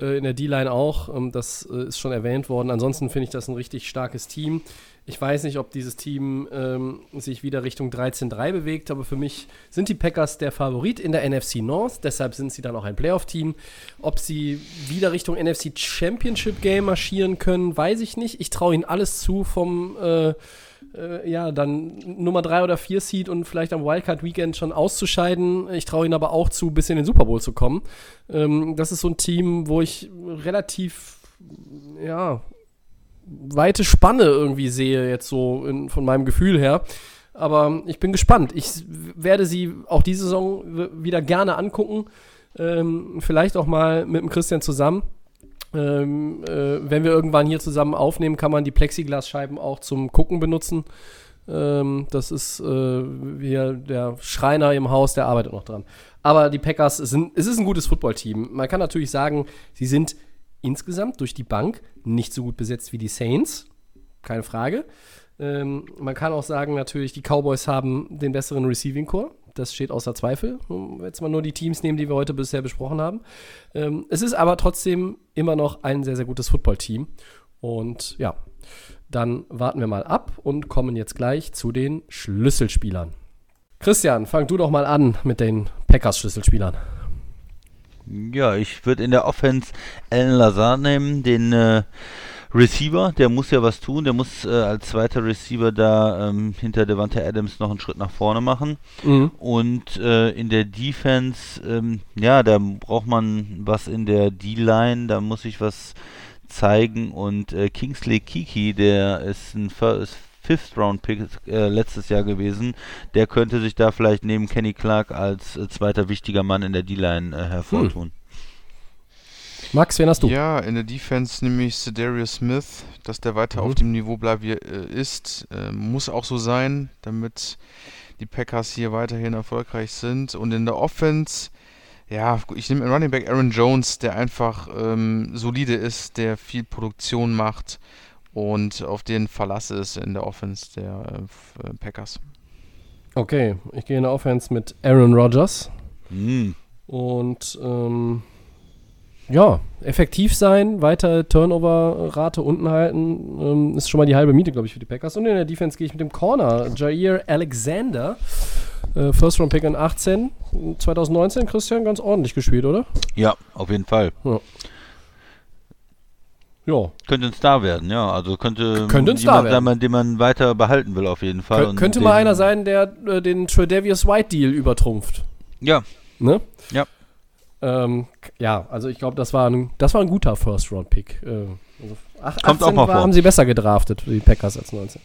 Äh, in der D-Line auch. Ähm, das äh, ist schon erwähnt worden. Ansonsten finde ich das ein richtig starkes Team. Ich weiß nicht, ob dieses Team ähm, sich wieder Richtung 13-3 bewegt, aber für mich sind die Packers der Favorit in der NFC North. Deshalb sind sie dann auch ein Playoff-Team. Ob sie wieder Richtung NFC Championship Game marschieren können, weiß ich nicht. Ich traue ihnen alles zu vom äh, äh, ja, dann Nummer 3 oder 4 Seed und vielleicht am Wildcard Weekend schon auszuscheiden. Ich traue ihnen aber auch zu, bis in den Super Bowl zu kommen. Ähm, das ist so ein Team, wo ich relativ, ja, weite Spanne irgendwie sehe, jetzt so in, von meinem Gefühl her. Aber ich bin gespannt. Ich werde sie auch diese Saison wieder gerne angucken. Ähm, vielleicht auch mal mit dem Christian zusammen. Ähm, äh, wenn wir irgendwann hier zusammen aufnehmen, kann man die Plexiglasscheiben auch zum Gucken benutzen. Ähm, das ist äh, hier der Schreiner im Haus, der arbeitet noch dran. Aber die Packers sind, es ist ein gutes Footballteam. Man kann natürlich sagen, sie sind insgesamt durch die Bank nicht so gut besetzt wie die Saints. Keine Frage. Ähm, man kann auch sagen, natürlich, die Cowboys haben den besseren Receiving Core. Das steht außer Zweifel. Jetzt mal nur die Teams nehmen, die wir heute bisher besprochen haben. Ähm, es ist aber trotzdem immer noch ein sehr, sehr gutes Footballteam. Und ja, dann warten wir mal ab und kommen jetzt gleich zu den Schlüsselspielern. Christian, fang du doch mal an mit den Packers-Schlüsselspielern. Ja, ich würde in der Offense Alan Lazar nehmen, den äh, Receiver, der muss ja was tun, der muss äh, als zweiter Receiver da ähm, hinter Devante Adams noch einen Schritt nach vorne machen. Mhm. Und äh, in der Defense, ähm, ja, da braucht man was in der D-Line, da muss ich was zeigen. Und äh, Kingsley Kiki, der ist ein First, Fifth-Round-Pick äh, letztes Jahr gewesen, der könnte sich da vielleicht neben Kenny Clark als äh, zweiter wichtiger Mann in der D-Line äh, hervortun. Hm. Max, wen hast du? Ja, in der Defense nämlich Cedarius Smith, dass der weiter mhm. auf dem Niveau bleibt, wie er äh, ist. Äh, muss auch so sein, damit die Packers hier weiterhin erfolgreich sind. Und in der Offense, ja, ich nehme Running Back Aaron Jones, der einfach ähm, solide ist, der viel Produktion macht und auf den Verlass ist in der Offense der äh, Packers. Okay, ich gehe in der Offense mit Aaron Rodgers. Mhm. Und ähm, ja, effektiv sein, weiter Turnover-Rate unten halten, ähm, ist schon mal die halbe Miete, glaube ich, für die Packers. Und in der Defense gehe ich mit dem Corner, Jair Alexander, äh, First Round Pick in 18, 2019, Christian, ganz ordentlich gespielt, oder? Ja, auf jeden Fall. Ja. Ja. Könnte ein Star werden, ja. Also könnte, könnte ein Star werden. Sein, den man weiter behalten will, auf jeden Fall. Kön könnte mal einer sein, der äh, den Tredavious White Deal übertrumpft. Ja. Ne? Ja. Ähm, ja, also ich glaube, das, war ein, das war ein guter First-Round-Pick. Äh, also ach, Kommt auch mal war, vor. haben sie besser gedraftet, die Packers als 19.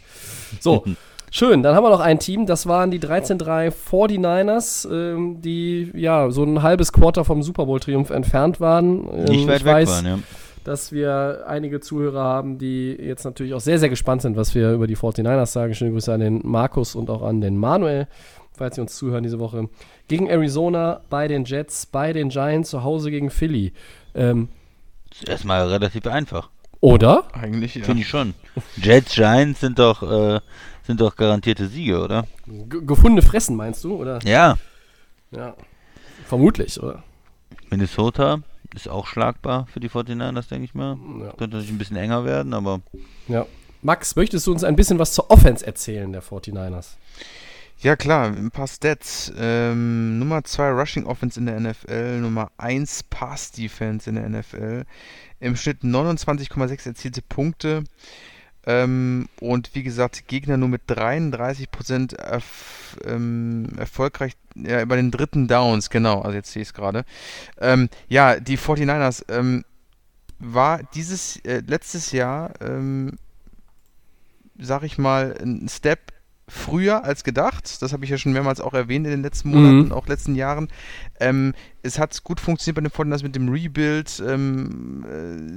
So, schön. Dann haben wir noch ein Team, das waren die 13-3 49ers, ähm, die ja so ein halbes Quarter vom Super Bowl-Triumph entfernt waren. Ähm, Nicht weit weg weiß, waren, ja. Dass wir einige Zuhörer haben, die jetzt natürlich auch sehr, sehr gespannt sind, was wir über die 49ers sagen. Schöne Grüße an den Markus und auch an den Manuel falls Sie uns zuhören diese Woche. Gegen Arizona, bei den Jets, bei den Giants, zu Hause gegen Philly. Ähm, ist erstmal relativ einfach. Oder? Eigentlich, ja. Finde ich schon. Jets, Giants sind doch, äh, sind doch garantierte Siege, oder? G gefundene Fressen, meinst du, oder? Ja. Ja. Vermutlich, oder? Minnesota ist auch schlagbar für die 49ers, denke ich mal. Ja. Könnte natürlich ein bisschen enger werden, aber. Ja. Max, möchtest du uns ein bisschen was zur Offense erzählen der 49ers? Ja klar, ein paar Stats. Ähm, Nummer 2 Rushing Offense in der NFL, Nummer 1 Pass Defense in der NFL. Im Schnitt 29,6 erzielte Punkte. Ähm, und wie gesagt, Gegner nur mit 33% erf ähm, erfolgreich ja, bei den dritten Downs, genau, also jetzt sehe ich es gerade. Ähm, ja, die 49ers ähm, war dieses äh, letztes Jahr, ähm, sag ich mal, ein Step früher als gedacht. Das habe ich ja schon mehrmals auch erwähnt in den letzten Monaten, mhm. auch letzten Jahren. Ähm, es hat gut funktioniert bei den Fortiners mit dem Rebuild. Ähm,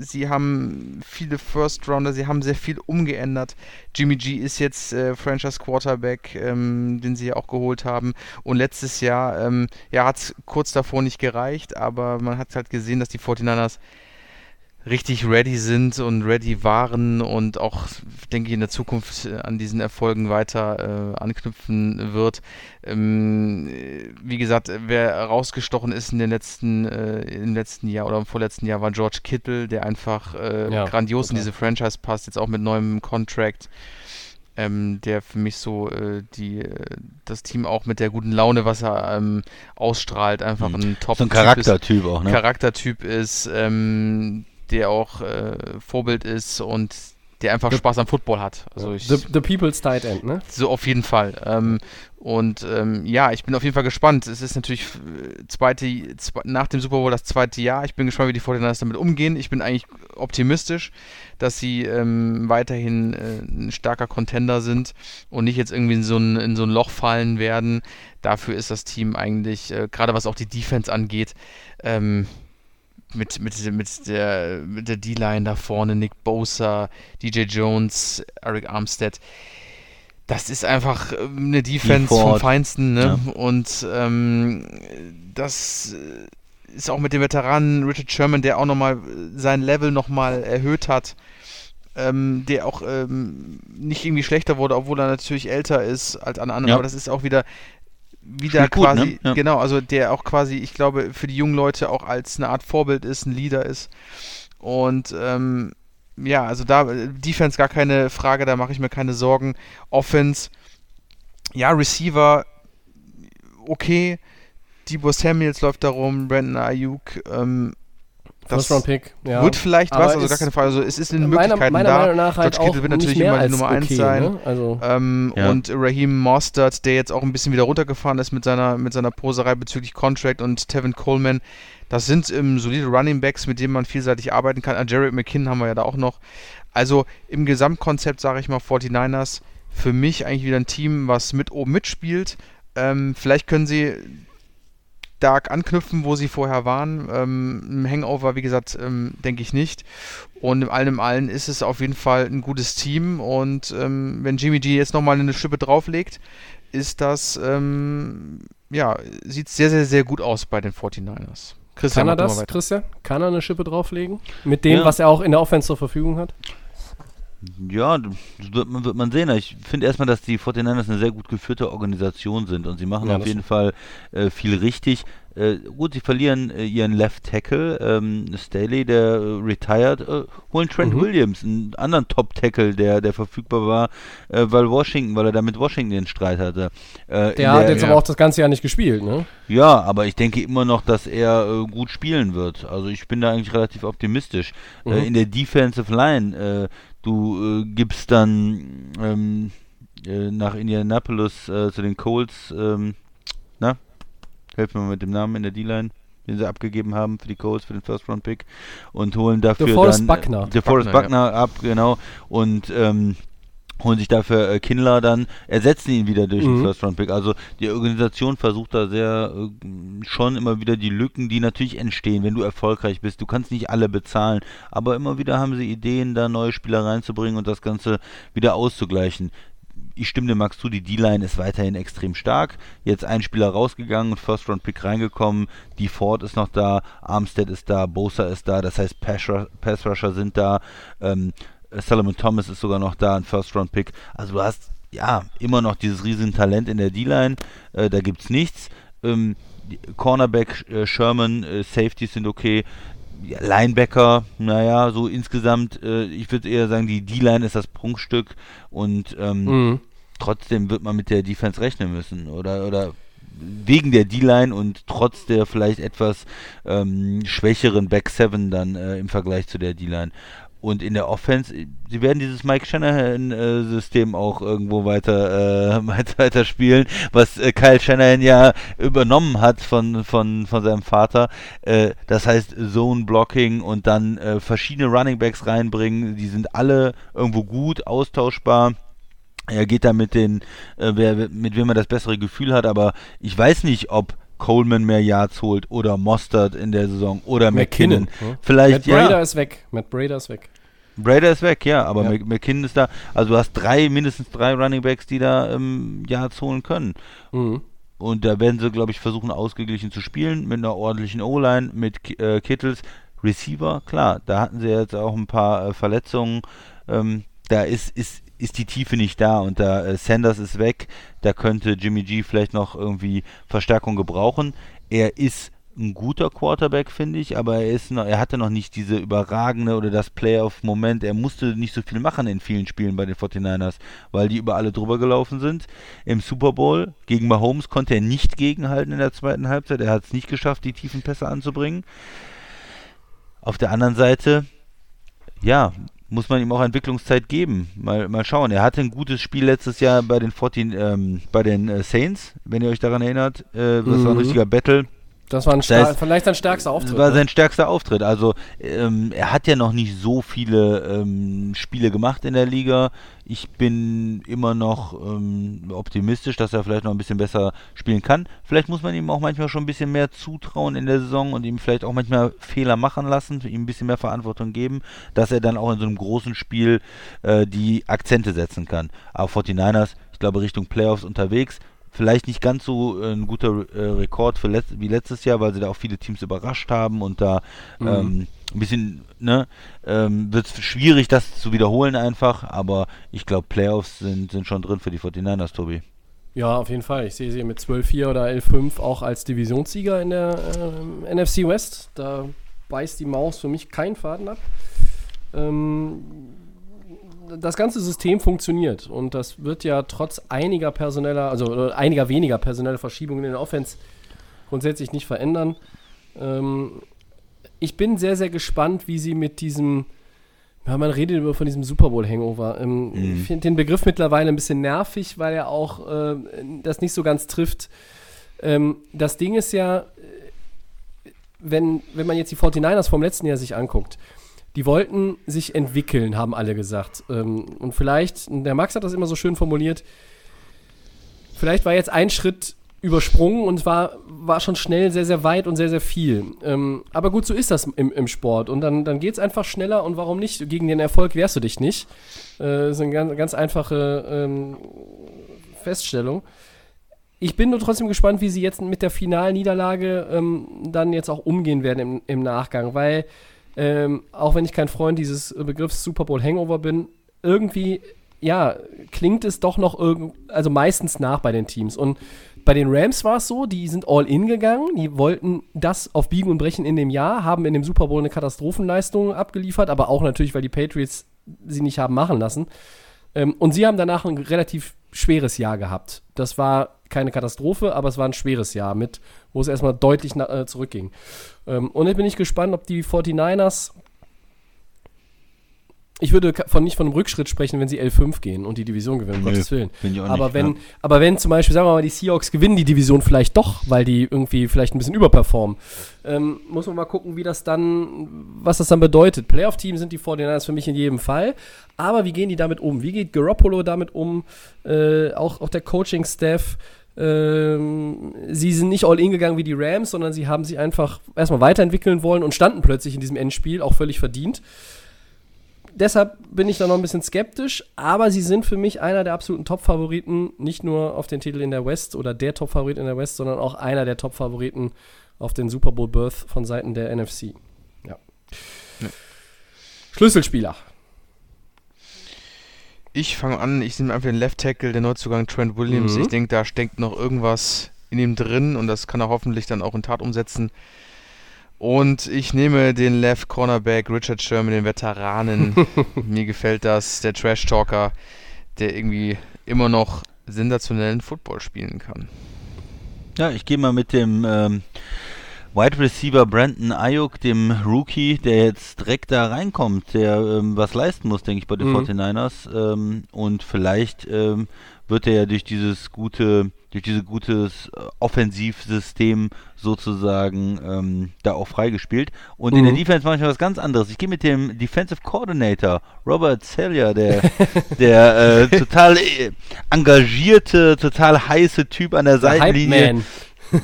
äh, sie haben viele First Rounder, sie haben sehr viel umgeändert. Jimmy G ist jetzt äh, Franchise Quarterback, ähm, den sie ja auch geholt haben. Und letztes Jahr ähm, ja, hat es kurz davor nicht gereicht, aber man hat halt gesehen, dass die 49ers richtig ready sind und ready waren und auch, denke ich, in der Zukunft äh, an diesen Erfolgen weiter äh, anknüpfen wird. Ähm, wie gesagt, wer rausgestochen ist in den letzten, äh, im letzten Jahr oder im vorletzten Jahr war George Kittle, der einfach äh, ja, grandios total. in diese Franchise passt, jetzt auch mit neuem Contract. Ähm, der für mich so äh, die, äh, das Team auch mit der guten Laune, was er ähm, ausstrahlt, einfach mhm. ein top so ein Charaktertyp auch, ne? Charaktertyp ist, ähm, der auch äh, Vorbild ist und der einfach The- Spaß am Football hat. Also ich, The, the People's Tight End, ne? so auf jeden Fall. Ähm, und ähm, ja, ich bin auf jeden Fall gespannt. Es ist natürlich äh, zweite, zwe nach dem Super Bowl das zweite Jahr. Ich bin gespannt, wie die 49ers damit umgehen. Ich bin eigentlich optimistisch, dass sie ähm, weiterhin äh, ein starker Contender sind und nicht jetzt irgendwie in so ein, in so ein Loch fallen werden. Dafür ist das Team eigentlich, äh, gerade was auch die Defense angeht, ähm, mit, mit, mit der, mit der D-Line da vorne, Nick Bosa, DJ Jones, Eric Armstead. Das ist einfach ähm, eine Defense vom. Feinsten, ne? Ja. Und ähm, das ist auch mit dem Veteranen Richard Sherman, der auch nochmal sein Level nochmal erhöht hat. Ähm, der auch ähm, nicht irgendwie schlechter wurde, obwohl er natürlich älter ist als alle anderen, Ja. aber das ist auch wieder wieder Spielt gut, quasi, ne? Ja. genau, also der auch quasi, ich glaube, für die jungen Leute auch als eine Art Vorbild ist, ein Leader ist. Und ähm, ja, also da äh, Defense gar keine Frage, da mache ich mir keine Sorgen. Offense, ja, Receiver, okay. Debo Samuels läuft da rum, Brandon Ayuk, ähm, First Round Pick, ja. wird vielleicht Aber was, also gar ist keine Frage. Also es ist in den meiner, Möglichkeiten meiner da. Meinung nach halt George Kittle wird natürlich immer die Nummer eins okay, sein. Ne? Also, Ähm, Ja. Und Raheem Mostert, der jetzt auch ein bisschen wieder runtergefahren ist mit seiner, mit seiner Poserei bezüglich Contract und Tevin Coleman. Das sind ähm, solide Running Backs, mit denen man vielseitig arbeiten kann. Ah, Jared McKinn haben wir ja da auch noch. Also im Gesamtkonzept sage ich mal 49ers für mich eigentlich wieder ein Team, was mit oben mitspielt. Ähm, vielleicht können sie stark anknüpfen, wo sie vorher waren. Ähm, Ein Hangover, wie gesagt, ähm, denke ich nicht. Und im allem allen ist es auf jeden Fall ein gutes Team. Und ähm, wenn Jimmy G jetzt nochmal eine Schippe drauflegt, ist das, ähm, ja, sieht sehr, sehr, sehr gut aus bei den 49ers. Christian, kann er das. Christian? Kann er eine Schippe drauflegen? Mit dem, Ja. was er auch in der Offense zur Verfügung hat? Ja, das wird man, wird man sehen. Ich finde erstmal, dass die 49ers eine sehr gut geführte Organisation sind und sie machen Ja, auf jeden Fall äh, viel richtig. Äh, gut, sie verlieren äh, ihren Left Tackle, ähm, Staley, der äh, retired, äh, holen Trent Mhm. Williams, einen anderen Top-Tackle, der, der verfügbar war, äh, weil Washington, weil er da mit Washington den Streit hatte. In Der hat jetzt ja. aber auch das ganze Jahr nicht gespielt, ne? ja, aber ich denke immer noch, dass er gut spielen wird. Also ich bin da eigentlich relativ optimistisch. Mhm. In der Defensive Line, äh, du äh, gibst dann ähm, äh, nach Indianapolis äh, zu den Colts, ähm, na, helf mir mal mit dem Namen in der D-Line, den sie abgegeben haben für die Colts, für den First-Round-Pick und holen dafür DeForest dann Buckner. äh, DeForest Buckner, Buckner ab, genau, und ähm, holen sich dafür äh, Kindler dann, ersetzen ihn wieder durch Mhm. den First-Round-Pick. Also die Organisation versucht da sehr äh, schon immer wieder die Lücken, die natürlich entstehen, wenn du erfolgreich bist. Du kannst nicht alle bezahlen, aber immer wieder haben sie Ideen, da neue Spieler reinzubringen und das Ganze wieder auszugleichen. Ich stimme dem Max zu, die D-Line ist weiterhin extrem stark. Jetzt ein Spieler rausgegangen, First-Round-Pick reingekommen, die Ford ist noch da, Armstead ist da, Bosa ist da, das heißt Pass-Rusher Pass sind da, ähm, Solomon Thomas ist sogar noch da, ein First-Round-Pick. Also du hast ja immer noch dieses riesen Talent in der D-Line, äh, da gibt's nichts. Ähm, Cornerback, äh, Sherman, äh, Safeties sind okay. Ja, Linebacker, naja, so insgesamt, äh, ich würde eher sagen, die D-Line ist das Prunkstück und ähm, Mhm. trotzdem wird man mit der Defense rechnen müssen oder oder wegen der D-Line und trotz der vielleicht etwas ähm, schwächeren Back Seven dann äh, im Vergleich zu der D-Line. Und in der Offense, äh, sie werden dieses Mike Shanahan-System auch irgendwo weiter, äh, weiter, spielen, was äh, Kyle Shanahan ja übernommen hat von, von, von seinem Vater. Äh, das heißt Zone-Blocking und dann äh, verschiedene Running Backs reinbringen. Die sind alle irgendwo gut, austauschbar. Er geht da mit den, äh, wer, mit wem er das bessere Gefühl hat, aber ich weiß nicht, ob Coleman mehr Yards holt oder Mostert in der Saison oder McKinnon. ne? Vielleicht Matt Brader ja. ist weg. Matt Brader ist weg. Brader ist weg, ja, aber Ja. Mc- McKinnon ist da. Also du hast drei, mindestens drei Running Backs, die da ähm, Yards holen können. Mhm. Und da werden sie, glaube ich, versuchen, ausgeglichen zu spielen mit einer ordentlichen O-Line, mit äh, Kittles. Receiver, klar, da hatten sie jetzt auch ein paar äh, Verletzungen. Ähm, da ist, ist, ist die Tiefe nicht da und da äh, Sanders ist weg. Da könnte Jimmy G vielleicht noch irgendwie Verstärkung gebrauchen. Er ist ein guter Quarterback, finde ich, aber er ist noch, er hatte noch nicht diese überragende oder das Playoff-Moment. Er musste nicht so viel machen in vielen Spielen bei den 49ers, weil die über alle drüber gelaufen sind. Im Super Bowl gegen Mahomes konnte er nicht gegenhalten in der zweiten Halbzeit. Er hat es nicht geschafft, die tiefen Pässe anzubringen. Auf der anderen Seite, ja, muss man ihm auch Entwicklungszeit geben. Mal, mal schauen. Er hatte ein gutes Spiel letztes Jahr bei den 14, ähm, bei den äh, Saints, wenn ihr euch daran erinnert. Äh, das mhm. war ein richtiger Battle. Das war ein das heißt, vielleicht sein stärkster Auftritt. Das war ne? sein stärkster Auftritt. Also ähm, er hat ja noch nicht so viele ähm, Spiele gemacht in der Liga. Ich bin immer noch ähm, optimistisch, dass er vielleicht noch ein bisschen besser spielen kann. Vielleicht muss man ihm auch manchmal schon ein bisschen mehr zutrauen in der Saison und ihm vielleicht auch manchmal Fehler machen lassen, ihm ein bisschen mehr Verantwortung geben, dass er dann auch in so einem großen Spiel äh, die Akzente setzen kann. Aber 49ers, ich glaube, Richtung Playoffs unterwegs vielleicht nicht ganz so äh, ein guter äh, Rekord für letzt, wie letztes Jahr, weil sie da auch viele Teams überrascht haben und da mhm. ähm, ein bisschen, ne, ähm, wird es schwierig, das zu wiederholen einfach, aber ich glaube, Playoffs sind, sind schon drin für die 49ers, Tobi. Ja, auf jeden Fall. Ich sehe sie mit 12-4 oder 11-5 auch als Divisionssieger in der äh, NFC West. Da beißt die Maus für mich keinen Faden ab. Ähm, das ganze System funktioniert und das wird ja trotz einiger personeller, also einiger weniger personeller Verschiebungen in der Offense grundsätzlich nicht verändern. Ähm, ich bin sehr, sehr gespannt, wie sie mit diesem, ja, man redet über von diesem Super Bowl-Hangover. Ähm, mhm. Ich finde den Begriff mittlerweile ein bisschen nervig, weil er auch äh, das nicht so ganz trifft. Ähm, das Ding ist ja, wenn, wenn man jetzt die 49ers vom letzten Jahr sich anguckt, die wollten sich entwickeln, haben alle gesagt. Ähm, und vielleicht, der Max hat das immer so schön formuliert, vielleicht war jetzt ein Schritt übersprungen und war, war schon schnell sehr, sehr weit und sehr, sehr viel. Ähm, aber gut, so ist das im, im Sport. Und dann, dann geht es einfach schneller und warum nicht? Gegen den Erfolg wehrst du dich nicht. Äh, das ist eine ganz, ganz einfache ähm, Feststellung. Ich bin nur trotzdem gespannt, wie sie jetzt mit der finalen Niederlage ähm, dann jetzt auch umgehen werden im, im Nachgang, weil ähm, auch wenn ich kein Freund dieses Begriffs Super Bowl Hangover bin, irgendwie, ja, klingt es doch noch irgend, also meistens nach bei den Teams. Und bei den Rams war es so, die sind all in gegangen, die wollten das auf Biegen und Brechen in dem Jahr, haben in dem Super Bowl eine Katastrophenleistung abgeliefert, aber auch natürlich, weil die Patriots sie nicht haben machen lassen. Ähm, und sie haben danach ein relativ schweres Jahr gehabt. Das war keine Katastrophe, aber es war ein schweres Jahr, mit, wo es erstmal deutlich äh, zurückging. Ähm, und jetzt bin ich gespannt, ob die 49ers ich würde von, nicht von einem Rückschritt sprechen, wenn sie L5 gehen und die Division gewinnen, um nee, Gottes Willen. aber, nicht, wenn, ja. aber wenn zum Beispiel, sagen wir mal, die Seahawks gewinnen die Division vielleicht doch, weil die irgendwie vielleicht ein bisschen überperformen, ähm, muss man mal gucken, wie das dann, was das dann bedeutet. Playoff-Team sind die 49ers für mich in jedem Fall, aber wie gehen die damit um? Wie geht Garoppolo damit um? Äh, auch, auch der Coaching-Staff. Ähm, sie sind nicht all in gegangen wie die Rams, sondern sie haben sich einfach erstmal weiterentwickeln wollen und standen plötzlich in diesem Endspiel, auch völlig verdient deshalb bin ich da noch ein bisschen skeptisch, aber sie sind für mich einer der absoluten Top-Favoriten, nicht nur auf den Titel in der West oder der Top-Favorit in der West, sondern auch einer der Top-Favoriten auf den Super Bowl-Berth von Seiten der NFC. Ja. ja. Schlüsselspieler. Ich fange an, ich nehme einfach den Left Tackle, der Neuzugang Trent Williams. Mhm. Ich denke, da steckt noch irgendwas in ihm drin und das kann er hoffentlich dann auch in Tat umsetzen. Und ich nehme den Left Cornerback Richard Sherman, den Veteranen. Mir gefällt das, der Trash Talker, der irgendwie immer noch sensationellen Football spielen kann. Ja, ich gehe mal mit dem ähm, Wide Receiver Brandon Ayuk, dem Rookie, der jetzt direkt da reinkommt, der ähm, was leisten muss, denke ich, bei den mhm. 49ers. Ähm, und vielleicht ähm, wird er ja durch dieses gute, durch dieses gutes äh, Offensivsystem sozusagen ähm, da auch freigespielt. Und mhm. in der mhm. Defense mache ich was ganz anderes. Ich gehe mit dem Defensive Coordinator Robert Celia, der, der äh, total äh, engagierte, total heiße Typ an der Seitenlinie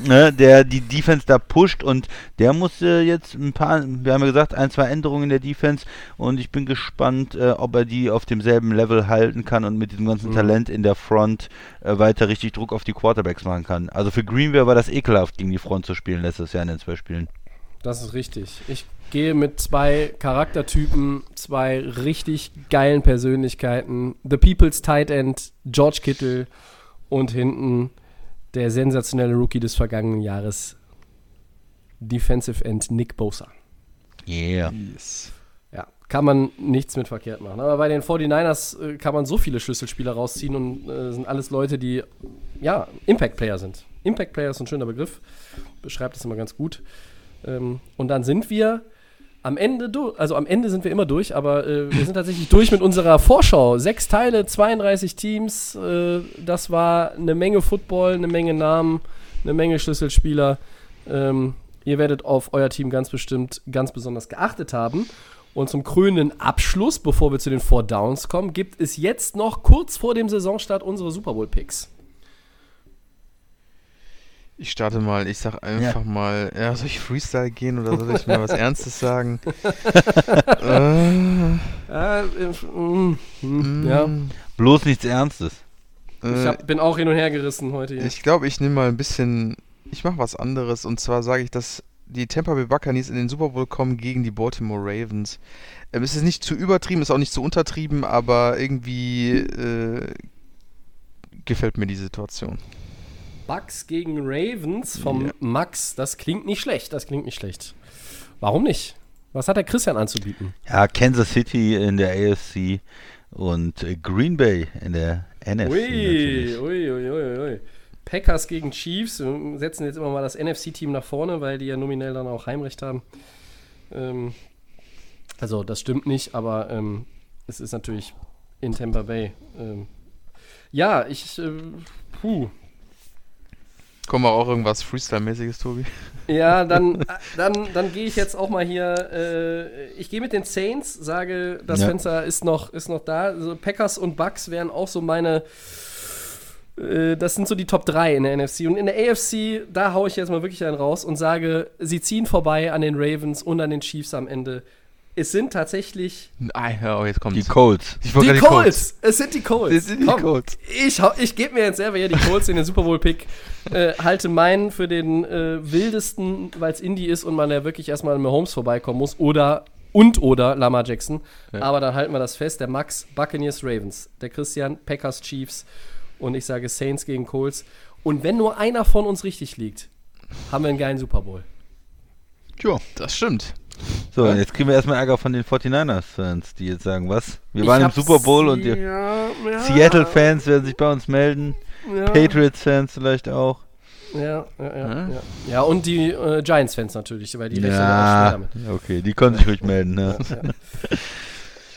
ne, der die Defense da pusht und der muss äh, jetzt ein paar, wir haben ja gesagt, ein, zwei Änderungen in der Defense und ich bin gespannt, äh, ob er die auf demselben Level halten kann und mit diesem ganzen mhm. Talent in der Front äh, weiter richtig Druck auf die Quarterbacks machen kann. Also für Greenway war das ekelhaft, gegen die Front zu spielen letztes Jahr in den zwei Spielen. Das ist richtig. Ich gehe mit zwei Charaktertypen, zwei richtig geilen Persönlichkeiten. The People's Tight End, George Kittle und hinten der sensationelle Rookie des vergangenen Jahres, Defensive End Nick Bosa. Yeah. Yes. Ja, kann man nichts mit verkehrt machen. Aber bei den 49ers äh, kann man so viele Schlüsselspieler rausziehen und äh, sind alles Leute, die, ja, Impact-Player sind. Impact-Player ist ein schöner Begriff, beschreibt das immer ganz gut. Ähm, und dann sind wir am Ende, du, also am Ende sind wir immer durch, aber äh, wir sind tatsächlich durch mit unserer Vorschau. Sechs Teile, 32 Teams. Äh, das war eine Menge Football, eine Menge Namen, eine Menge Schlüsselspieler. Ähm, ihr werdet auf euer Team ganz bestimmt ganz besonders geachtet haben. Und zum krönenden Abschluss, bevor wir zu den Four Downs kommen, gibt es jetzt noch kurz vor dem Saisonstart unsere Super Bowl Picks. Ich starte mal, ich sag einfach mal, ja, soll ich Freestyle gehen oder soll ich mal was Ernstes sagen? äh, Ja, äh, mm, mm, ja. Bloß nichts Ernstes. ich äh, hab, bin auch hin und her gerissen heute hier. Ich glaube, ich nehme mal ein bisschen, ich mache was anderes und zwar sage ich, dass die Tampa Bay Buccaneers in den Super Bowl kommen gegen die Baltimore Ravens. Ähm, es ist nicht zu übertrieben, ist auch nicht zu untertrieben, aber irgendwie äh, gefällt mir die Situation. Bucks gegen Ravens vom Ja. Max. Das klingt nicht schlecht. Das klingt nicht schlecht. Warum nicht? Was hat der Christian anzubieten? Ja, Kansas City in der AFC und Green Bay in der NFC. Ui, ui, ui, ui, ui. Packers gegen Chiefs. Wir setzen jetzt immer mal das NFC-Team nach vorne, weil die ja nominell dann auch Heimrecht haben. Ähm, also, das stimmt nicht, aber ähm, es ist natürlich in Tampa Bay. Ähm, ja, ich. Äh, puh. Kommen wir auch irgendwas Freestyle-mäßiges, Tobi? Ja, dann, dann, dann gehe ich jetzt auch mal hier. Äh, ich gehe mit den Saints, sage, das Ja. Fenster ist noch, ist noch da. Also Packers und Bucks wären auch so meine. Äh, das sind so die Top 3 in der NFC. Und in der AFC, da haue ich jetzt mal wirklich einen raus und sage, sie ziehen vorbei an den Ravens und an den Chiefs am Ende. Es sind tatsächlich ja, oh, jetzt kommt's. Die Colts. ich die wollte Colts. die Es sind die Colts. Es sind die Komm, Colts. Ich, ich gebe mir jetzt selber hier die Colts in den Super Bowl-Pick. Äh, halte meinen für den äh, wildesten, weil es Indie ist und man ja wirklich erstmal an Mahomes vorbeikommen muss. Oder und oder Lamar Jackson. Aber dann halten wir das fest. Der Max Buccaneers Ravens. Der Christian Packers Chiefs. Und ich sage Saints gegen Colts. Und wenn nur einer von uns richtig liegt, haben wir einen geilen Super Bowl. Tja. Das stimmt. So, und jetzt kriegen wir erstmal Ärger von den 49ers-Fans, die jetzt sagen, was? Wir waren Ich im hab's- Super Bowl und die ja, ja, Seattle-Fans werden sich bei uns melden. ja. Patriots-Fans vielleicht auch. Ja, ja, ja. Hm? Ja, ja und die äh, Giants-Fans natürlich, weil die rechnen ja auch schwer Ja, damit. okay, die können sich ruhig melden. Ne?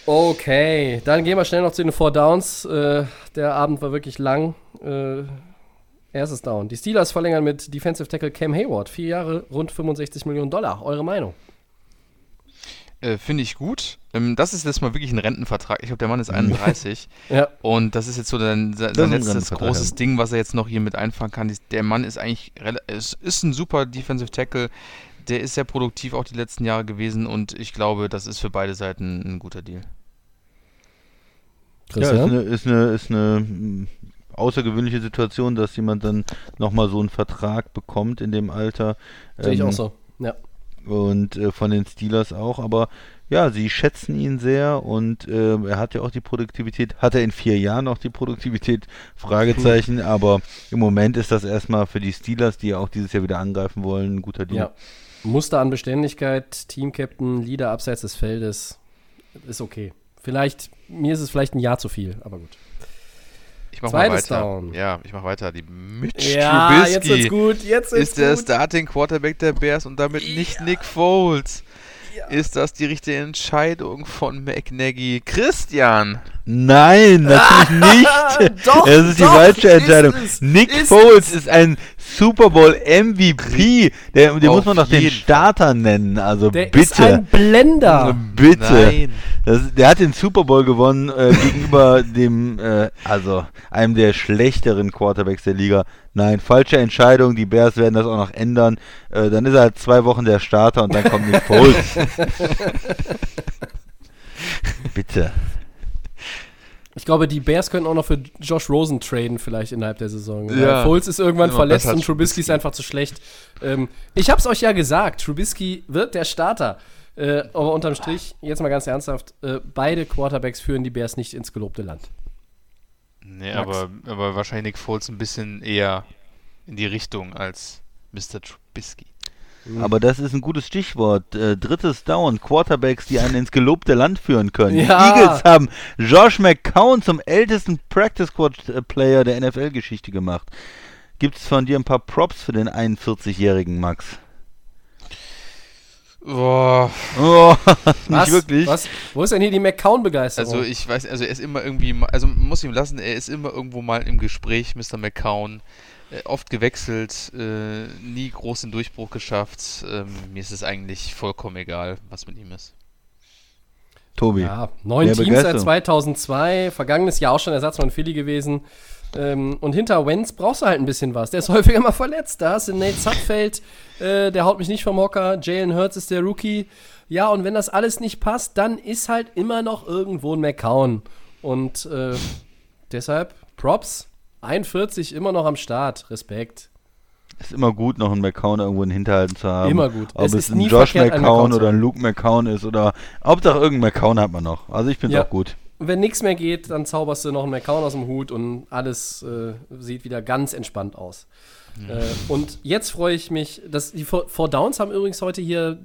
Okay, dann gehen wir schnell noch zu den Four Downs. Äh, der Abend war wirklich lang. Äh, erstes Down. Die Steelers verlängern mit Defensive Tackle Cam Hayward. Vier Jahre, rund 65 Millionen Dollar. Eure Meinung? Äh, Finde ich gut. Ähm, das ist jetzt mal wirklich ein Rentenvertrag. Ich glaube, der Mann ist 31. Ja, Und das ist jetzt so sein, letztes großes ja. Ding, was er jetzt noch hier mit einfangen kann. Der Mann ist eigentlich, es ist ein super Defensive Tackle. Der ist sehr produktiv auch die letzten Jahre gewesen und ich glaube, das ist für beide Seiten ein guter Deal. Ja, ist eine, ist eine, ist eine mm, außergewöhnliche Situation, dass jemand dann nochmal so einen Vertrag bekommt in dem Alter. Sehe ich Ähm, auch so. Ja. Und äh, von den Steelers auch, aber ja, sie schätzen ihn sehr und äh, er hat ja auch die Produktivität, hat er in vier Jahren auch die Produktivität, Fragezeichen, aber im Moment ist das erstmal für die Steelers, die ja auch dieses Jahr wieder angreifen wollen, ein guter Deal. ja. Muster an Beständigkeit, Team-Captain, Leader abseits des Feldes. Ist okay. Vielleicht, mir ist es vielleicht ein Jahr zu viel, aber gut. Ich mach mal Zweites weiter. Down. Ja, ich mach weiter. Die Mitch Ja, jetzt wird's Trubisky gut. Jetzt wird's ist der gut. Starting Quarterback der Bears und damit nicht Nick Foles. Ist das die richtige Entscheidung von McNaggy? Christian! Nein, natürlich nicht. Doch, das ist die doch, falsche ist Entscheidung. es, Nick ist Foles ist ein Super Bowl MVP. Der, den Auf muss man doch den Starter nennen. Also Der bitte. ist ein Blender. Bitte. Nein. Das, der hat den Super Bowl gewonnen äh, gegenüber dem, äh, also einem der schlechteren Quarterbacks der Liga. Nein, falsche Entscheidung. Die Bears werden das auch noch ändern. Äh, dann ist er halt zwei Wochen der Starter und dann kommt Nick Foles. Bitte. Ich glaube, die Bears könnten auch noch für Josh Rosen traden, vielleicht innerhalb der Saison. Ja. Foles ist irgendwann Immer verletzt und Trubisky ist einfach zu schlecht. Ähm, ich hab's euch ja gesagt, Trubisky wird der Starter. Äh, aber unterm Strich, jetzt mal ganz ernsthaft, äh, beide Quarterbacks führen die Bears nicht ins gelobte Land. Nee, Max. aber, aber wahrscheinlich Nick Foles ein bisschen eher in die Richtung als Mr. Trubisky. Aber das ist ein gutes Stichwort. Äh, drittes Down. Quarterbacks, die einen ins gelobte Land führen können. Ja. Die Eagles haben Josh McCown zum ältesten Practice Squad äh, Player der NFL-Geschichte gemacht. Gibt es von dir ein paar Props für den 41-jährigen Max? Boah, Oh, Was? nicht wirklich. Was? Wo ist denn hier die McCown-Begeisterung? also ich weiß, also er ist immer irgendwie, also man muss ihm lassen, er ist immer irgendwo mal im Gespräch, Mr. McCown. Äh, oft gewechselt, äh, nie großen Durchbruch geschafft. Ähm, mir ist es eigentlich vollkommen egal, was mit ihm ist. Tobi. Ja, neun Teams seit Begeisterung. 2002, vergangenes Jahr auch schon Ersatzmann Philly gewesen. Ähm, und hinter Wenz brauchst du halt ein bisschen was. Der ist häufiger mal verletzt. Da hast du Nate Sudfeld, äh, der haut mich nicht vom Hocker. Jalen Hurts ist der Rookie. Ja, und wenn das alles nicht passt, dann ist halt immer noch irgendwo ein McCown. Und äh, deshalb Props. 41 immer noch am Start. Respekt. Ist immer gut, noch einen McCown irgendwo in Hinterhalten zu haben. Immer gut. Ob Es es, ein Josh McCown oder ein. Luke McCown ist oder Hauptsache irgendein McCown hat man noch. Also ich finde es Ja. auch gut. wenn nichts mehr geht, dann zauberst du noch einen McCown aus dem Hut und alles äh, sieht wieder ganz entspannt aus. Äh, und jetzt freue ich mich, dass die Four Four Downs haben übrigens heute hier,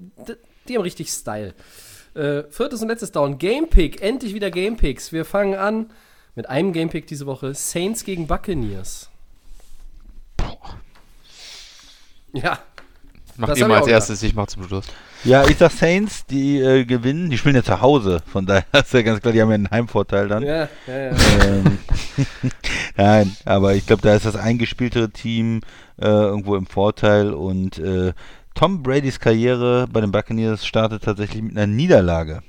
die haben richtig Style. Äh, viertes und letztes Down, Gamepick, endlich wieder Gamepicks. Wir fangen an mit einem Gamepick diese Woche, Saints gegen Buccaneers. Ja, Mach ihr mal als erstes, ich mach zum Schluss. Ja, ich sag Saints, die äh, gewinnen. Die spielen ja zu Hause. Von daher ist ja ganz klar, die haben ja einen Heimvorteil dann. ja, ja, ja. Ähm, Nein, aber ich glaube, da ist das eingespieltere Team äh, irgendwo im Vorteil und äh, Tom Bradys Karriere bei den Buccaneers startet tatsächlich mit einer Niederlage.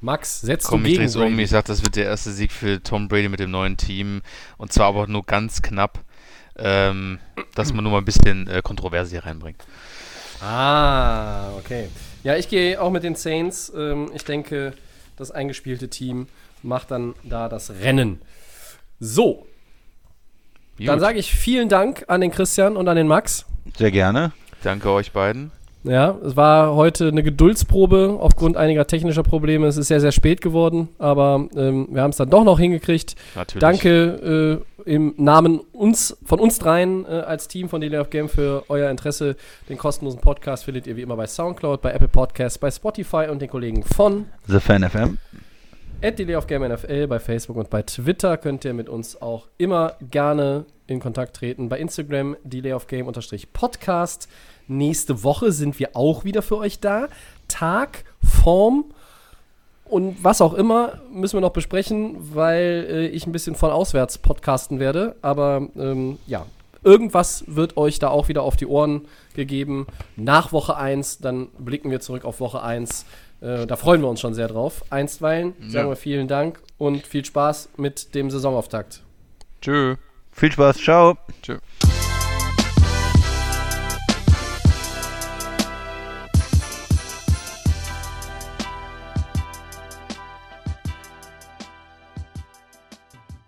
Max, setzt Komm, du ich gegen dreh's um. Ich sag, das wird der erste Sieg für Tom Brady mit dem neuen Team. Und zwar aber nur ganz knapp. Ähm, dass man nur mal ein bisschen äh, Kontroverse hier reinbringt. Ah, okay. Ja, ich gehe auch mit den Saints. Ähm, ich denke, das eingespielte Team macht dann da das Rennen. So, dann Gut. sage ich vielen Dank an den Christian und an den Max. Sehr gerne. Danke euch beiden. Ja, es war heute eine Geduldsprobe aufgrund einiger technischer Probleme. Es ist sehr, sehr spät geworden, aber ähm, wir haben es dann doch noch hingekriegt. Natürlich. Danke äh, im Namen uns, von uns dreien äh, als Team von Delay of Game für euer Interesse. Den kostenlosen Podcast findet ihr wie immer bei Soundcloud, bei Apple Podcasts, bei Spotify und den Kollegen von The Fan FM. at Delay of Game NFL bei Facebook und bei Twitter könnt ihr mit uns auch immer gerne in Kontakt treten. Bei Instagram Delay of Game unterstrich Podcast. Nächste Woche sind wir auch wieder für euch da. Tag, Form und was auch immer müssen wir noch besprechen, weil äh, ich ein bisschen von auswärts podcasten werde. Aber ähm, ja, irgendwas wird euch da auch wieder auf die Ohren gegeben. Nach Woche 1, dann blicken wir zurück auf Woche 1. Äh, da freuen wir uns schon sehr drauf. Einstweilen sagen wir vielen Dank und viel Spaß mit dem Saisonauftakt. Tschö. Viel Spaß. Ciao. Tschö.